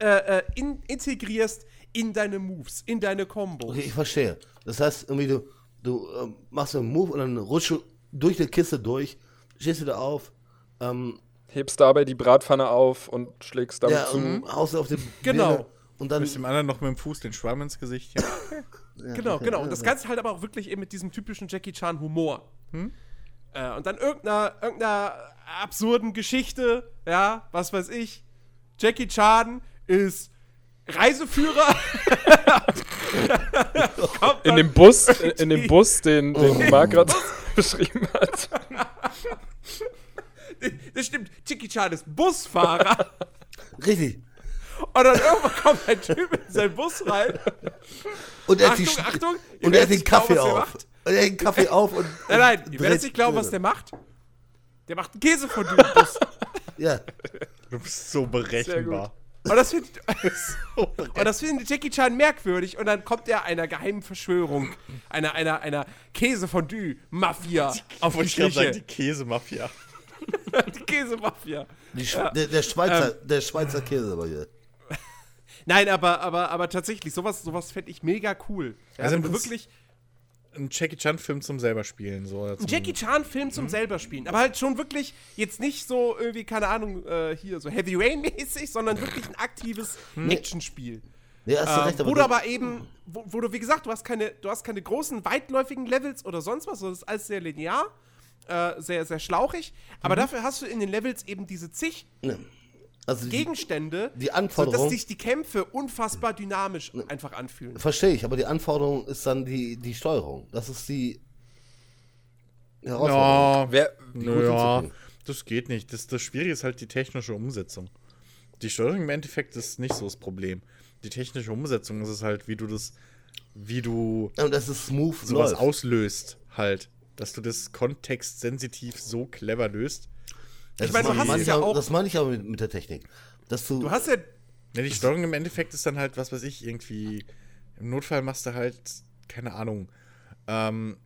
äh, äh, in, integrierst in deine Moves, in deine Combos. Okay, ich verstehe. Das heißt, irgendwie du, du ähm, machst einen Move und dann rutschst du durch eine Kiste durch, stehst wieder auf, ähm, Hebst dabei die Bratpfanne auf und schlägst damit ja, zu. und haust auf den Genau. Birne und dann Bist dem anderen noch mit dem Fuß den Schwamm ins Gesicht. Ja. Genau, genau. Und das Ganze halt aber auch wirklich eben mit diesem typischen Jackie Chan Humor. Äh, und dann irgendeiner, irgendeiner absurden Geschichte, ja, was weiß ich. Jackie Chan ist Reiseführer. In dem Bus, in, in dem Bus, den, den Marc gerade beschrieben hat. Das stimmt, Jackie Chan ist Busfahrer. richtig. Und dann irgendwann kommt ein Typ in seinen Bus rein. Und er hat, die, Achtung, Achtung. ihr und er hat den glauben, Kaffee der auf. Und er hat den Kaffee auf und. Nein, nein, ihr dreht werdet nicht glauben, was der macht. Der macht einen Käsefondue im Bus. Ja, Du bist so berechenbar. Und das findet und das findet Jackie Chan merkwürdig und dann kommt er einer geheimen Verschwörung, einer, einer, einer Käsefondue-Mafia auf die Wollte ich sagen, die Schliche. Käsemafia. Die Käsemafia. Sch der, der Schweizer, Ähm. der Schweizer Käse aber hier. Nein, aber, aber, aber tatsächlich, sowas, sowas fände ich mega cool. Ja, Also Prinzip- wirklich Ein Jackie Chan-Film zum selber spielen. So, oder zum- Jackie Chan-Film Mhm. zum selber spielen. Aber halt schon wirklich jetzt nicht so irgendwie, keine Ahnung, äh, hier so Heavy Rain-mäßig, sondern wirklich ein aktives Hm. Actionspiel. Ja, hast du Ähm, recht, wo du der- aber eben, wo, wo du, wie gesagt, du hast keine, du hast keine großen, weitläufigen Levels oder sonst was, sondern das ist alles sehr linear, äh, sehr, sehr schlauchig. Aber Mhm. dafür hast du in den Levels eben diese zig Ja. Also die- Gegenstände, die sodass Anforderung- sich die Kämpfe unfassbar dynamisch einfach anfühlen. Verstehe ich, aber die Anforderung ist dann die, die Steuerung. Das ist die Herausforderung. Ja, Wer, ja das geht nicht. Das, das Schwierige ist halt die technische Umsetzung. Die Steuerung im Endeffekt ist nicht so das Problem. Die technische Umsetzung ist es halt, wie du das, wie du Und das ist smooth sowas läuft. auslöst, halt. Dass du das kontextsensitiv so clever löst. Ich meine, du das hast ich ja aber- auch- Das meine ich aber mit, mit der Technik. Dass du, Du hast ja Ja, die Steuerung im Endeffekt ist dann halt, was weiß ich, irgendwie. Im Notfall machst du halt, keine Ahnung. Ähm,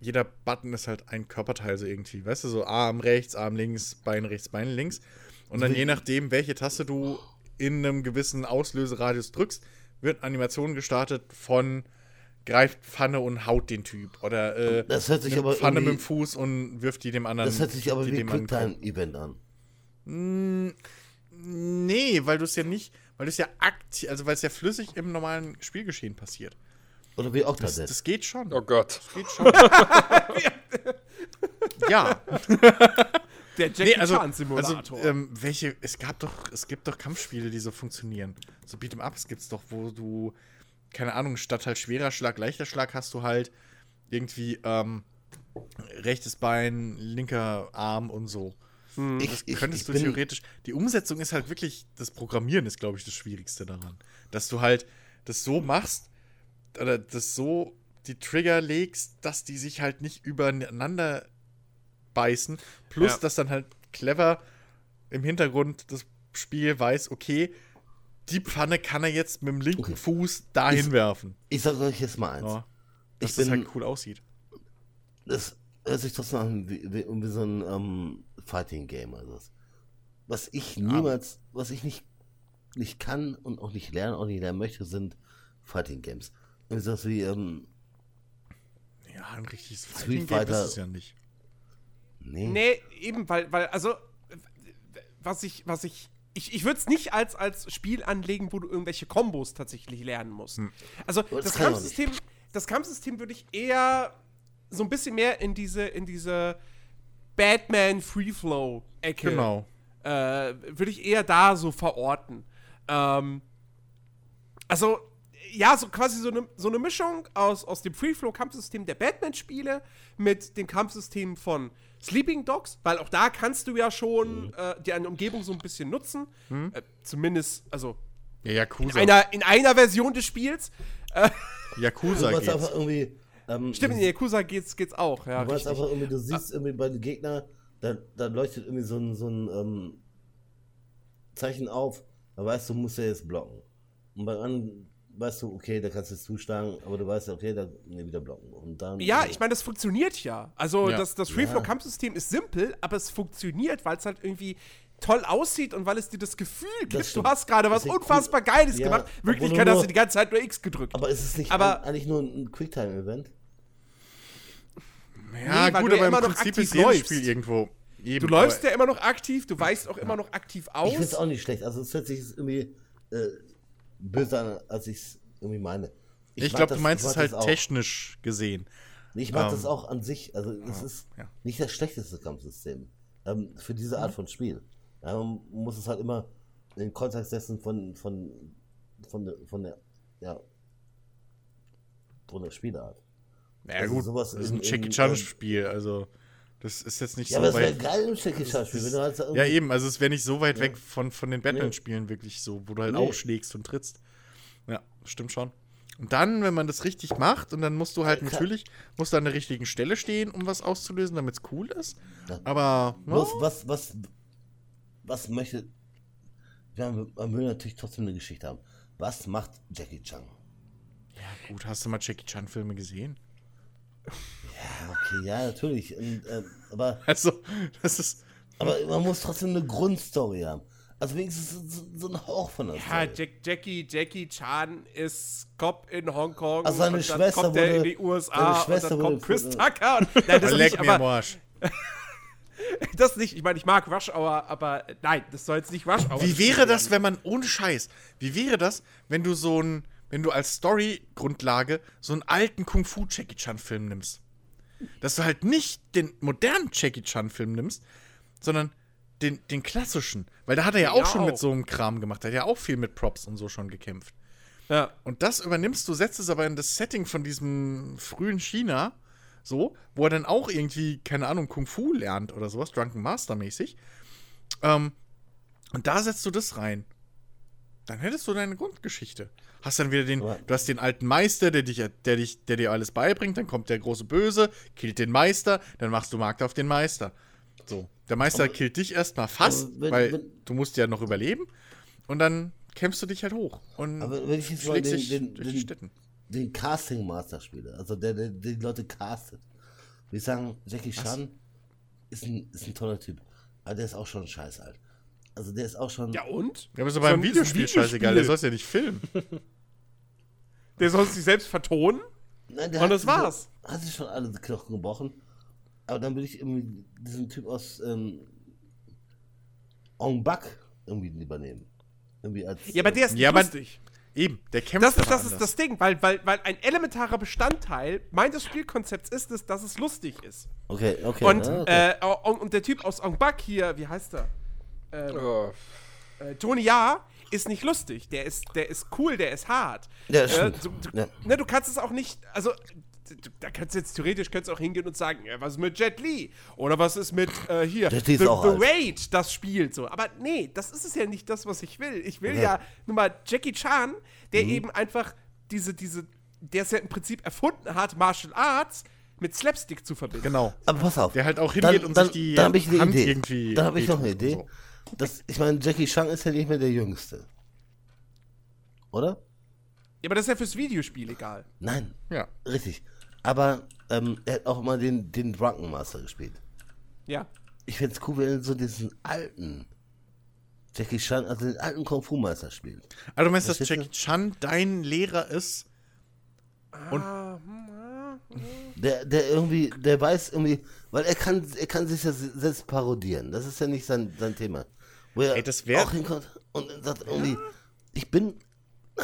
jeder Button ist halt ein Körperteil so irgendwie. Weißt du, so Arm rechts, Arm links, Bein rechts, Bein links. Und dann je nachdem, welche Taste du in einem gewissen Auslöseradius drückst, wird Animation gestartet von greift Pfanne und haut den Typ. Oder äh, Das hört sich aber Pfanne mit dem Fuß und wirft die dem anderen. das hört sich aber wie dem ein Quicktime-Event an. Nee, weil du es ja nicht, weil du es ja aktiv, also weil es ja flüssig im normalen Spielgeschehen passiert. Oder wie Das, Octodad. das geht schon. oh Gott. Das geht schon. ja. der Jackie Nee, also, Chan Simulator. also ähm, welche, es gab doch, es gibt doch Kampfspiele, die so funktionieren. So Beat'em Ups gibt's doch, wo du, keine Ahnung, statt halt schwerer Schlag, leichter Schlag hast du halt irgendwie ähm, rechtes Bein, linker Arm und so. ich, Das ich, könntest ich du bin, theoretisch. Die Umsetzung ist halt wirklich, das Programmieren ist, glaube ich, das Schwierigste daran. Dass du halt das so machst, oder das so die Trigger legst, dass die sich halt nicht übereinander beißen. Plus, Ja. dass dann halt clever im Hintergrund das Spiel weiß, okay, die Pfanne kann er jetzt mit dem linken Okay. Fuß dahin Ich- werfen. Ich sag euch jetzt mal eins. Ja. Dass Ich das bin- halt cool aussieht. Das hört sich trotzdem an wie, wie, wie so ein ähm, Fighting-Game. Also das. Was ich niemals, was ich nicht, nicht kann und auch nicht lernen, auch nicht lernen möchte, sind Fighting-Games. Und sowas wie, ähm, Ja, ein richtiges Street Fighting Game Fighter- ist es ja nicht. nee. Nee, eben, weil, weil, also, was ich, was ich, ich, ich würde es nicht als, als Spiel anlegen, wo du irgendwelche Kombos tatsächlich lernen musst. Also, Das das, auch Kampfsystem, das Kampfsystem würde ich eher so ein bisschen mehr in diese, in diese Batman Free Flow Ecke Genau. äh, würde ich eher da so verorten. Ähm, also, ja, so quasi so eine so eine Mischung aus, aus dem Free-Flow-Kampfsystem der Batman-Spiele mit dem Kampfsystem von Sleeping Dogs, weil auch da kannst du ja schon äh, die eine Umgebung so ein bisschen nutzen. Äh, zumindest, also Ja, Yakuza. einer, in einer Version des Spiels. Yakuza du weißt geht's. einfach irgendwie, ähm, Stimmt, in Yakuza geht's, geht's auch, ja. du einfach irgendwie, du siehst irgendwie bei den Gegner, da, da leuchtet irgendwie so ein, so ein ähm, Zeichen auf, da weißt du, musst ja jetzt blocken. Und bei anderen weißt du, okay, da kannst du jetzt zuschlagen, aber du weißt ja, okay, da nee, wieder blocken. Und dann, Ja, äh, ich meine, das funktioniert ja. Also Ja. das, das Free-Flow-Kampfsystem ist simpel, aber es funktioniert, weil es halt irgendwie toll aussieht und weil es dir das Gefühl gibt, du stimmt. hast gerade was Das unfassbar cool. Geiles Ja, gemacht. Wirklichkeit du hast du die ganze Zeit nur X gedrückt. Aber ist es nicht Aber- ein, eigentlich nur ein Quicktime-Event? Ja, Nee, gut, du aber im immer noch Prinzip ist jedes läufst. Spiel irgendwo. Eben, du läufst ja immer noch aktiv, du weichst auch immer noch aktiv aus. Ich finde es auch nicht schlecht. Also es hört sich irgendwie äh, böse an, als ich es irgendwie meine. Ich mag glaube, du meinst ich es halt technisch gesehen. Ich mag Ähm, das auch an sich. Also es ist ja. nicht das schlechteste Kampfsystem ähm, für diese Art von Spiel. Ja, man muss es halt immer in den Kontext setzen von, von, von, der, von der, ja, von der Spielart. Ja, Also gut, sowas das ist in- ein Jackie Chan-Spiel, also das ist jetzt nicht Ja, so aber es wäre weit. geil im Jackie Chan-Spiel, wenn du halt Ja, eben, also es wäre nicht so weit Ja. weg von, von den Batman-Spielen wirklich so, wo du halt Nee. aufschlägst und trittst. Ja, stimmt schon. Und dann, wenn man das richtig macht, und dann musst du halt Ja, natürlich, musst du an der richtigen Stelle stehen, um was auszulösen, damit es cool ist. Ja. Aber, ja, Was, was, was, was möchte. Ja, man will natürlich trotzdem eine Geschichte haben. Was macht Jackie Chan? gut, hast du mal Jackie Chan-Filme gesehen? Ja, okay, ja, natürlich. Und, ähm, aber, Also, das ist. aber man muss trotzdem eine Grundstory haben. Also wenigstens so, so, so ein Hauch von der ja. Jack, Jackie, Jackie Chan ist Cop in Hongkong Also seine und dann Schwester kommt er in wurde- die USA seine Schwester und dann kommt wurde- Chris Tucker. Und, nein, das Leck nicht, mir aber Arsch. das nicht. Ich meine, ich mag Rush Hour, aber äh, nein, das soll jetzt nicht Rush Hour. Wie wäre das, wenn man, ohne Scheiß, wie wäre das, wenn du so ein, wenn du als Story-Grundlage so einen alten Kung-Fu-Jackie Chan-Film nimmst? Dass du halt nicht den modernen Jackie Chan-Film nimmst, sondern den, den klassischen. Weil da hat er ja auch Ja, schon mit auch. so einem Kram gemacht. Er hat ja auch viel mit Props und so schon gekämpft. Ja. Und das übernimmst du, setzt es aber in das Setting von diesem frühen China, so, wo er dann auch irgendwie, keine Ahnung, Kung Fu lernt oder sowas, Drunken Master mäßig. Ähm, und da setzt du das rein. Dann hättest du deine Grundgeschichte. Hast dann wieder den, Ja. du hast den alten Meister, der dich, der dich, der dir alles beibringt, dann kommt der große Böse, killt den Meister, dann machst du Markt auf den Meister. So. Der Meister killt dich erstmal fast, aber wenn- weil wenn- du musst ja noch überleben. Und dann kämpfst du dich halt hoch. Und Aber wenn ich jetzt mal den, den, durch die Städten. den Casting Master spiele, also der, der, der die Leute castet, wir sagen, Jackie Chan ist ein, ist ein toller Typ, aber der ist auch schon scheiß alt. Also der ist auch schon. Ja, und? Ja, aber ist So aber ein- im ist ein Videospiel scheißegal, der soll es ja nicht filmen. Der soll sich selbst vertonen. Nein, der Und das war's. Hat sich schon alle Knochen gebrochen. Aber dann will ich irgendwie diesen Typ aus ähm, Ong Bak irgendwie lieber nehmen. Irgendwie als. Ja, aber der ist nicht Ja, aber- lustig. Eben, der kämpft Das ist, das ist das Ding, weil, weil, weil ein elementarer Bestandteil meines Spielkonzepts ist es, dass es lustig ist. Okay, okay. Und, ja, okay. äh, und, und der Typ aus Ong Bak hier, wie heißt er? Ähm, Oh, äh, Tony Ja ist nicht lustig. Der ist, der ist cool, der ist hart. Ja, äh, stimmt. du, du, Ja. ne, du kannst es auch nicht, also du, da kannst du jetzt theoretisch kannst du auch hingehen und sagen, ja, was ist mit Jet Li? Oder was ist mit äh, hier Jet Li ist The, The. Raid, das spielt so. Aber nee, das ist es ja nicht das, was ich will. Ich will Okay. ja nur mal Jackie Chan, der Mhm. eben einfach diese, diese, der es ja im Prinzip erfunden hat, Martial Arts mit Slapstick zu verbinden. Genau. aber pass auf. Der halt auch Dann- hingeht und dann, sich die dann hab ich eine Hand Idee. irgendwie Dann habe ich noch eine Idee. Das, ich meine, Jackie Chan ist ja nicht mehr der Jüngste. Oder? Ja, aber das ist ja fürs Videospiel egal. Nein, Ja. richtig. Aber ähm, er hat auch immer den, den Drunken Master gespielt. Ja. Ich fände es cool, wenn er so diesen alten Jackie Chan, also den alten Kung Fu Meister spielt. Also du meinst, dass? Jackie Chan dein Lehrer ist? Und Der, der irgendwie, der weiß irgendwie, weil er kann, er kann sich ja selbst parodieren. Das ist ja nicht sein, sein Thema. Wo er Ey, das wär- auch hinkommt und sagt irgendwie, ich bin,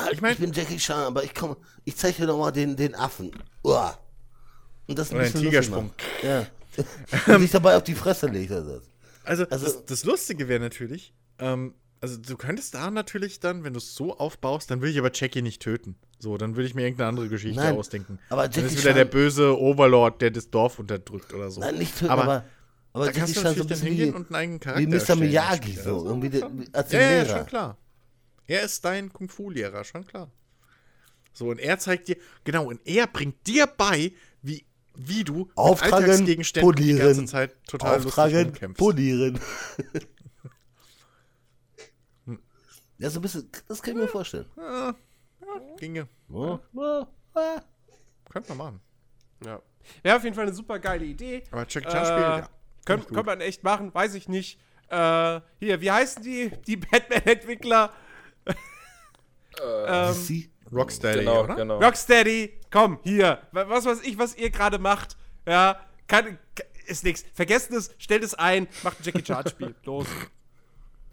Ich ich, mein- bin Jackie Chan, aber ich komme, ich zeige dir nochmal den, den Affen. Uah. Und das ein Oder bisschen lustig Tigersprung. Ja. und sich dabei auf die Fresse legt das. Also, Also- das, das Lustige wäre natürlich, ähm, also du könntest da natürlich dann, wenn du es so aufbaust, dann will ich aber Jackie nicht töten. So, dann würde ich mir irgendeine andere Geschichte Nein, ausdenken. aber dann ist Jackie wieder der Chan- böse Overlord, der das Dorf unterdrückt oder so. Nein, nicht töten, aber, aber, aber, da kannst du natürlich dann hingehen und einen eigenen Charakter wie Mr. Miyagi, so, irgendwie der, als Ja, den ja, Lehrer. schon klar. Er ist dein Kung-Fu-Lehrer, schon klar. So, und er zeigt dir, genau, und er bringt dir bei, wie, wie du mit Auftragen, Alltagsgegenständen die ganze polieren. Zeit total lustig Auftragen, rumkämpfst. polieren. ja, so ein bisschen, das kann ich mir vorstellen. Ginge. Ja, ja, ja. Könnte man machen. Ja. Wäre auf jeden Fall eine super geile Idee. Aber Jackie Chan spielt, ja. Könnte könnt man echt machen, weiß ich nicht. Äh, hier, wie heißen die, die Batman-Entwickler? ähm, Sie? Rocksteady, genau, oder? genau. Rocksteady, komm, hier. wa- Was weiß ich, was ihr gerade macht. Ja, kann, ka- ist nix. Vergesst es, stellt es ein, macht ein Jackie Chan-Spiel. Los.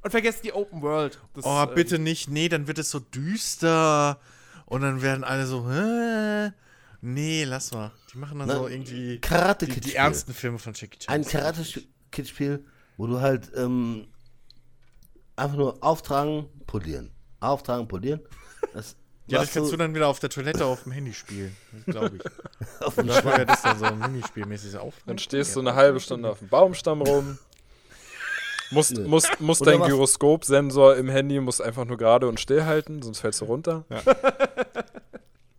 Und vergesst die Open World. Das, Oh, ähm, bitte nicht. Nee, dann wird es so düster. Und dann werden alle so, Hä? Nee, lass mal. Die machen dann Na, so irgendwie Karate die, Kid die Spiel. ernsten Filme von Jackie Chan. Ein Karate-Kid-Spiel, wo du halt ähm, einfach nur auftragen, polieren. Auftragen, polieren. Das ja, das kannst du dann wieder auf der Toilette auf dem Handy spielen, glaube ich. auf dem Das das dann so ein Minispielmäßiges Auftrag. Dann stehst du eine halbe Stunde auf dem Baumstamm rum. Musst, Nö. musst, musst dein? Gyroskop-Sensor im Handy musst einfach nur gerade und still halten, sonst fällst du runter.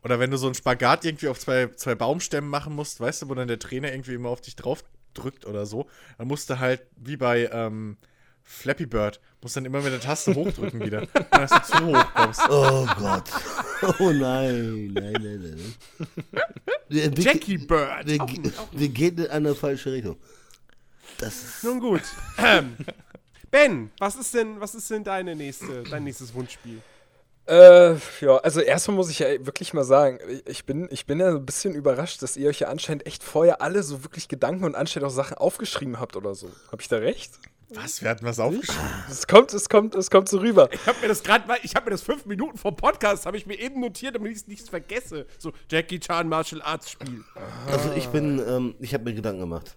Oder wenn du so einen Spagat irgendwie auf zwei, zwei Baumstämmen machen musst, weißt du, wo dann der Trainer irgendwie immer auf dich drauf drückt oder so, dann musst du halt, wie bei ähm, Flappy Bird, musst dann immer mit der Taste hochdrücken wieder, dass du zu hoch kommst. Oh Gott. Oh nein, nein, nein, nein. Wir, wir, Jackie Bird. wir, wir gehen in eine falsche Richtung. Das ist Nun gut. Ähm, ben, was ist denn, was ist denn deine nächste, dein nächstes Wunschspiel? Äh, ja, also erstmal muss ich ja wirklich mal sagen, ich- bin, ich bin ja ein bisschen überrascht, dass ihr euch ja anscheinend echt vorher alle so wirklich Gedanken und anscheinend auch Sachen aufgeschrieben habt oder so. Hab ich da recht? Was? Wir hatten was aufgeschrieben. Es kommt, es kommt, es kommt so rüber. Ich habe mir das gerade mal, ich habe mir das fünf Minuten vor Podcast, habe ich mir eben notiert, damit ich es nicht vergesse. So, Jackie Chan Martial Arts Spiel. Also ich bin, ähm, ich habe mir Gedanken gemacht.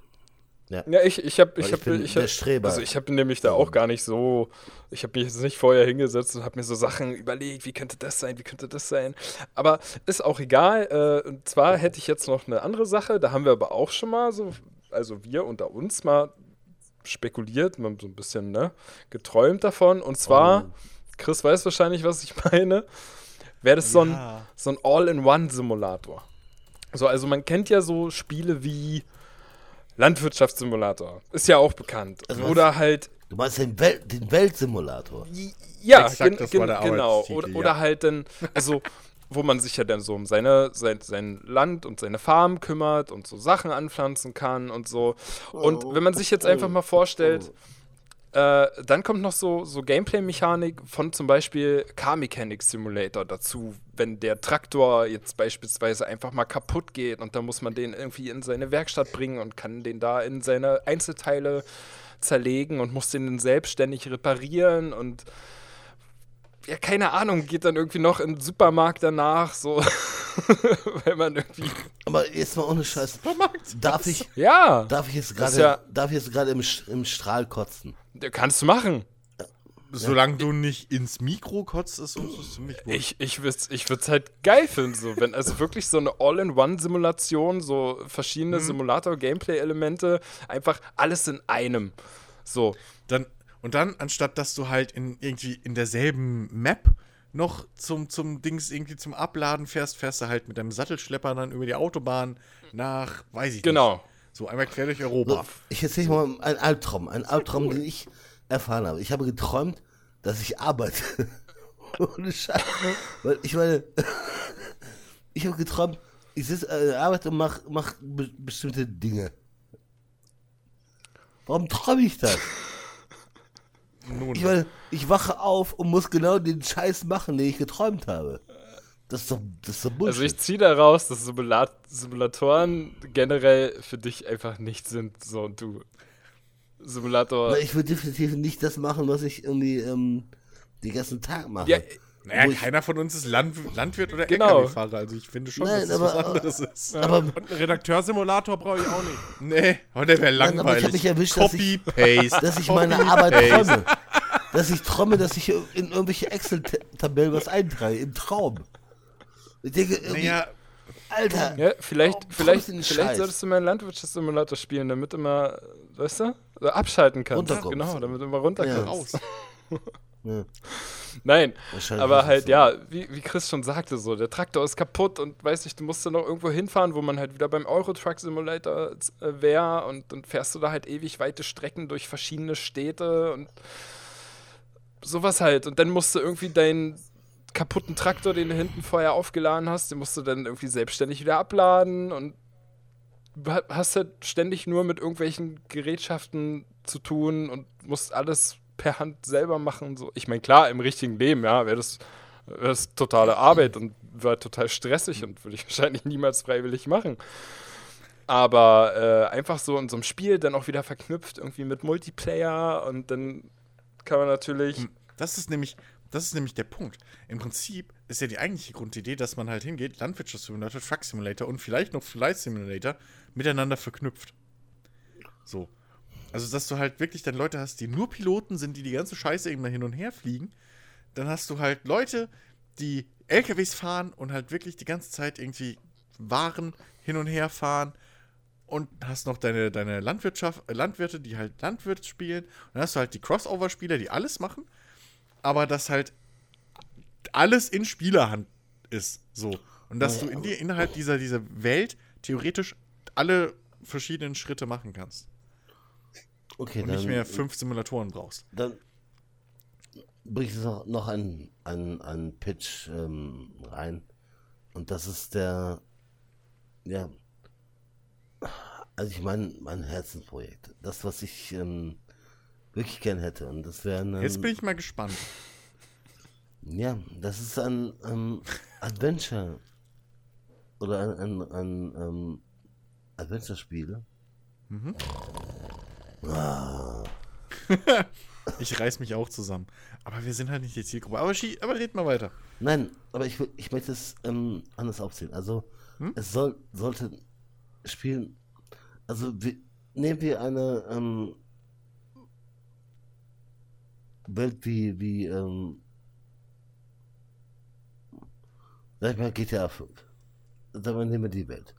Ja, ich, ich habe, ich habe, bin ich hab, also ich habe nämlich da auch gar nicht so, ich habe mich jetzt nicht vorher hingesetzt und habe mir so Sachen überlegt, wie könnte das sein, wie könnte das sein. Aber ist auch egal. Äh, und zwar hätte ich jetzt noch eine andere Sache, da haben wir aber auch schon mal so, also wir unter uns mal spekuliert, mal so ein bisschen, ne, geträumt davon. Und zwar, Chris weiß wahrscheinlich, was ich meine, wäre das so ein, so ein All-in-One-Simulator. So, also man kennt ja so Spiele wie Landwirtschaftssimulator. Ist ja auch bekannt. Also was- oder halt, Du meinst den, Wel den Weltsimulator. ja, Exakt, gen, das gen, war der genau. Oder, ja. oder halt dann, also, wo man sich ja dann so um seine, sein, sein Land und seine Farm kümmert und so Sachen anpflanzen kann und so. Und wenn man sich jetzt einfach mal vorstellt, äh, dann kommt noch so, so Gameplay-Mechanik von zum Beispiel Car Mechanic Simulator dazu, wenn der Traktor jetzt beispielsweise einfach mal kaputt geht und dann muss man den irgendwie in seine Werkstatt bringen und kann den da in seine Einzelteile zerlegen und muss den dann selbstständig reparieren und ja, keine Ahnung, geht dann irgendwie noch in den Supermarkt danach, so, weil man irgendwie, Aber jetzt mal ohne Scheiß. Darf ich, ja, darf ich jetzt gerade, ja- darf ich jetzt gerade im, im Strahl kotzen? Kannst du machen. Solange du nicht ins Mikro kotzt, ist uns das ziemlich gut. Ich, ich würde es ich würd's halt geil finden, so, wenn also wirklich so eine All-in-One-Simulation, so verschiedene Simulator-Gameplay-Elemente, einfach alles in einem. So. Dann, und dann, anstatt dass du halt in irgendwie in derselben Map noch zum, zum Dings irgendwie zum Abladen fährst, fährst du halt mit deinem Sattelschlepper dann über die Autobahn nach, weiß ich Genau. nicht. So einmal quer durch Europa. So, ich erzähle mal einen Albtraum. Ein Albtraum, den ich erfahren habe. Ich habe geträumt, dass ich arbeite. Ohne Scheiß. Weil ich meine, ich habe geträumt, ich sitze äh, arbeite und mache mach be bestimmte Dinge. Warum träume ich das? Nun, Ich meine, ich wache auf und muss genau den Scheiß machen, den ich geträumt habe. Das ist doch, das ist doch Bullshit. Also ich ziehe daraus, dass Simulat Simulatoren generell für dich einfach nicht sind. So, und du Simulator. Weil ich würde definitiv nicht das machen, was ich irgendwie ähm, den ganzen Tag mache. Ja, naja, keiner von uns ist Land, Landwirt oder Genau. LKW-Fahrer. Also ich finde schon, Nein, dass das was aber- anderes ist. aber Und einen Redakteursimulator brauche ich auch nicht. Nee, aber der wäre Nein, aber ich langweilig. hab mich erwischt, dass ich- dass ich meine Arbeit träume. Dass ich träume, dass ich in irgendwelche Excel-Tabellen was eintrage, im Traum. Ich denke, Naja, Alter, ja, vielleicht, vielleicht, vielleicht Scheiß? solltest du mal einen Landwirtschaftssimulator spielen, damit du mal, weißt du, abschalten kannst. Runterkommst. Genau, damit du mal runterkommst. Ja. Nein, aber halt, so. ja, wie, wie Chris schon sagte, so, der Traktor ist kaputt und weiß nicht, du musst dann noch irgendwo hinfahren, wo man halt wieder beim Euro Truck Simulator äh, wäre und dann fährst du da halt ewig weite Strecken durch verschiedene Städte und sowas halt. Und dann musst du irgendwie deinen kaputten Traktor, den du hinten vorher aufgeladen hast, den musst du dann irgendwie selbstständig wieder abladen und hast halt ständig nur mit irgendwelchen Gerätschaften zu tun und musst alles per Hand selber machen. So. Ich meine, klar, im richtigen Leben, ja, wäre das, wär das totale Arbeit und wäre total stressig und würde ich wahrscheinlich niemals freiwillig machen. Aber äh, einfach so in so einem Spiel dann auch wieder verknüpft irgendwie mit Multiplayer und dann kann man natürlich. Das ist nämlich, das ist nämlich der Punkt. Im Prinzip ist ja die eigentliche Grundidee, dass man halt hingeht, Landwirtschaftssimulator, Truck Simulator und vielleicht noch Flight Simulator miteinander verknüpft. So. Also, dass du halt wirklich dann Leute hast, die nur Piloten sind, die die ganze Scheiße eben hin und her fliegen. Dann hast du halt Leute, die LKWs fahren und halt wirklich die ganze Zeit irgendwie Waren hin und her fahren. Und hast noch deine, deine Landwirtschaft, äh, Landwirte, die halt Landwirt spielen. Und dann hast du halt die Crossover-Spieler, die alles machen aber dass halt alles in Spielerhand ist. So. Und dass du in dir innerhalb dieser, dieser Welt theoretisch alle verschiedenen Schritte machen kannst. Okay, Und dann, nicht mehr fünf Simulatoren brauchst. dann bringe ich noch, noch einen, einen, einen Pitch ähm, rein. Und das ist der, ja, also ich meine, mein Herzensprojekt. Das, was ich ähm, wirklich gern hätte. Und das wäre ein, Jetzt bin ich mal gespannt. ja, das ist ein ähm, Adventure oder ein, ein, ein ähm, Adventure-Spiel. Ich reiß mich auch zusammen. Aber wir sind halt nicht die Zielgruppe. Aber, aber red mal weiter. Nein, aber ich, ich möchte es ähm, anders aufziehen. Also, Hm? es soll, sollte spielen. Also, wir, nehmen wir eine ähm, Welt wie, wie ähm, sag ich mal GTA 5. Sag mal, nehmen wir die Welt.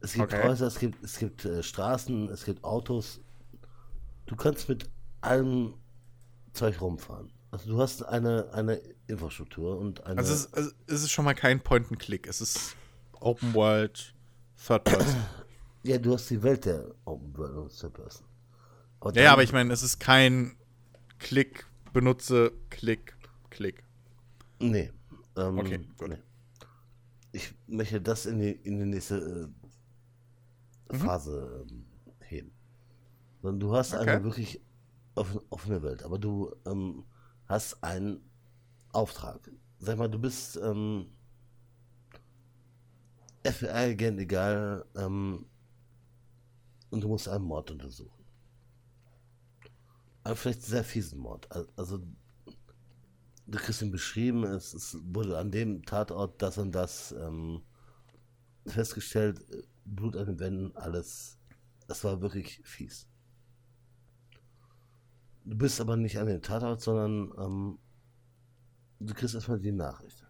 Es gibt Okay. Häuser, es gibt, es gibt äh, Straßen, es gibt Autos. Du kannst mit allem Zeug rumfahren. Also du hast eine, eine Infrastruktur und eine. Also es, ist- also es ist schon mal kein Point-and-Click. Es ist Open World, Third Person. ja, du hast die Welt der Open World und Third Person. ja, dann- ja, aber ich meine, es ist kein Klick, benutze, Klick, Klick. Nee. Ähm, Okay, gut. Nee. Ich möchte das in die, in die nächste äh, Mhm. Phase ähm, heben. Sondern du hast Okay. eine wirklich offene, offene Welt, aber du ähm, hast einen Auftrag. Sag mal, du bist ähm, FBI-Agent, egal, ähm, und du musst einen Mord untersuchen. Aber vielleicht sehr fiesen Mord. Al- Also du kriegst ihn beschrieben, es, es wurde an dem Tatort das und das ähm, festgestellt, äh, Blut an den Wänden, alles. Das war wirklich fies. Du bist aber nicht an dem Tatort, sondern ähm, du kriegst erstmal die Nachricht.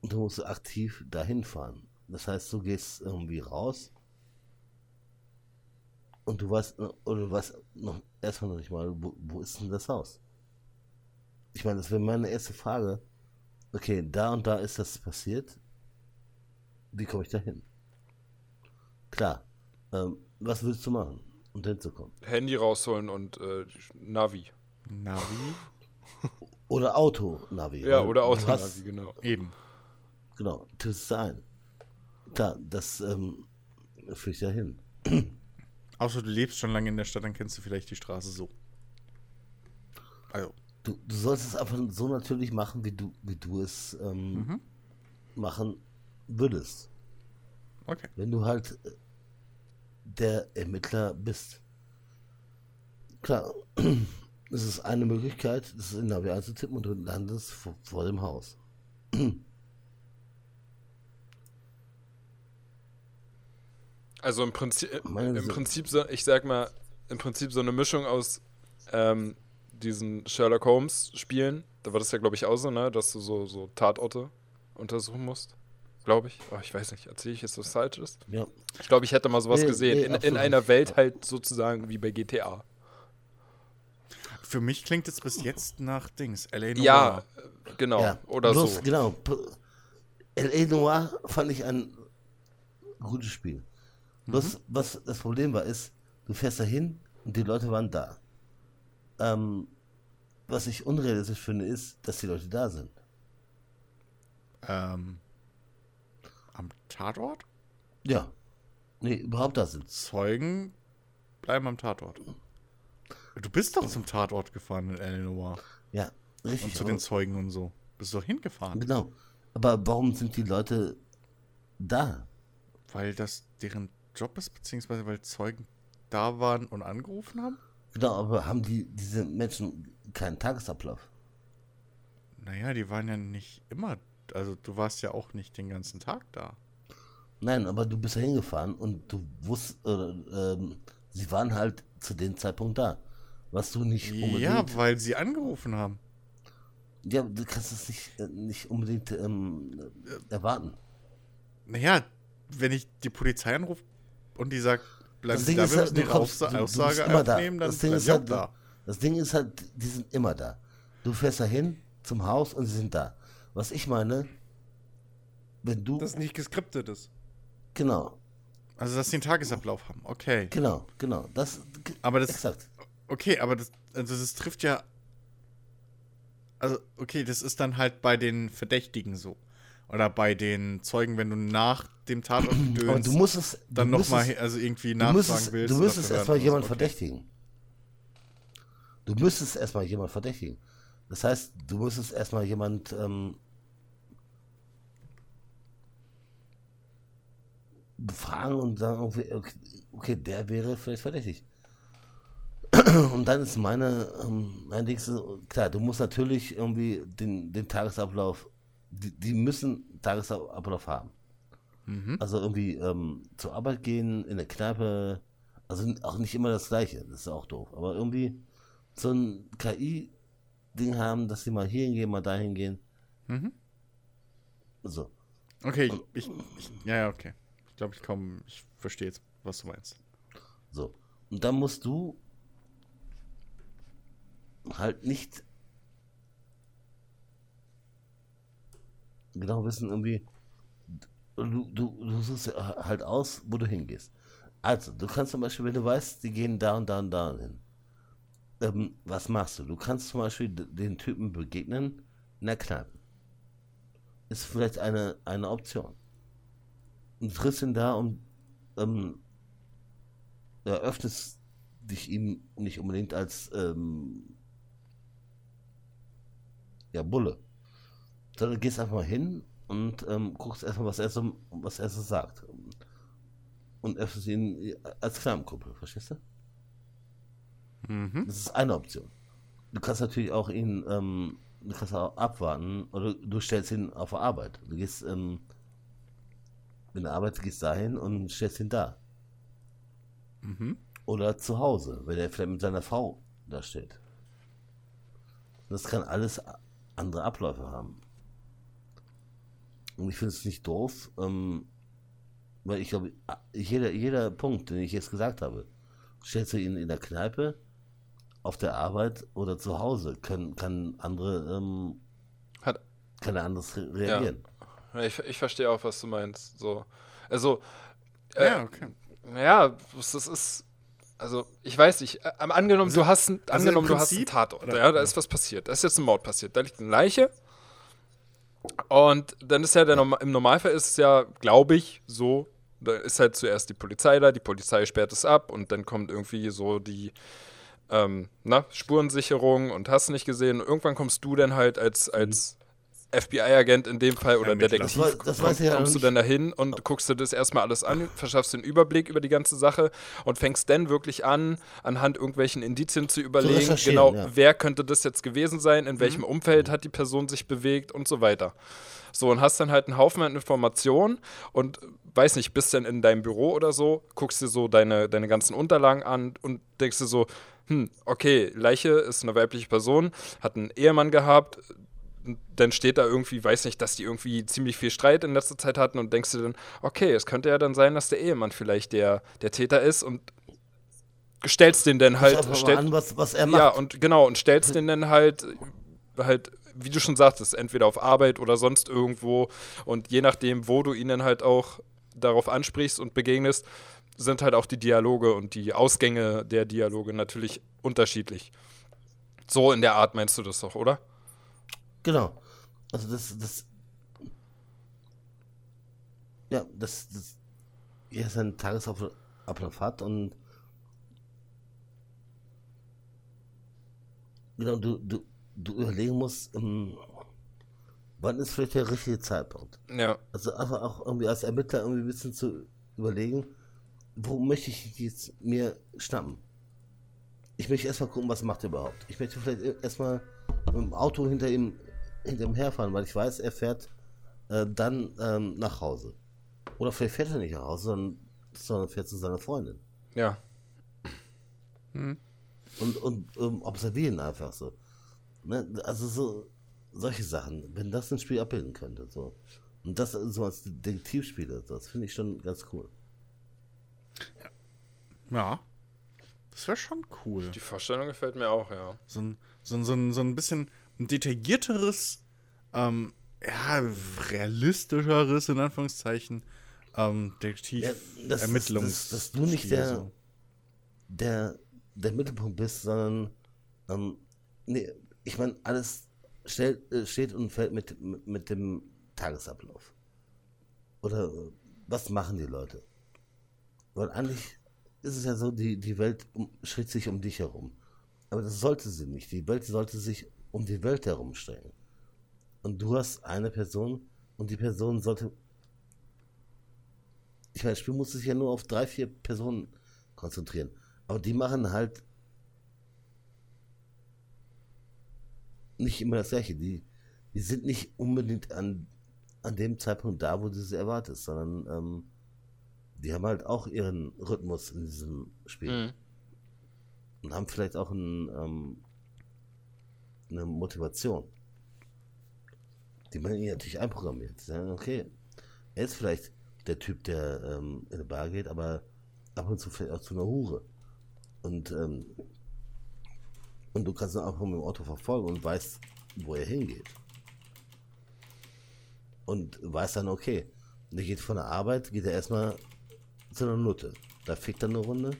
Und du musst aktiv dahin fahren. Das heißt, du gehst irgendwie raus und du weißt, oder du weißt noch erstmal noch nicht mal, wo, wo ist denn das Haus? Ich meine, das wäre meine erste Frage. Okay, da und da ist das passiert. Wie komme ich da hin? Klar. Ähm, was willst du machen, um da hinzukommen? Handy rausholen und äh, Navi. Navi? Oder Auto-Navi. Ja, oder Autonavi, genau. Eben. Genau, das ist ein. Klar, das ähm, führe ich da hin. Außer du lebst schon lange in der Stadt, dann kennst du vielleicht die Straße so. Also, Du, du sollst es einfach so natürlich machen, wie du, wie du es ähm, Mhm. machen würdest. okay. Wenn du halt äh, der Ermittler bist. Klar, das ist eine Möglichkeit, das in Navi einzutippen und du landest vor, vor dem Haus. Also im Prinzip, Meine im Prinzip so, ich sag mal, im Prinzip so eine Mischung aus ähm, diesen Sherlock Holmes Spielen. Da war das ja, glaube ich, auch so, ne, dass du so, so Tatorte untersuchen musst. Glaube ich. Oh, ich weiß nicht, erzähle ich jetzt was Falsches? Ja, Ich glaube, ich hätte mal sowas Nee, gesehen. nee, in, in einer. Welt halt sozusagen wie bei GTA. Für mich klingt es bis jetzt nach Dings. L.A. Ja, Noir. äh, genau. ja. Oder Bloß, so. Genau. L.A. Noir fand ich ein gutes Spiel. Bloß, was das Problem war, ist, du fährst da hin und die Leute waren da. Ähm, was ich unrealistisch finde, ist, dass die Leute da sind. Ähm, am Tatort? Ja. Nee, überhaupt da sind. Zeugen bleiben am Tatort. Du bist doch zum Tatort gefahren in L.A. Noir. Ja, richtig. Und zu den Zeugen und so. Bist du doch hingefahren. Genau. Aber warum sind die Leute da? Weil das deren Job ist, beziehungsweise weil Zeugen da waren und angerufen haben? Genau, aber haben die diese Menschen keinen Tagesablauf? Naja, die waren ja nicht immer. Also du warst ja auch nicht den ganzen Tag da. Nein, aber du bist da hingefahren und du wusst, äh, ähm, sie waren halt zu dem Zeitpunkt da. Was du nicht unbedingt. Ja, weil sie angerufen haben. Ja, du kannst es nicht, äh, nicht unbedingt ähm, äh, erwarten. Naja, wenn ich die Polizei anrufe und die sagt, bleiben Das Sie Ding da, ist wir halt, müssen kommst- Aufsa du- Aussage immer da. aufnehmen, dann Das Ding ist halt, da. Das Ding ist halt, die sind immer da. Du fährst da hin zum Haus und sie sind da. Was ich meine, wenn du. Das nicht geskriptet ist. genau, Also, dass sie einen Tagesablauf haben. Okay. genau, genau. Das, Aber das- Exakt. Okay, aber das, also das trifft ja. Also, okay, das ist dann halt bei den Verdächtigen so. Oder bei den Zeugen, wenn du nach dem Tatort Aber gedöns du musst es. dann nochmal, also irgendwie Du nachfragen willst. du müsstest erstmal jemanden okay. verdächtigen. Du müsstest erstmal jemanden verdächtigen. Das heißt, du müsstest erstmal jemand ähm, befragen und sagen, okay, okay, der wäre vielleicht verdächtig. Und dann ist meine, ähm, mein Ding, so, klar, du musst natürlich irgendwie den, den Tagesablauf, die, die müssen Tagesablauf haben. Also irgendwie ähm, zur Arbeit gehen, in der Kneipe, also auch nicht immer das Gleiche, das ist auch doof. Aber irgendwie so ein KI-Ding haben, dass sie mal hier hingehen, mal dahin gehen. Mhm. So. Okay, ich, ich, ich ja, ja, okay. Ich glaube, ich komme, ich verstehe jetzt, was du meinst. So. Und dann musst du halt nicht genau wissen, irgendwie, du, du, du suchst halt aus, wo du hingehst. Also, du kannst zum Beispiel, wenn du weißt, die gehen da und da und da hin, ähm, was machst du? Du kannst zum Beispiel den Typen begegnen der Kneipe. Ist vielleicht eine, eine Option. Und triffst ihn da und ähm, eröffnest dich ihm nicht unbedingt als ähm, ja, Bulle. Sondern gehst einfach mal hin und ähm, guckst erstmal, was er so, was er so sagt. Und öffnest ihn als Kneipenkumpel, verstehst du? Mhm. Das ist eine Option. Du kannst natürlich auch ihn, ähm, du kannst auch abwarten oder du stellst ihn auf der Arbeit. Du gehst, ähm, in der Arbeit gehst dahin und stellst ihn da. Mhm. Oder zu Hause, wenn er vielleicht mit seiner Frau da steht. Das kann alles andere Abläufe haben. Und ich finde es nicht doof, ähm, weil ich glaube, jeder, jeder Punkt, den ich jetzt gesagt habe, stellst du ihn in der Kneipe, auf der Arbeit oder zu Hause, können, kann andere, ähm, Hat, kann er anders re reagieren. Ja, Ich, ich verstehe auch, was du meinst. So. Also, äh, Ja, okay. ja, das ist. Also, ich weiß nicht. äh, am- Angenommen, du hast, ein, also angenommen, im du hast einen Prinzip- Tatort. oder- ja, da ist was passiert. Da ist jetzt ein Mord passiert. Da liegt eine Leiche. Und dann ist ja der im Normalfall ist es ja, glaube ich, so. Da ist halt zuerst die Polizei da, die Polizei sperrt es ab und dann kommt irgendwie so die ähm, na, Spurensicherung und hast nicht gesehen. Irgendwann kommst du dann halt als, als FBI-Agent in dem Fall oder Ermittler. Detektiv Das war- das weiß ich ja kommst du dann dahin und guckst dir das erstmal alles an, verschaffst den Überblick über die ganze Sache und fängst dann wirklich an, anhand irgendwelchen Indizien zu überlegen, recherchieren, genau, ja. wer könnte das jetzt gewesen sein, in welchem Umfeld hat die Person sich bewegt und so weiter. So, und hast dann halt einen Haufen an Informationen und weiß nicht, bist dann in deinem Büro oder so, guckst dir so deine, deine ganzen Unterlagen an und denkst dir so, hm, okay, Leiche ist eine weibliche Person, hat einen Ehemann gehabt, dann steht da irgendwie, weiß nicht, dass die irgendwie ziemlich viel Streit in letzter Zeit hatten und denkst dir dann, okay, es könnte ja dann sein, dass der Ehemann vielleicht der, der Täter ist und stellst den dann halt, stell, an, was, was er macht. ja, und genau, und stellst den dann halt, halt, wie du schon sagtest, entweder auf Arbeit oder sonst irgendwo. Und je nachdem, wo du ihn dann halt auch darauf ansprichst und begegnest, sind halt auch die Dialoge und die Ausgänge der Dialoge natürlich unterschiedlich. So in der Art meinst du das doch, oder? Genau. Also das, das. Ja, das, das er seinen Tagesablauf hat und genau, du, du, du überlegen musst, ähm, wann ist vielleicht der richtige Zeitpunkt. Ja. Also einfach auch irgendwie als Ermittler irgendwie ein bisschen zu überlegen, wo möchte ich jetzt mir schnappen? Ich möchte erstmal gucken, was macht er überhaupt. Ich möchte vielleicht erstmal mit dem Auto hinter ihm, hinter ihm herfahren, weil ich weiß, er fährt äh, dann ähm, nach Hause. Oder vielleicht fährt er nicht nach Hause, sondern, sondern fährt zu seiner Freundin. Ja. Und, und ähm, observieren einfach so. Ne? Also so solche Sachen, wenn das ein Spiel abbilden könnte. So. Und das so als Detektivspiele, das finde ich schon ganz cool. Ja. Das wäre schon cool. Die Vorstellung gefällt mir auch, ja. So ein, so ein, so ein, so ein bisschen ein detaillierteres, ähm, ja, realistischeres, in Anführungszeichen, ähm, detektiv Ja, dass, dass du nicht der, so. der, der Mittelpunkt bist, sondern ähm, nee, ich meine, alles stellt, äh, steht und fällt mit, mit, mit dem Tagesablauf. Oder was machen die Leute? Weil eigentlich ist es ja so, die, die Welt um, schritt sich um dich herum. Aber das sollte sie nicht. Die Welt sollte sich um die Welt herumstellen. Und du hast eine Person und die Person sollte ich meine, das Spiel muss sich ja nur auf drei, vier Personen konzentrieren. Aber die machen halt nicht immer das Gleiche. Die, die sind nicht unbedingt an, an dem Zeitpunkt da, wo du sie erwartest, sondern ähm, die haben halt auch ihren Rhythmus in diesem Spiel. Mhm. Und haben vielleicht auch ein, ähm, eine Motivation, die man ihnen natürlich einprogrammiert. Sagen, okay, er ist vielleicht der Typ, der ähm, in eine Bar geht, aber ab und zu vielleicht auch zu einer Hure. Und, ähm, und du kannst ihn einfach mit dem Auto verfolgen und weißt, wo er hingeht. Und weißt dann, okay, der geht von der Arbeit, geht er erstmal zu einer Nutte. Da fickt er eine Runde,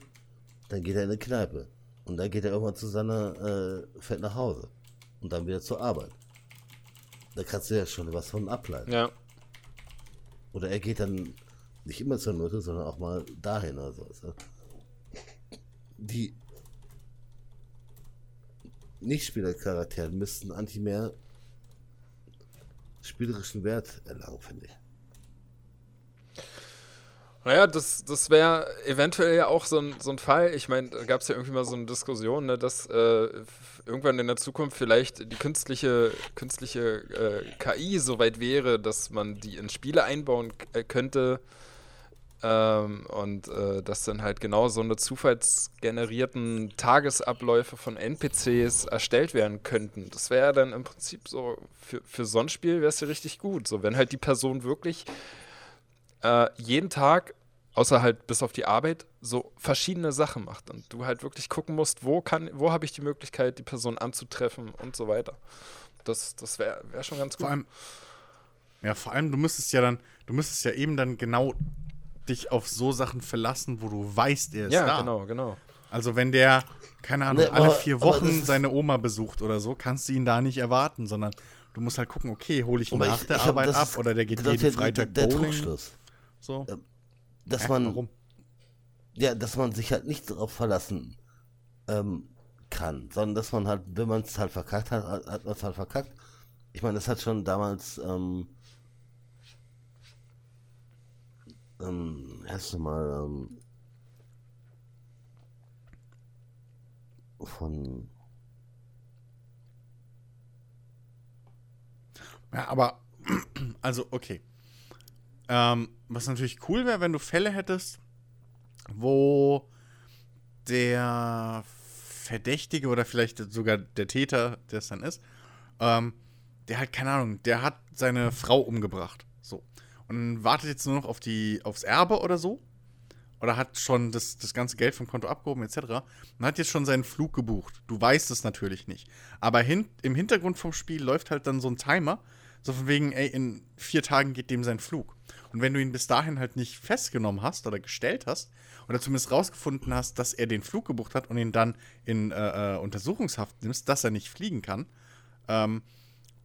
dann geht er in eine Kneipe. Und dann geht er irgendwann zu seiner, äh, fährt nach Hause. Und dann wieder zur Arbeit. Da kannst du ja schon was von ableiten. Ja. Oder er geht dann nicht immer zur Nutte, sondern auch mal dahin oder so. du? Die Nicht-Spieler-Charaktere müssten eigentlich mehr spielerischen Wert erlangen, finde ich. Naja, das, das wäre eventuell ja auch so ein, so ein Fall. Ich meine, da gab es ja irgendwie mal so eine Diskussion, ne, dass äh, irgendwann in der Zukunft vielleicht die künstliche, künstliche äh, KI so weit wäre, dass man die in Spiele einbauen äh, könnte. Ähm, und äh, dass dann halt genau so eine zufallsgenerierten Tagesabläufe von NPCs erstellt werden könnten. Das wäre dann im Prinzip so, für, für so ein Spiel wäre es ja richtig gut. So, wenn halt die Person wirklich äh, jeden Tag, außer halt bis auf die Arbeit, so verschiedene Sachen macht und du halt wirklich gucken musst, wo kann, wo habe ich die Möglichkeit, die Person anzutreffen und so weiter. Das, das wäre wär schon ganz gut. Vor allem, ja, vor allem, du müsstest ja dann, du müsstest ja eben dann genau dich auf so Sachen verlassen, wo du weißt, er ist ja, da. genau, genau. Also wenn der, keine Ahnung, Nee, alle aber- vier aber Wochen seine Oma besucht oder so, kannst du ihn da nicht erwarten, sondern du musst halt gucken, okay, hole ich ihn nach ich- der ich Arbeit ab ist- oder der geht jeden der- Freitag der, der bowling. Trugschluss. So. Dass Hä, man, warum? ja, dass man sich halt nicht darauf verlassen ähm, kann, sondern dass man halt, wenn man es halt verkackt hat, hat hat man es halt verkackt. Ich meine, das hat schon damals, ähm, ähm, erst mal, ähm, von, Ja, aber, also, okay. Ähm, was natürlich cool wäre, wenn du Fälle hättest, wo der Verdächtige oder vielleicht sogar der Täter, der es dann ist, ähm, der halt, keine Ahnung, der hat seine Frau umgebracht. So. Und wartet jetzt nur noch auf die, aufs Erbe oder so. Oder hat schon das, das ganze Geld vom Konto abgehoben, etc. Und hat jetzt schon seinen Flug gebucht. Du weißt es natürlich nicht. Aber hin, im Hintergrund vom Spiel läuft halt dann so ein Timer, so von wegen, ey, in vier Tagen geht dem sein Flug. Und wenn du ihn bis dahin halt nicht festgenommen hast oder gestellt hast, oder zumindest rausgefunden hast, dass er den Flug gebucht hat und ihn dann in äh, äh, Untersuchungshaft nimmst, dass er nicht fliegen kann, ähm,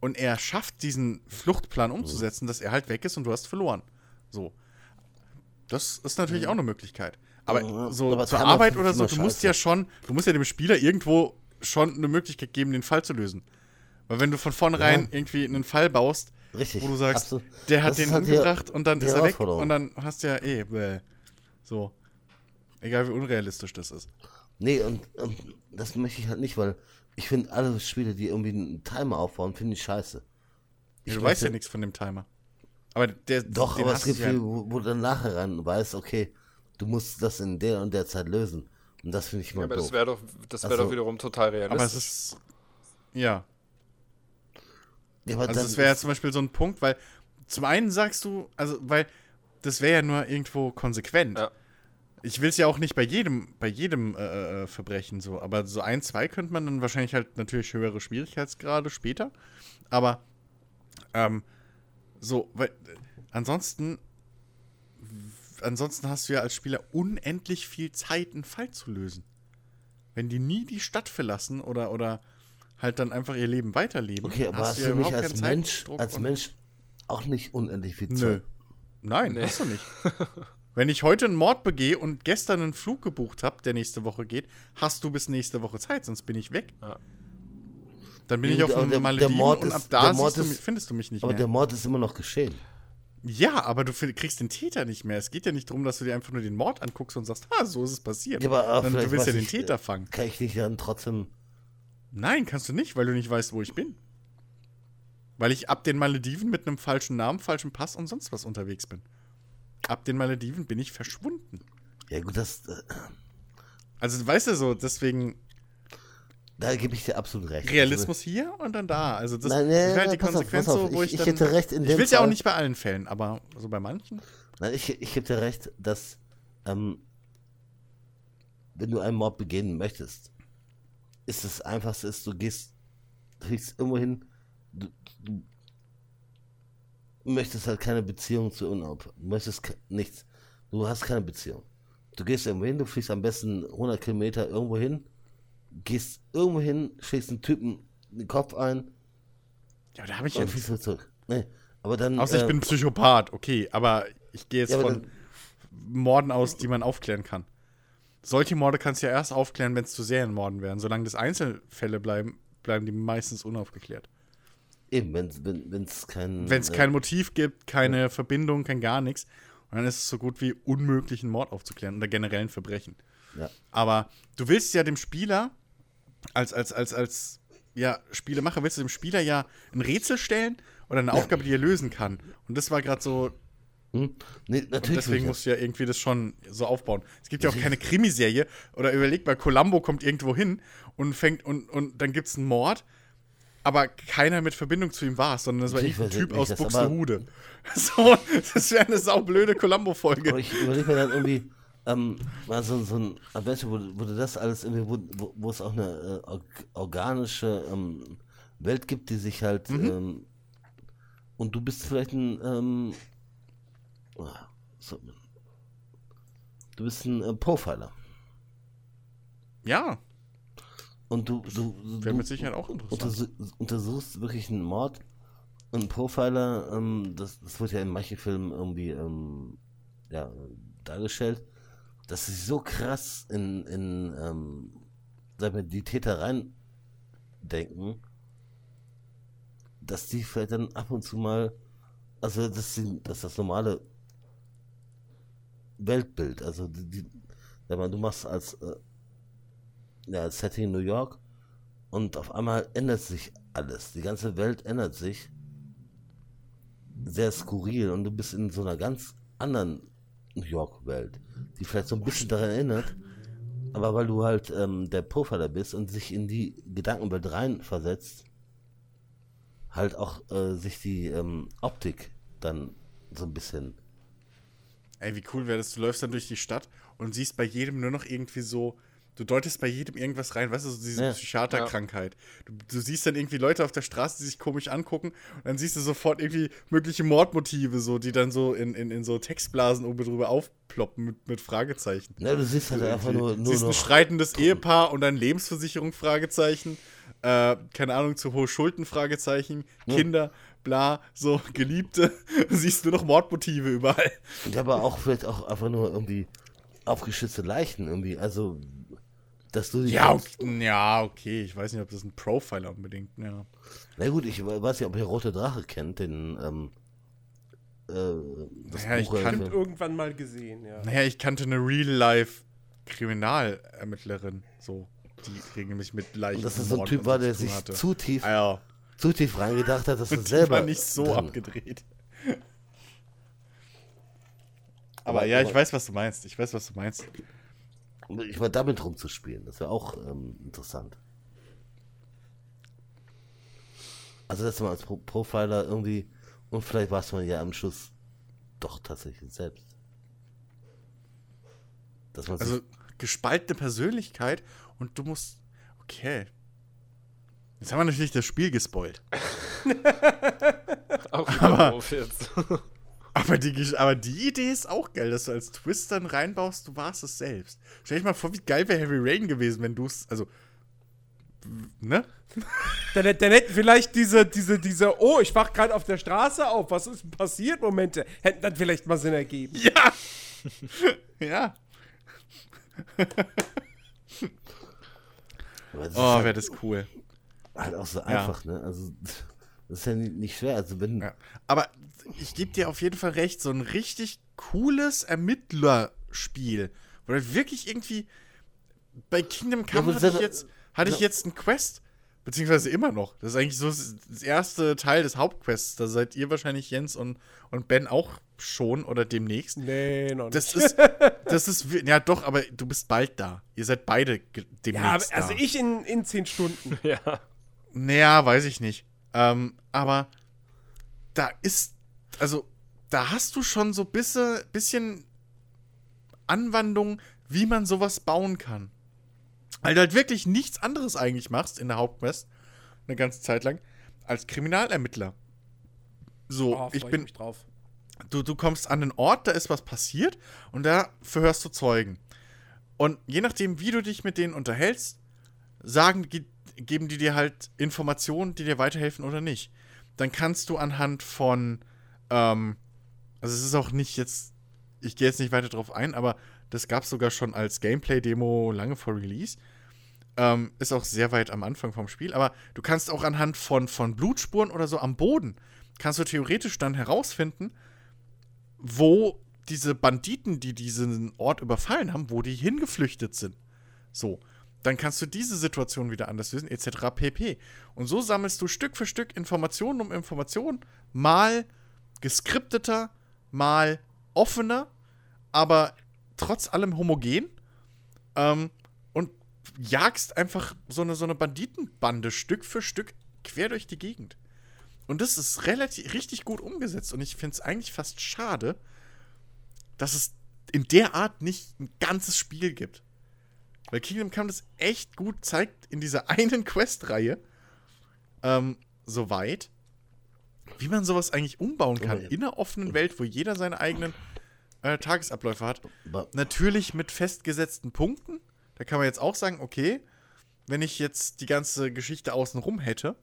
und er schafft, diesen Fluchtplan umzusetzen, dass er halt weg ist und du hast verloren. So. Das ist natürlich auch eine Möglichkeit. Aber Ja, so aber zur Arbeit oder so, du musst scheiße. ja schon, du musst ja dem Spieler irgendwo schon eine Möglichkeit geben, den Fall zu lösen. Weil wenn du von vornherein Ja. irgendwie einen Fall baust, richtig. wo du sagst, absolut. der hat Das den umgebracht und dann ist er weg und dann hast du ja eh, bäh. so. Egal wie unrealistisch das ist. Nee, und, und das möchte ich halt nicht, weil ich finde alle Spiele, die irgendwie einen Timer aufbauen, finde ich scheiße. Ja, Ich du weißt ja nichts von dem Timer. Aber der, Doch, aber es gibt du ja, wo, wo du dann nachher rein weißt, okay, du musst das in der und der Zeit lösen. Und das finde ich Ja, mal aber doof. das wäre doch, das wär Also- doch wiederum total realistisch. aber es ist, ja. Ja, aber Also das wäre ja zum Beispiel so ein Punkt, weil zum einen sagst du, also weil das wäre ja nur irgendwo konsequent. Ja. Ich will es ja auch nicht bei jedem, bei jedem äh, äh, Verbrechen so, aber so ein, zwei könnte man dann wahrscheinlich halt natürlich höhere Schwierigkeitsgrade später. Aber ähm, so, weil äh, ansonsten ansonsten hast du ja als Spieler unendlich viel Zeit, einen Fall zu lösen. Wenn die nie die Stadt verlassen oder, oder halt dann einfach ihr Leben weiterleben, Okay, aber hast ja du nicht überhaupt als Mensch, als Mensch auch nicht unendlich viel Nö. Zeit? Nein, Nee. hast du nicht. Wenn ich heute einen Mord begehe und gestern einen Flug gebucht habe, der nächste Woche geht, hast du bis nächste Woche Zeit, sonst bin ich weg. Ja. Dann bin ich auf aber einem der- der Malediven Mord und ist- ab da der du, ist- mich- findest du mich nicht Aber der mehr. Mord ist immer noch geschehen. Ja, aber du kriegst den Täter nicht mehr. Es geht ja nicht darum, dass du dir einfach nur den Mord anguckst und sagst, ah, so ist es passiert. Ja, aber, vielleicht du willst ja den ich, Täter fangen. Kann ich nicht dann trotzdem. Nein, kannst du nicht, weil du nicht weißt, wo ich bin. Weil ich ab den Malediven mit einem falschen Namen, falschem Pass und sonst was unterwegs bin. Ab den Malediven bin ich verschwunden. Ja, gut, das, äh, Also, weißt du so, deswegen da gebe ich dir absolut recht. Realismus hier und dann da. Also, das, Nein, nein, ist halt die nein, auf, Konsequenz, pass auf. so, wo Ich- ich, ich dann. hätte recht in Ich dem will es ja auch nicht bei allen Fällen, aber so bei manchen. Nein, ich, ich gebe dir recht, dass, ähm, wenn du einen Mord begehen möchtest, ist das Einfachste, ist, du gehst, du fliegst irgendwo hin, du, du möchtest halt keine Beziehung zu Unab, du möchtest nichts, du hast keine Beziehung. Du gehst irgendwo hin, du fliegst am besten 100 Kilometer irgendwo hin, gehst irgendwo hin, schlägst einen Typen den Kopf ein Ja, aber da habe ich ja nichts. zurück. Nee, aber dann. Außer ich äh, bin ein Psychopath, okay, aber ich gehe jetzt Ja, von Morden aus, die man aufklären kann. Solche Morde kannst du ja erst aufklären, wenn es zu Serienmorden wären. Solange das Einzelfälle bleiben, bleiben die meistens unaufgeklärt. Eben, wenn es kein. Wenn es äh, kein Motiv gibt, keine Verbindung, kein gar nichts, und dann ist es so gut wie unmöglich, einen Mord aufzuklären oder generellen Verbrechen. Ja. Aber du willst ja dem Spieler, als, als, als, als ja, Spielemacher, willst du dem Spieler ja ein Rätsel stellen oder eine Aufgabe, die er lösen kann. Und das war gerade so, Hm? Nee, und natürlich. deswegen nicht. musst du ja irgendwie das schon so aufbauen. Es gibt ja auch keine Krimiserie. Oder überleg mal, Columbo kommt irgendwo hin und fängt und, und dann gibt es einen Mord, aber keiner mit Verbindung zu ihm war es, sondern das war irgendein Typ weiß aus Buxtehude. So, das wäre eine saublöde Columbo-Folge. Aber ich überlege mir dann irgendwie, ähm, mal so, so ein Adventure, wo, wo das alles irgendwie, wo, es auch eine äh, org- organische ähm, Welt gibt, die sich halt, Mhm. ähm, und du bist vielleicht ein, ähm, du bist ein äh, Profiler. Ja, Und du, du, wäre du mit Sicherheit auch interessant. untersu untersuchst wirklich einen Mord. Und ein Profiler, ähm, das, das wird ja in manchen Filmen irgendwie ähm, ja, dargestellt, dass sie so krass in, in ähm, sag mal, die Täter reindenken, dass die vielleicht dann ab und zu mal, also dass, sie, dass das normale Weltbild, also die, die sag du machst als, äh, ja, Setting New York und auf einmal ändert sich alles. Die ganze Welt ändert sich. Sehr skurril und du bist in so einer ganz anderen New York-Welt, die vielleicht so ein bisschen daran erinnert, aber weil du halt ähm, der Profiler bist und sich in die Gedankenwelt reinversetzt, halt auch äh, sich die ähm, Optik dann so ein bisschen. Ey, wie cool wäre das? Du läufst dann durch die Stadt und siehst bei jedem nur noch irgendwie so, du deutest bei jedem irgendwas rein, weißt du, so diese Ja. Psychiaterkrankheit. Du, du siehst dann irgendwie Leute auf der Straße, die sich komisch angucken und dann siehst du sofort irgendwie mögliche Mordmotive, so, die dann so in, in, in so Textblasen oben drüber aufploppen mit, mit Fragezeichen. Ja, du siehst halt einfach nur, nur siehst ein streitendes Ehepaar und dann Lebensversicherung, Fragezeichen. Äh, keine Ahnung, zu hohe Schulden, Fragezeichen. Kinder, bla, so, Geliebte. siehst du noch Mordmotive überall. Ja, aber auch vielleicht auch einfach nur irgendwie aufgeschützte Leichen irgendwie. Also, dass du dich Ja, okay, ja, okay. Ich weiß nicht, ob das ein Profiler unbedingt, ja. Na gut, ich weiß nicht, ob ihr Rote Drache kennt, den, ähm, äh, das Ja, ich Buch, äh, kann- Und irgendwann mal gesehen, ja. Naja, ich kannte eine Real-Life-Kriminalermittlerin, so, die regelmäßig mit Leichen Und dass das und so ein Typ war, und der sich hatte. zu tief, Ah, ja. Zu tief reingedacht hat, dass er die selber war nicht so drin- abgedreht. Aber, Aber- ja, ich aber- weiß, was du meinst. Ich weiß, was du meinst. Ich war damit rumzuspielen, das wäre auch ähm, interessant. Also, dass man als Pro Profiler irgendwie, und vielleicht war es man ja am Schluss doch tatsächlich selbst. Also, gespaltene Persönlichkeit und du musst. Okay. Jetzt haben wir natürlich das Spiel gespoilt. Auch wieder auf jetzt. Aber die, aber die Idee ist auch geil, dass du als Twist dann reinbaust, du warst es selbst. Stell dich mal vor, wie geil wäre Heavy Rain gewesen, wenn du es. Also. Ne? Dann, dann hätten vielleicht diese, diese, diese, oh, ich wach gerade auf der Straße auf, was ist denn passiert? Momente, hätten dann vielleicht mal Sinn ergeben. Ja! ja. aber das ist Oh, wäre das cool. Halt auch so einfach, ne? Also, das ist ja nicht, schwer. Also, wenn, Ja. Aber ich gebe dir auf jeden Fall recht, so ein richtig cooles Ermittlerspiel, wo du wirklich irgendwie bei Kingdom Come aber hatte ich jetzt, hatte ich ja. jetzt einen Quest, Beziehungsweise immer noch. Das ist eigentlich so das erste Teil des Hauptquests. Da seid ihr wahrscheinlich Jens und, und Ben auch schon oder demnächst. Nee, noch nicht. Das ist, das ist, ja doch, aber du bist bald da. Ihr seid beide ge- ja, demnächst also da. ich in, in zehn Stunden. Ja. Naja, weiß ich nicht. Ähm, aber da ist, also da hast du schon so bisschen, bisschen Anwandlung, wie man sowas bauen kann. Weil du halt wirklich nichts anderes eigentlich machst in der Hauptquest, eine ganze Zeit lang, als Kriminalermittler. So, Oh, ich bin, mich drauf. du, du kommst an einen Ort, da ist was passiert und da verhörst du Zeugen. Und je nachdem, wie du dich mit denen unterhältst, sagen, ge geben die dir halt Informationen, die dir weiterhelfen oder nicht. Dann kannst du anhand von, ähm, also es ist auch nicht jetzt, ich gehe jetzt nicht weiter drauf ein, aber das gab es sogar schon als Gameplay-Demo lange vor Release. Ähm, ist auch sehr weit am Anfang vom Spiel, aber du kannst auch anhand von, von Blutspuren oder so am Boden, kannst du theoretisch dann herausfinden, wo diese Banditen, die diesen Ort überfallen haben, wo die hingeflüchtet sind. So. Dann kannst du diese Situation wieder anders lösen, etc. pp. Und so sammelst du Stück für Stück Informationen um Informationen, mal geskripteter, mal offener, aber trotz allem homogen. Ähm, und jagst einfach so eine, so eine Banditenbande Stück für Stück quer durch die Gegend. Und das ist relativ richtig gut umgesetzt. Und ich finde es eigentlich fast schade, dass es in der Art nicht ein ganzes Spiel gibt. Weil Kingdom Come das echt gut zeigt in dieser einen Quest-Reihe. Ähm, soweit. Wie man sowas eigentlich umbauen kann. In einer offenen Welt, wo jeder seine eigenen äh, Tagesabläufe hat. Natürlich mit festgesetzten Punkten. Da kann man jetzt auch sagen, okay, wenn ich jetzt die ganze Geschichte außenrum hätte,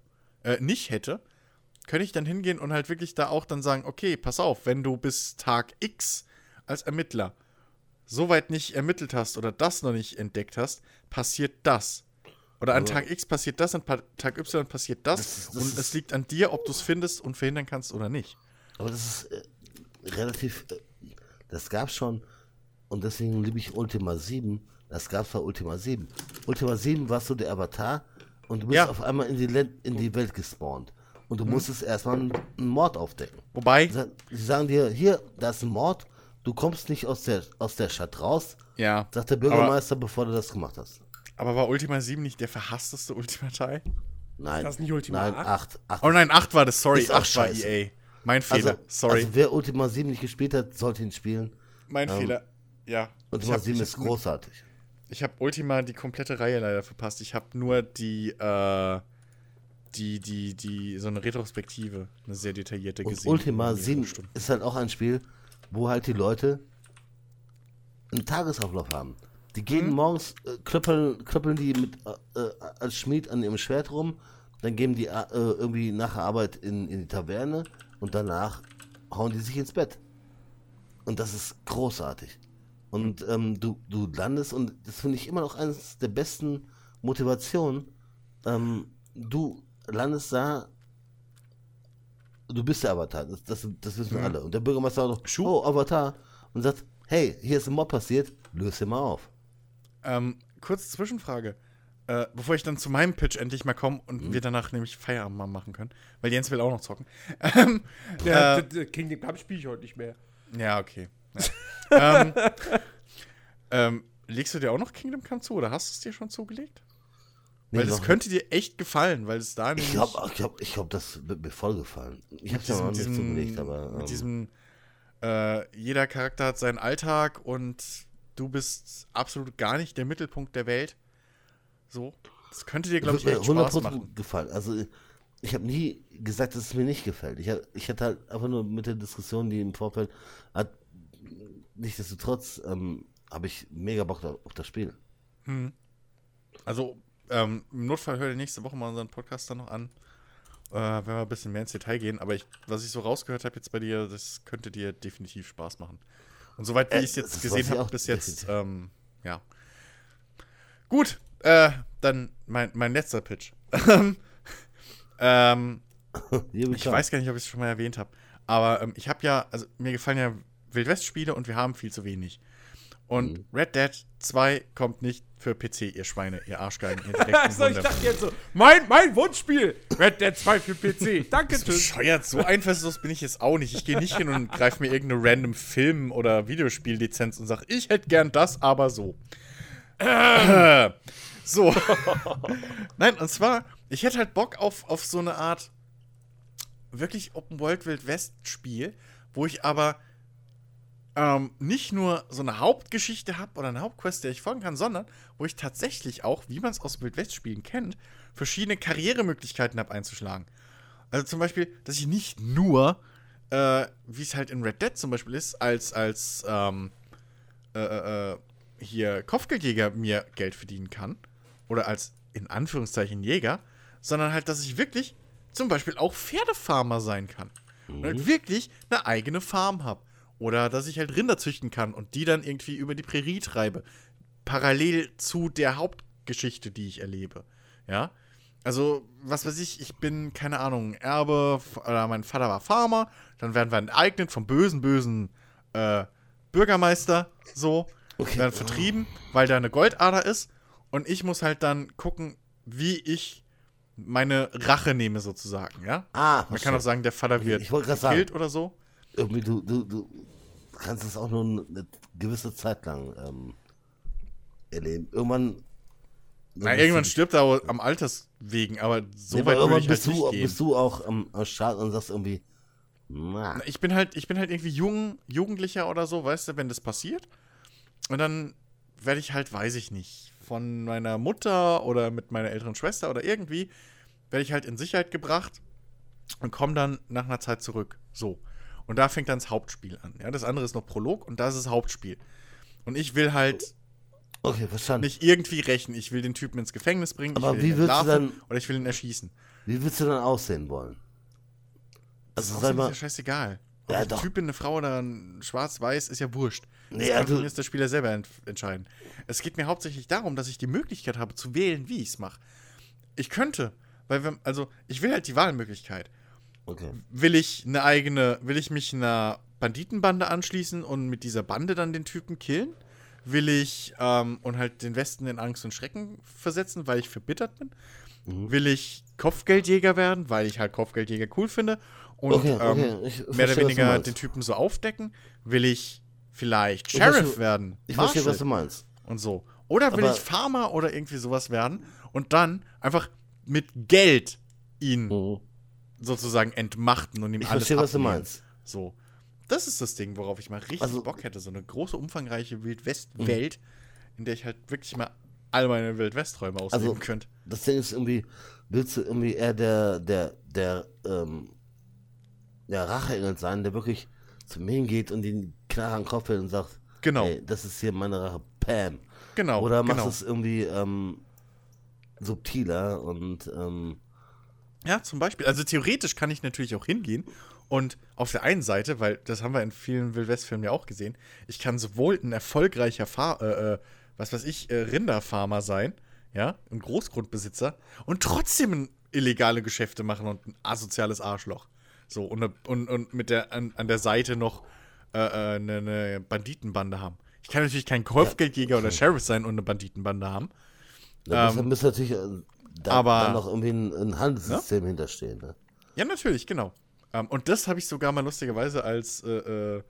äh, nicht hätte, könnte ich dann hingehen und halt wirklich da auch dann sagen, okay, pass auf, wenn du bis Tag X als Ermittler soweit nicht ermittelt hast oder das noch nicht entdeckt hast, passiert das. Oder an Aber- Tag X passiert das, an Tag Y passiert das. Das ist- das und es liegt an dir, ob du es findest und verhindern kannst oder nicht. Aber das ist äh, relativ, äh, das gab's schon und deswegen liebe ich Ultima 7. Das gab's bei Ultima 7. Ultima 7 warst du der Avatar und du bist Ja. auf einmal in die, in die Welt gespawnt. Und du musstest erstmal einen, einen Mord aufdecken. Wobei, Sie sagen dir, hier, da ist ein Mord, du kommst nicht aus der, aus der Stadt raus, ja. sagt der Bürgermeister, bevor du das gemacht hast. Aber war Ultima 7 nicht der verhassteste Ultima-Teil? Nein. Das ist nicht Ultima Nein, 8? 8. Oh nein, 8 war das, sorry. Ist auch 8 war scheiße. EA. Mein Fehler, also, sorry. also wer Ultima 7 nicht gespielt hat, sollte ihn spielen. mein ähm, Fehler. Ja. Ultima habe 7 ich ist hab, großartig. ich hab Ultima die komplette Reihe leider verpasst. Ich habe nur die, äh, die, die, die, so eine Retrospektive, eine sehr detaillierte Und gesehen. Ultima Mehrere 7 Stunden. ist halt auch ein Spiel, wo halt die Leute einen Tagesablauf haben. Die gehen Mhm. morgens, äh, klöppeln, klöppeln die mit, äh, äh, als Schmied an ihrem Schwert rum, dann gehen die äh, irgendwie nach der Arbeit in, in die Taverne und danach hauen die sich ins Bett. Und das ist großartig. Und ähm, du, du landest, und das finde ich immer noch eines der besten Motivationen, ähm, du landest da, du bist der Avatar, das, das, das wissen alle. Und der Bürgermeister sagt, Schuh. oh, Avatar, und sagt, hey, hier ist ein Mob passiert, löse ihn mal auf. Ähm, kurze Zwischenfrage. Äh, bevor ich dann zu meinem Pitch endlich mal komme und Mhm. wir danach nämlich Feierabend mal machen können. Weil Jens will auch noch zocken. Ähm, Ja, äh, d- d- Kingdom Come spiele ich heute nicht mehr. Ja, okay. Ja. ähm, ähm, legst du dir auch noch Kingdom Come zu oder hast du es dir schon zugelegt? Nee, weil das könnte dir echt gefallen, weil es da Ich nämlich glaube, ich glaub, ich glaub, das wird mir voll gefallen. Ich habe es ja noch nicht zugelegt, aber. mit ähm, diesem äh, jeder Charakter hat seinen Alltag und du bist absolut gar nicht der Mittelpunkt der Welt. So, das könnte dir glaube ich echt Spaß 100% machen. gefallen. Also ich habe nie gesagt, dass es mir nicht gefällt. Ich, hab, ich hatte halt einfach nur mit der Diskussion, die im Vorfeld hat, nichtsdestotrotz ähm, habe ich mega Bock auf das Spiel. Also ähm, im Notfall hör dir nächste Woche mal unseren Podcast dann noch an. Äh, wenn wir ein bisschen mehr ins Detail gehen. Aber ich, was ich so rausgehört habe jetzt bei dir, das könnte dir definitiv Spaß machen. Und soweit wie Äh, ich es jetzt das gesehen ich habe, bis jetzt, ähm, ja. Gut, äh, dann mein, mein letzter Pitch. ähm, ich weiß gar nicht, ob ich es schon mal erwähnt habe. Aber ähm, ich habe ja, also mir gefallen ja Wildwest-Spiele und wir haben viel zu wenig. Und Mhm. Red Dead 2 kommt nicht für PC, ihr Schweine, ihr Arschgeigen, ihr direkten Also ich dachte jetzt so, mein, mein Wunschspiel, Red Dead 2 für PC. Danke, tschüss. Bescheuert, so einfallslos bin ich jetzt auch nicht. Ich gehe nicht hin und greife mir irgendeine random Film- oder Videospiellizenz und sage, ich hätte gern das, aber so. Äh, so. Nein, und zwar, ich hätte halt Bock auf, auf so eine Art wirklich Open World Wild West Spiel, wo ich aber ähm, nicht nur so eine Hauptgeschichte habe oder eine Hauptquest, der ich folgen kann, sondern wo ich tatsächlich auch, wie man es aus Wild West Spielen kennt, verschiedene Karrieremöglichkeiten habe einzuschlagen. Also zum Beispiel, dass ich nicht nur, äh, wie es halt in Red Dead zum Beispiel ist, als, als ähm, äh, äh, hier Kopfgeldjäger mir Geld verdienen kann. Oder als in Anführungszeichen Jäger, sondern halt, dass ich wirklich zum Beispiel auch Pferdefarmer sein kann. Und halt wirklich eine eigene Farm habe. Oder dass ich halt Rinder züchten kann und die dann irgendwie über die Prärie treibe. Parallel zu der Hauptgeschichte, die ich erlebe. Ja. Also, was weiß ich, ich bin, keine Ahnung, Erbe, oder mein Vater war Farmer, dann werden wir enteignet vom bösen, bösen äh, Bürgermeister, so, Okay. werden vertrieben, weil da eine Goldader ist und ich muss halt dann gucken, wie ich meine Rache nehme, sozusagen, ja? Ah, Man kann auch sagen, der Vater wird gekillt oder so. irgendwie du, du, du kannst es auch nur eine gewisse Zeit lang ähm, erleben. Irgendwann. Na, irgendwann stirbt er am Alters wegen, aber so ja, weit aber ich bist, halt du, bist du auch am, am Start und sagst irgendwie, na, Ich bin halt, ich bin halt irgendwie jung, Jugendlicher oder so, weißt du, wenn das passiert. Und dann werde ich halt, weiß ich nicht, von meiner Mutter oder mit meiner älteren Schwester oder irgendwie, werde ich halt in Sicherheit gebracht und komme dann nach einer Zeit zurück. So. Und da fängt dann das Hauptspiel an. Ja, das andere ist noch Prolog und das ist das Hauptspiel. Und ich will halt okay, verstanden. nicht irgendwie rächen. Ich will den Typen ins Gefängnis bringen, Aber ich will wie ihn du dann- oder ich will ihn erschießen. Wie willst du dann aussehen wollen? Das Also ist auch mal, ja scheißegal. Ja, ein. Typ in eine Frau oder ein Schwarz-Weiß ist ja wurscht. Das Nee, kann also- mir ist der Spieler selber ent entscheiden. Es geht mir hauptsächlich darum, dass ich die Möglichkeit habe zu wählen, wie ich es mache. Ich könnte, weil wenn, also ich will halt die Wahlmöglichkeit. Okay. Will ich eine eigene, will ich mich einer Banditenbande anschließen und mit dieser Bande dann den Typen killen? Will ich ähm, und halt den Westen in Angst und Schrecken versetzen, weil ich verbittert bin? Mhm. Will ich Kopfgeldjäger werden, weil ich halt Kopfgeldjäger cool finde? Und Okay, okay, ähm, ich mehr oder weniger den Typen so aufdecken? Will ich vielleicht Ich Sheriff verstehe- werden? Ich verstehe, was du meinst. und so. Oder will Aber- ich Farmer oder irgendwie sowas werden und dann einfach mit Geld ihn Mhm. Sozusagen entmachten und ihm Ich alles verstehe, was du abnehmen. meinst. So. Das ist das Ding, worauf ich mal richtig Also- Bock hätte. So eine große, umfangreiche Wild-West-Welt, in der ich halt wirklich mal all meine Wild-West-Träume ausleben Also- könnte. Das Ding ist irgendwie, willst du irgendwie eher der, der, der, ähm, der Racheengel sein, der wirklich zu mir hingeht und den klar an den Kopf hält und sagt, Genau. ey, das ist hier meine Rache, Pam. Genau. Oder machst genau. es irgendwie ähm, subtiler und ähm, Ja, zum Beispiel. Also theoretisch kann ich natürlich auch hingehen und auf der einen Seite, weil das haben wir in vielen Wildwest-Filmen ja auch gesehen, ich kann sowohl ein erfolgreicher Fahr äh, äh, was weiß ich, äh, Rinderfarmer sein, ja, ein Großgrundbesitzer und trotzdem illegale Geschäfte machen und ein asoziales Arschloch. So, und, ne- und, und mit der, an, an der Seite noch äh, äh, eine, eine Banditenbande haben. Ich kann natürlich kein Kopfgeldjäger oder Sheriff sein und eine Banditenbande haben. da Ähm, muss, müsste natürlich äh, da, aber- da noch irgendwie ein, Handelssystem hinterstehen. Ne? Ja, natürlich, genau. Ähm, und das habe ich sogar mal lustigerweise als äh, äh,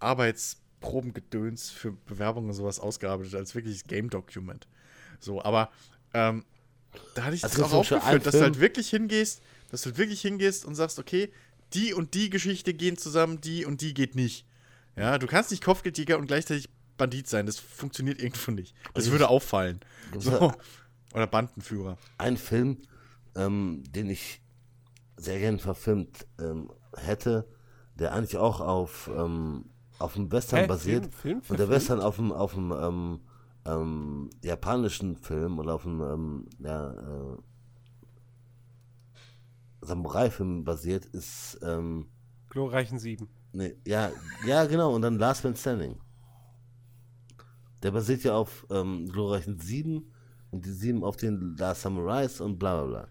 Arbeitsprobengedöns für Bewerbungen und sowas ausgearbeitet, als wirkliches Game Document. So, aber ähm, da hatte ich Also das auch aufgeführt, dass du halt wirklich hingehst, dass du halt wirklich hingehst und sagst, okay, die und die Geschichte gehen zusammen, die und die geht nicht. Ja, du kannst nicht Kopfgeldjäger und gleichzeitig Bandit sein. Das funktioniert irgendwo nicht. Das würde auffallen. So. Oder Bandenführer. einen Film, ähm, den ich sehr gerne verfilmt ähm, hätte, der eigentlich auch auf, ähm, auf dem Western Hä? basiert. Film- Film und der? Western auf dem, auf dem ähm, ähm, japanischen Film oder auf dem ähm, ja, äh, Samurai-Film basiert, ist ähm, Glorreichen Sieben. Nee, ja, ja, genau. Und dann Last Man Standing. Der basiert ja auf ähm, glorreichen Sieben und die Sieben auf den Last Samurais und bla bla bla.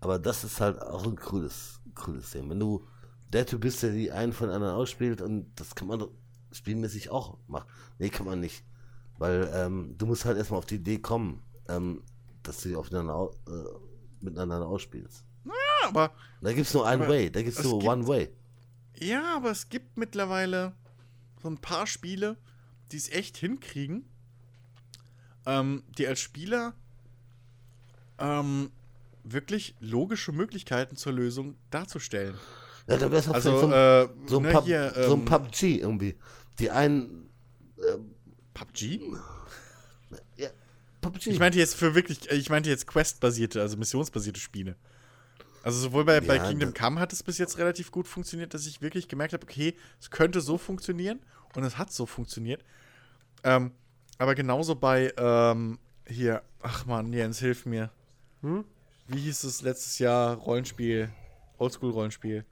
Aber das ist halt auch ein cooles, cooles Ding. Wenn du der Typ bist, der die einen von den anderen ausspielt und das kann man doch spielmäßig auch machen. Nee, kann man nicht. Weil ähm, du musst halt erstmal auf die Idee kommen, ähm, dass du die aufeinander, au- äh, miteinander ausspielst. Ja, aber Da gibt es nur einen Way, da gibt es es nur gibt- One Way. Ja, aber es gibt mittlerweile so ein paar Spiele, die es echt hinkriegen, ähm, die als Spieler ähm, wirklich logische Möglichkeiten zur Lösung darzustellen. Ja, dann wäre es auch Also, vielleicht äh, so, ein, ne, Pub, hier, so ein ähm, PUBG irgendwie. Die einen. PUBG? Ja, PUBG. Ich meinte jetzt für wirklich, ich meinte jetzt Quest-basierte, also missionsbasierte Spiele. Also sowohl bei, bei Ja, Kingdom das- Come hat es bis jetzt relativ gut funktioniert, dass ich wirklich gemerkt habe, okay, es könnte so funktionieren und es hat so funktioniert. Ähm, aber genauso bei ähm, hier, ach man, Jens, hilf mir. Hm? Wie hieß es letztes Jahr Rollenspiel, Oldschool-Rollenspiel?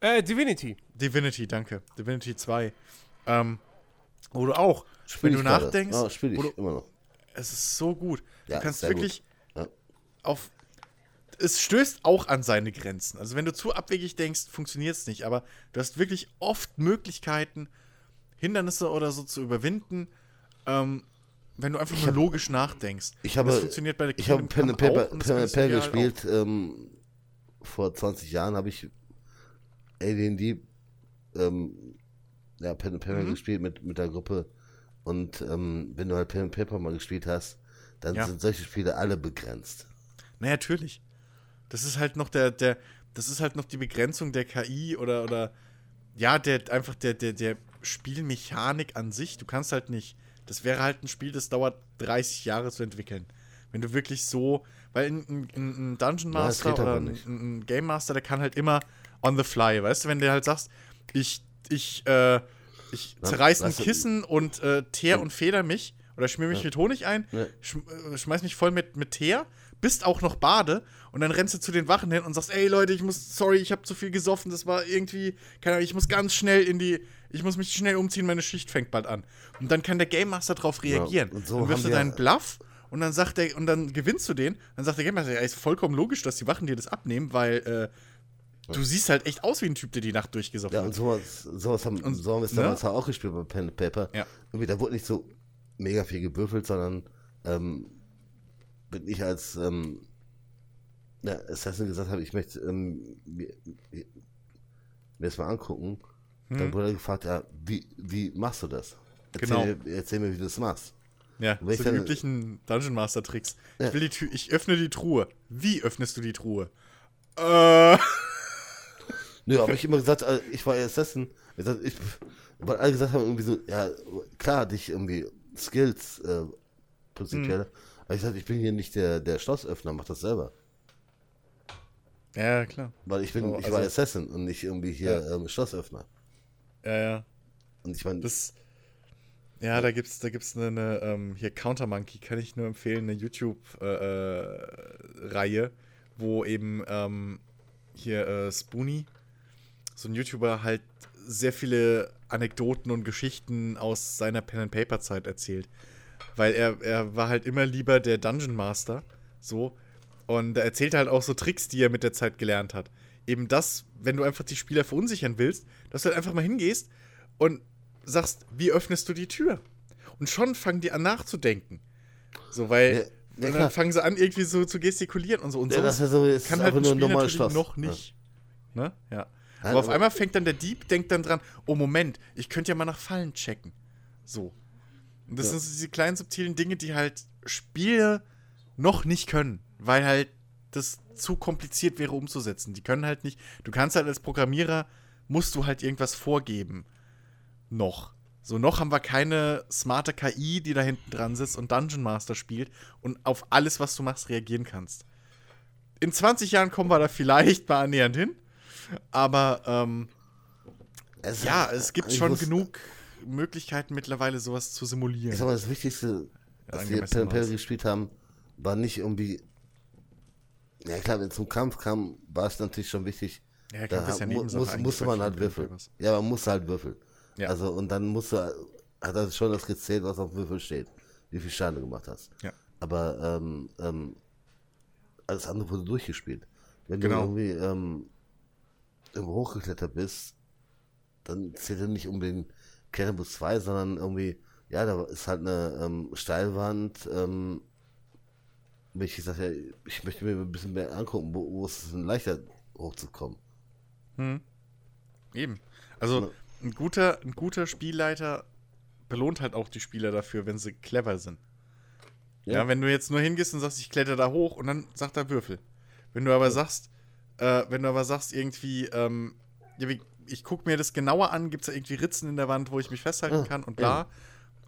Äh, Divinity. Divinity, danke. Divinity 2. Ähm, wo du auch, Spiel wenn du gerade. nachdenkst, Ja, spiele wo ich du, immer noch. es ist so gut. Ja, du kannst wirklich Ja. auf. Es stößt auch an seine Grenzen. Also, wenn du zu abwegig denkst, funktioniert es nicht. Aber du hast wirklich oft Möglichkeiten, Hindernisse oder so zu überwinden, ähm, wenn du einfach nur logisch nachdenkst. Ich habe, das funktioniert bei der ich habe Pen and Paper, Pen and Paper gespielt. Ähm, vor 20 Jahren habe ich AD&D ähm, ja, Pen and Paper Mhm. gespielt mit, mit der Gruppe. Und ähm, wenn du halt Pen and Paper mal gespielt hast, dann Ja. sind solche Spiele alle begrenzt. Na, natürlich. Das ist halt noch der, der, das ist halt noch die Begrenzung der KI oder, oder ja, der, einfach der, der, der Spielmechanik an sich. Du kannst halt nicht. Das wäre halt ein Spiel, das dauert 30 Jahre zu entwickeln. Wenn du wirklich so, weil ein, ein, ein Dungeon Ja, Master geht oder ein, ein Game Master, der kann halt immer on the fly, weißt du, wenn du halt sagst, ich, ich, äh, ich zerreiß ein Kissen und äh, teer und feder mich oder schmier mich Ja. mit Honig ein, Ja. schm äh, schmeiß mich voll mit, mit Teer, bist auch noch Bade und dann rennst du zu den Wachen hin und sagst, ey Leute, ich muss, sorry, ich habe zu viel gesoffen, das war irgendwie, keine Ahnung, ich muss ganz schnell in die, ich muss mich schnell umziehen, meine Schicht fängt bald an. Und dann kann der Game Master drauf reagieren. und so dann wirfst du deinen Bluff und dann sagt der, und dann gewinnst du den, dann sagt der Game Master, ja, ist vollkommen logisch, dass die Wachen dir das abnehmen, weil, äh, Du siehst halt echt aus wie ein Typ, der die Nacht durchgesoffen Ja, hat. und sowas, sowas haben, Und- so haben wir es ne? damals auch gespielt bei Pen and Paper. Ja. Irgendwie, da wurde nicht so mega viel gewürfelt, sondern ähm, bin ich als ähm, ja, Assassin gesagt habe, ich möchte ähm, mir, mir mir das mal angucken. Dann Hm. wurde er gefragt, ja, wie, wie machst du das? Erzähl, Genau. mir, erzähl mir, wie du das machst. Ja, so die dann- üblichen Dungeon Master Tricks. Ja. Ich will die Tür, ich öffne die Truhe. Wie öffnest du die Truhe? Äh, Nö, aber ich immer gesagt, äh, ich war Assassin. Ich, ich, weil alle gesagt haben, irgendwie so, ja, klar, dich irgendwie Skills äh, prinzipiell. Hm. Aber ich sagte, ich bin hier nicht der, der Schlossöffner, mach das selber. ja, klar. Weil ich bin, So, ich also- war Assassin und nicht irgendwie hier ähm, Schlossöffner. Ja, ja. Und ich meine, Das. Ja, da gibt's, da gibt's eine, eine ähm, hier Counter Monkey, kann ich nur empfehlen, eine YouTube-Reihe, äh, wo eben ähm, hier äh, Spoonie, so ein YouTuber, halt sehr viele Anekdoten und Geschichten aus seiner Pen and Paper Zeit erzählt, weil er er war halt immer lieber der Dungeon Master, so und er erzählt halt auch so Tricks, die er mit der Zeit gelernt hat. Eben das, wenn du einfach die Spieler verunsichern willst, dass du halt einfach mal hingehst und sagst, wie öffnest du die Tür? Und schon fangen die an nachzudenken. So, weil Ja, ja, dann fangen sie an, irgendwie so zu gestikulieren und so. Und ja, das so, ist kann halt ein Spiel natürlich Schloss. noch nicht. Ne? Ja. Ja, Aber auf aber- einmal fängt dann der Dieb, denkt dann dran, oh Moment, ich könnte ja mal nach Fallen checken. So. Und das Ja. sind so diese kleinen subtilen Dinge, die halt Spiele noch nicht können, weil halt das zu kompliziert wäre umzusetzen. Die können halt nicht, du kannst halt als Programmierer, musst du halt irgendwas vorgeben. Noch. So, noch haben wir keine smarte KI, die da hinten dran sitzt und Dungeon Master spielt und auf alles, was du machst, reagieren kannst. In 20 Jahren kommen wir da vielleicht mal annähernd hin. Aber ähm, Es- ja, es gibt schon muss- genug Möglichkeiten mittlerweile sowas zu simulieren. Ich sag mal, das Wichtigste, was wir angemessen Pen war's. gespielt haben, war nicht irgendwie. Ja klar, wenn es zum Kampf kam, war es natürlich schon wichtig. Ja, da ist ja muss, bei man halt würfeln. Ja, man musste halt würfeln. Ja. Also und dann musste, hat er schon das gezählt, was auf dem Würfel steht. Wie viel Schaden du gemacht hast. Ja. Aber ähm, ähm, alles andere wurde durchgespielt. Wenn Genau. du irgendwie ähm, hochgeklettert bist, dann zählt er nicht um den Cannabis 2, sondern irgendwie ja, da ist halt eine ähm, Steilwand. Ähm, ich gesagt ja, ich möchte mir ein bisschen mehr angucken, wo, wo ist es denn leichter hochzukommen. Eben. Also ein guter, ein guter Spielleiter belohnt halt auch die Spieler dafür, wenn sie clever sind. Ja, Ja. wenn du jetzt nur hingehst und sagst, ich kletter da hoch und dann sagt er Würfel. Wenn du aber sagst, äh, wenn du aber sagst irgendwie, ähm, ja, wie, ich gucke mir das genauer an, gibt es da irgendwie Ritzen in der Wand, wo ich mich festhalten Ja, kann und bla.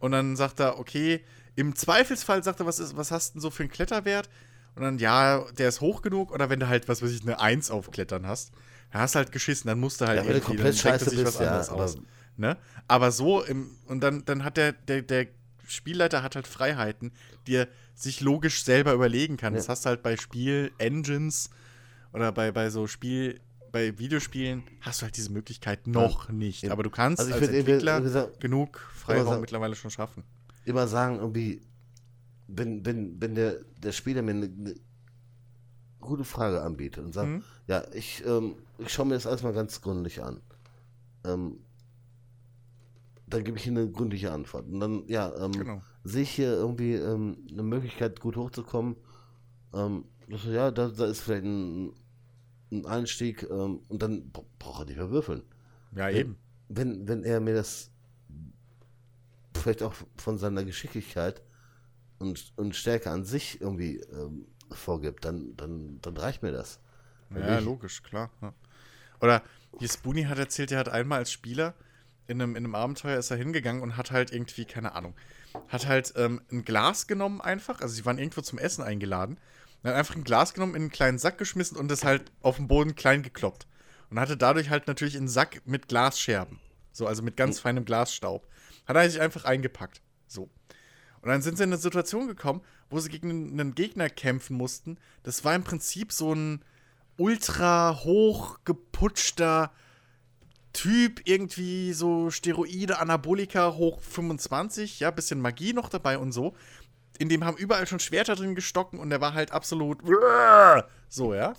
Und dann sagt er, okay, im Zweifelsfall sagt er, was, ist, was hast du denn so für einen Kletterwert? Und dann, ja, der ist hoch genug. Oder wenn du halt, was weiß ich, eine 1 auf Klettern hast, dann hast du halt geschissen, dann musst du halt Ja, irgendwie, komplett dann scheiße sich was bist, ja, anderes aber- aus. Ne? Aber so, im, und dann, dann hat der, der, der Spielleiter hat halt Freiheiten, die er sich logisch selber überlegen kann. Das Ja. hast du halt bei Spiel-Engines oder bei, bei so Spiel, bei Videospielen hast du halt diese Möglichkeit noch nicht. Ja. Aber du kannst Also ich als eben- Entwickler wie gesagt, genug Freiraum sagen- mittlerweile schon schaffen. Immer sagen, irgendwie, wenn, wenn, wenn der, der Spieler mir eine, eine gute Frage anbietet und sagt, Mhm. ja, ich, ähm, ich schaue mir das alles mal ganz gründlich an. Ähm, dann gebe ich ihm eine gründliche Antwort. Und dann, ja, ähm, Genau. sehe ich hier irgendwie ähm, eine Möglichkeit, gut hochzukommen. Ähm, ja, da, da ist vielleicht ein, ein Einstieg ähm, und dann bra- braucht er nicht mehr würfeln. Ja, eben. Wenn, wenn er mir das vielleicht auch von seiner Geschicklichkeit und, und Stärke an sich irgendwie ähm, vorgibt, dann, dann, dann reicht mir das. Ja, ich- logisch, klar. Ja. Oder hier Spoonie hat erzählt, er hat einmal als Spieler in einem, in einem Abenteuer ist er hingegangen und hat halt irgendwie, keine Ahnung, hat halt ähm, ein Glas genommen einfach, also sie waren irgendwo zum Essen eingeladen, hat einfach ein Glas genommen, in einen kleinen Sack geschmissen und das halt auf dem Boden klein gekloppt. Und hatte dadurch halt natürlich einen Sack mit Glasscherben. So, also mit ganz feinem Glasstaub. Hat er sich einfach eingepackt. So. Und dann sind sie in eine Situation gekommen, wo sie gegen einen Gegner kämpfen mussten. Das war im Prinzip so ein ultra hoch geputschter Typ, irgendwie so Steroide, Anabolika hoch 25, ja, bisschen Magie noch dabei und so. In dem haben überall schon Schwerter drin gestocken und der war halt absolut so, ja.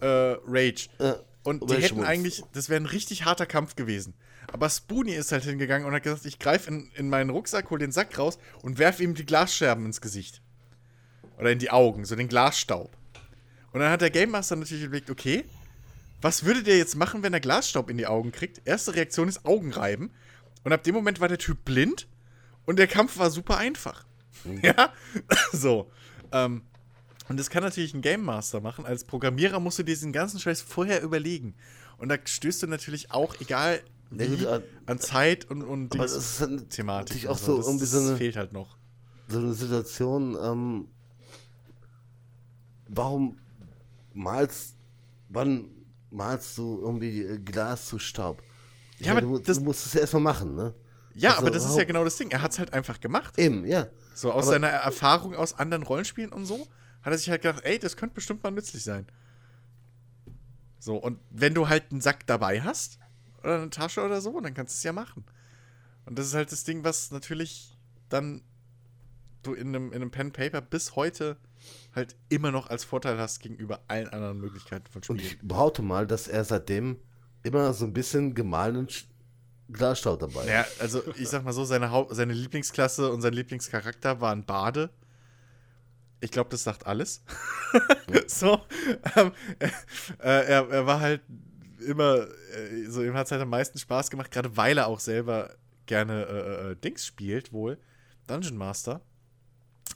Äh, Rage. Äh, Und die hätten eigentlich, das wäre ein richtig harter Kampf gewesen. Aber Spoonie ist halt hingegangen und hat gesagt, ich greife in, in meinen Rucksack, hol den Sack raus und werfe ihm die Glasscherben ins Gesicht. Oder in die Augen, so den Glasstaub. Und dann hat der Game Master natürlich überlegt, okay, was würde der jetzt machen, wenn er Glasstaub in die Augen kriegt? Erste Reaktion ist Augenreiben. Und ab dem Moment war der Typ blind und der Kampf war super einfach. Ja, so. Ähm, und das kann natürlich ein Game Master machen. Als Programmierer musst du diesen ganzen Scheiß vorher überlegen. Und da stößt du natürlich auch, egal wie, gut, äh, an Zeit und, und Aber das ist dann Thematik. auch so das, irgendwie so eine- fehlt halt noch. so eine Situation, ähm, warum malst, wann malst du irgendwie äh, Glas zu Staub? Ich Ja, meine, aber du, das- du musst es ja erstmal machen, ne? Ja, Also aber das ist ja genau das Ding. Er hat es halt einfach gemacht. Eben, ja. So aus Aber- seiner Erfahrung aus anderen Rollenspielen und so, hat er sich halt gedacht, ey, das könnte bestimmt mal nützlich sein. So, und wenn du halt einen Sack dabei hast, oder eine Tasche oder so, dann kannst du es ja machen. Und das ist halt das Ding, was natürlich dann du in einem, in einem Pen Paper bis heute halt immer noch als Vorteil hast gegenüber allen anderen Möglichkeiten von Und Spielen. ich behaupte mal, dass er seitdem immer so ein bisschen gemahlenen Glasstaub dabei. Ja, also ich sag mal so, seine, Haupt seine Lieblingsklasse und sein Lieblingscharakter waren Bade. Ich glaube, das sagt alles. so. Ähm, äh, er, er war halt immer, äh, so ihm hat es halt am meisten Spaß gemacht, gerade weil er auch selber gerne äh, äh, Dings spielt, wohl. Dungeon Master.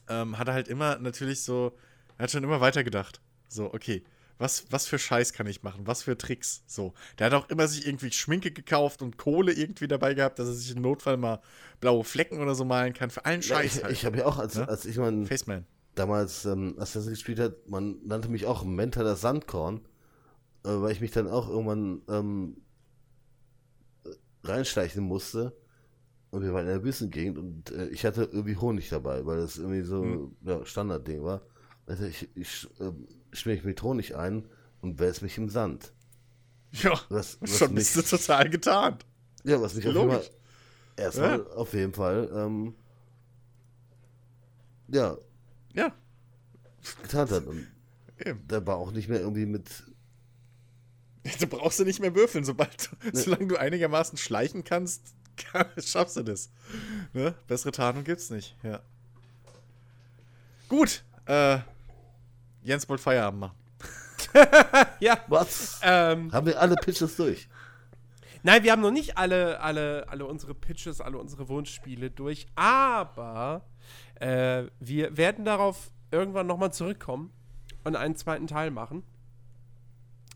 Ähm, hat er halt immer natürlich so, er hat schon immer weitergedacht. So, okay, was, was für Scheiß kann ich machen? Was für Tricks? So. Der hat auch immer sich irgendwie Schminke gekauft und Kohle irgendwie dabei gehabt, dass er sich im Notfall mal blaue Flecken oder so malen kann. Für allen Ja, Scheiß ich halt. ich habe ja auch, als, Ne? als ich mein, Faceman. damals ähm, Assassin's gespielt hat, man nannte mich auch Mentor das Sandkorn, äh, weil ich mich dann auch irgendwann ähm, reinschleichen musste. Und wir waren in der Wüstengegend und äh, ich hatte irgendwie Honig dabei, weil das irgendwie so Hm. ja, Standardding war. Also ich, ich ähm, schmier ich mit Honig ein und wälze mich im Sand. Ja, Was, was schon mich, bist du total getan. ja, was mich auf jeden Fall, Logisch. erstmal auf jeden Fall, ähm, ja, Ja, getan hat. Und eben. da war auch nicht mehr irgendwie mit Du brauchst du nicht mehr würfeln, sobald Ne. solange du einigermaßen schleichen kannst, Schaffst du das? Ne? Bessere Tarnung gibt's nicht, ja. Gut, äh, Jens wollte Feierabend machen. Ja. Was? Ähm, Haben wir alle Pitches durch? nein, wir haben noch nicht alle, alle, alle unsere Pitches, alle unsere Wunschspiele durch, aber äh, wir werden darauf irgendwann nochmal zurückkommen und einen zweiten Teil machen.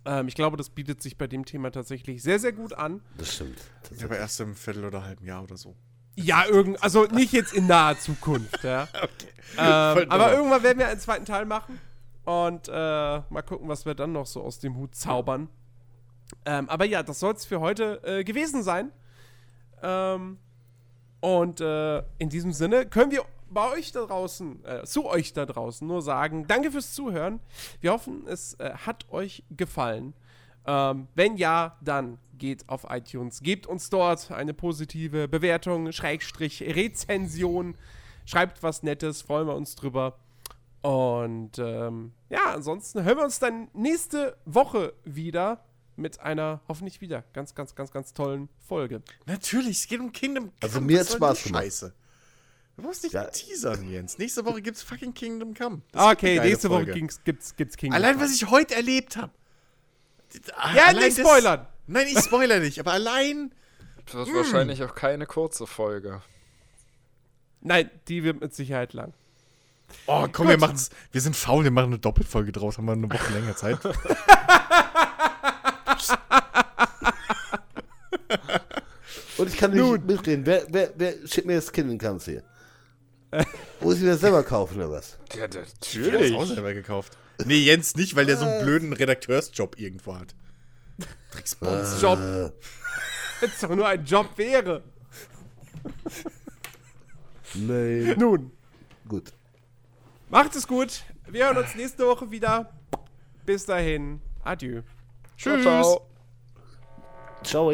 Ähm, ich glaube, das bietet sich bei dem Thema tatsächlich sehr, sehr gut an. Das stimmt. Ja, aber erst im Viertel oder halben Jahr oder so. Ja, irgend, also nicht jetzt in naher Zukunft, ja. Ähm, Wollte aber irgendwann werden wir einen zweiten Teil machen und äh, mal gucken, was wir dann noch so aus dem Hut zaubern. Ähm, aber ja, das soll es für heute äh, gewesen sein. Ähm, und äh, in diesem Sinne können wir bei euch da draußen, äh, zu euch da draußen nur sagen, danke fürs Zuhören. Wir hoffen, es äh, hat euch gefallen. Ähm, wenn ja, dann geht auf iTunes, gebt uns dort eine positive Bewertung, Schrägstrich, Rezension, schreibt was Nettes, freuen wir uns drüber. Und ähm, ja, ansonsten hören wir uns dann nächste Woche wieder mit einer hoffentlich wieder ganz, ganz, ganz, ganz tollen Folge. Natürlich, es geht um Kingdom Also Come. mir Was hat's soll Spaß gemacht. Scheiße. Du musst nicht Ja. teasern, Jens. Nächste Woche gibt's fucking Kingdom Come. Das Okay, nächste Woche Folge. ging's, gibt's, gibt's King. Allein, was ich heute erlebt habe. Ja, nicht spoilern. Nein, ich spoiler nicht, aber allein. Das wird wahrscheinlich auch keine kurze Folge. Nein, die wird mit Sicherheit lang. Oh, komm, wir machen's. Wir sind faul, wir machen eine Doppelfolge draus, haben wir eine Woche länger Zeit. Und ich kann nicht mitreden. Wer, wer, wer schickt mir das Kind in Kampf hier? Muss ich das selber kaufen oder was? Ja, Ich hab das auch selber gekauft. Nee, Jens nicht, weil der so einen blöden Redakteursjob irgendwo hat. Drecksbons. Job. Äh, Wenn es doch nur ein Job wäre. nein. Nun, Gut. macht es gut. Wir hören uns nächste Woche wieder. Bis dahin. Adieu. Ciao, ciao. Ciao.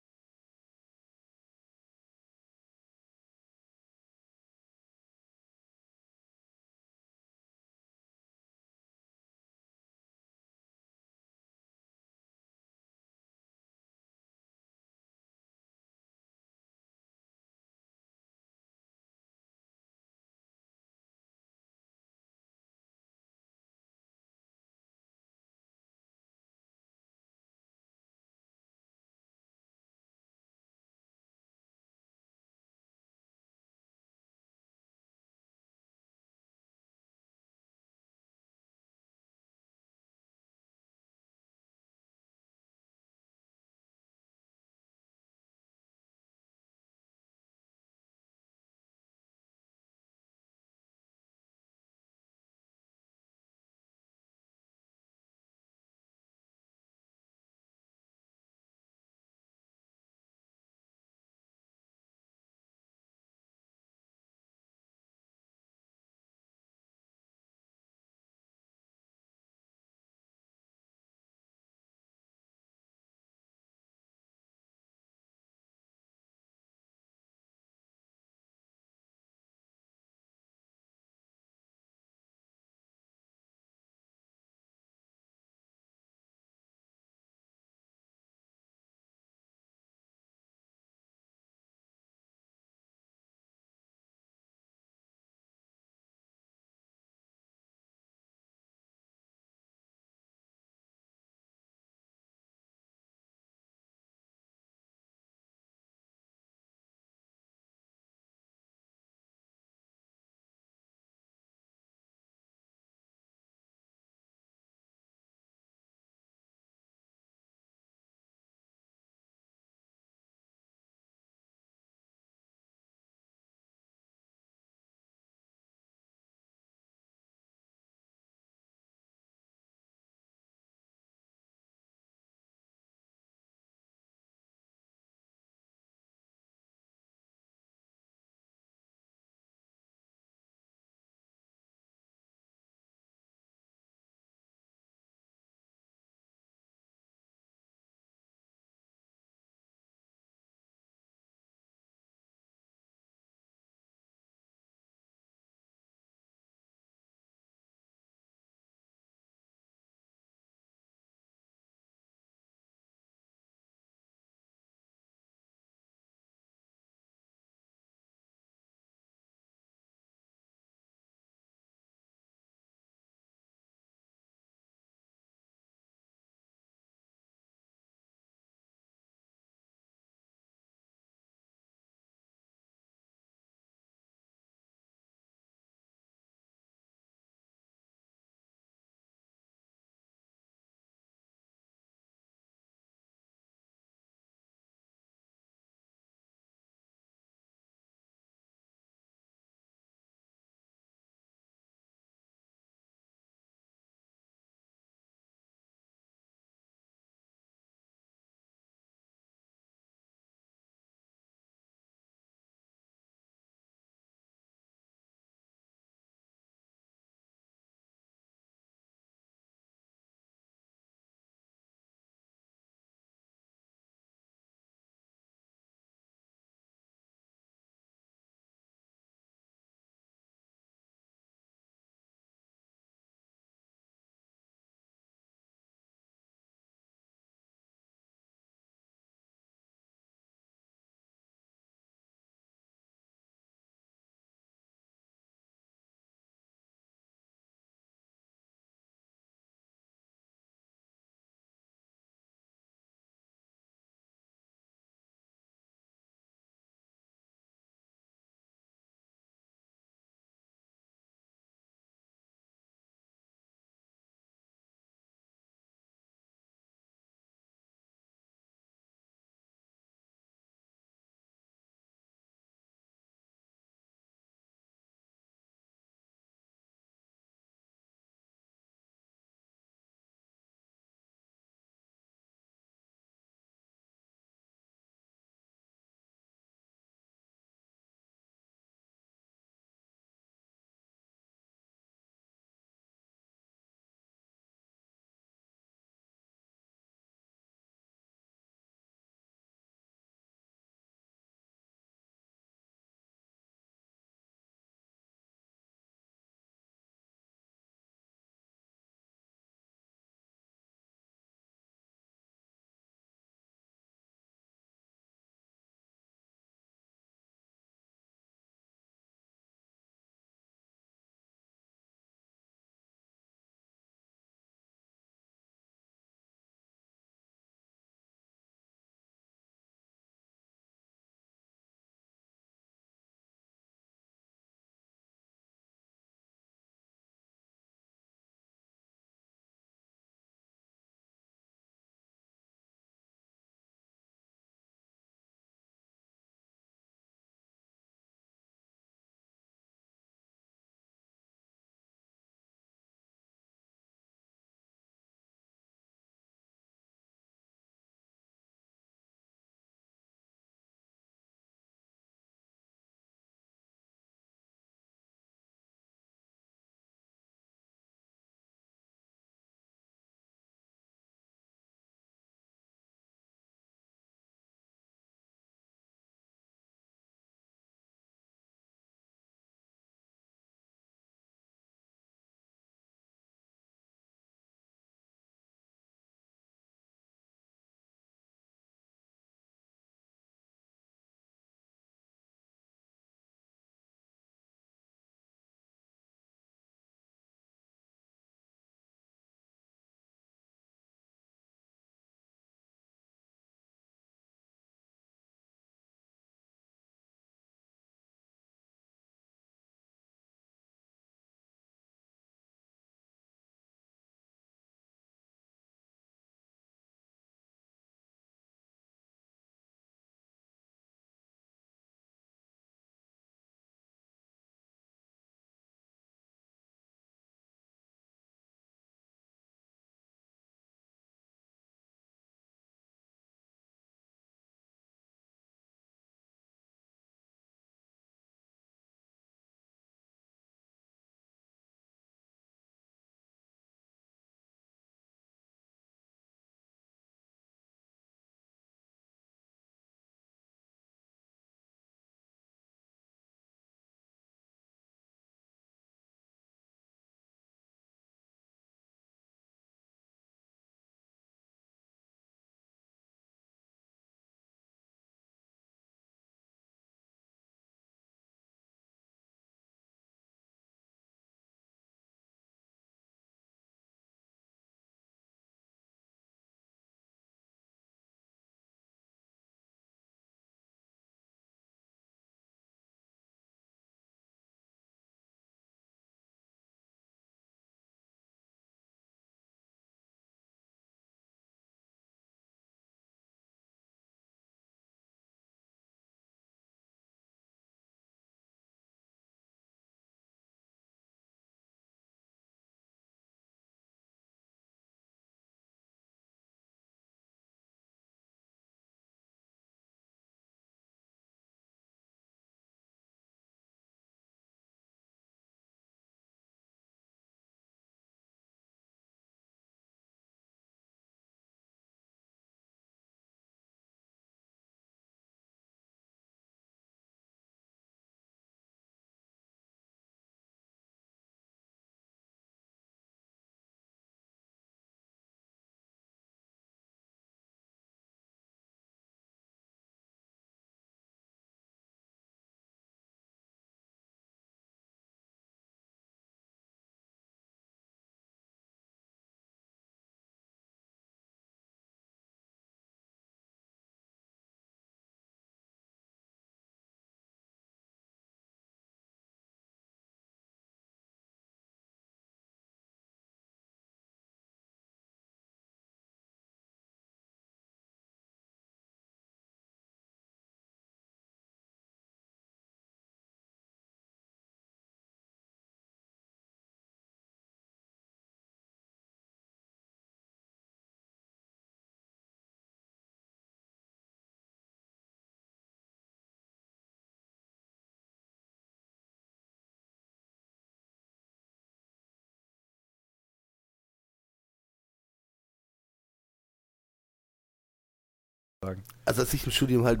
Ey. also als ich im Studium halt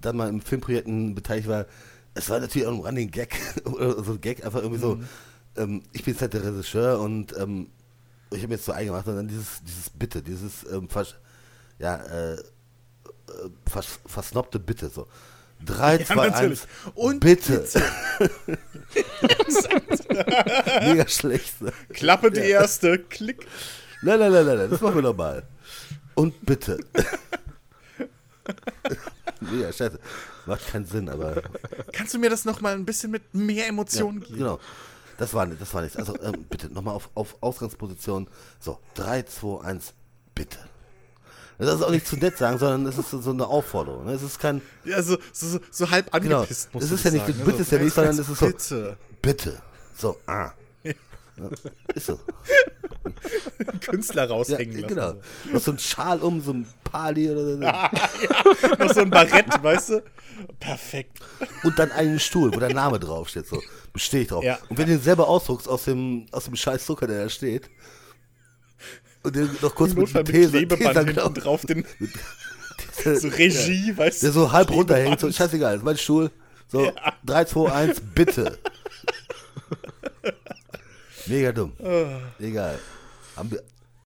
dann mal in Filmprojekten beteiligt war, es war natürlich auch ein Running Gag oder so ein Gag, einfach irgendwie so, ähm, ich bin jetzt halt der Regisseur und ähm, ich habe mir jetzt so eingemacht und dann dieses, dieses Bitte, dieses ähm, vers ja, äh, äh, vers versnobte Bitte so. 3, 2, natürlich. 1 Und bitte. Mega schlecht. ne? Klappe die erste, klick. Nein, nein, nein, nein, nein, das machen wir nochmal. Und bitte. Mega scheiße. Macht keinen Sinn, aber Kannst du mir das nochmal ein bisschen mit mehr Emotionen geben? genau. Das war, das war nichts. Also ähm, bitte nochmal auf, auf Ausgangsposition. So, 3, 2, 1, bitte. Das ist auch nicht zu nett sagen, sondern es ist so, eine Aufforderung. ne? Es ist kein, Ja, so, so, so, halb Genau. angepisst, muss Es ist ja nicht, sagen. bitte ist ja nicht, sondern es ist so, Bitte. bitte. So, ah. Ja, ist so. Künstler Ja, raushängen lassen. genau. Noch so ein Schal um, so ein Pali oder so. Noch so ein Barett, weißt du? Perfekt. Und dann einen Stuhl, wo der Name draufsteht. So, bestehe ich drauf. Ja. Und wenn du den selber ausdruckst aus dem, aus dem scheiß Zucker, der da steht, und den noch kurz mit, mit mit Tesa, Tesa, genau, drauf, den, der, so Regie, weißt du? der so halb runterhängt, so scheißegal, ist mein Stuhl. So, 3, 2, 1, bitte. Mega dumm. Ah. Egal. Haben wir,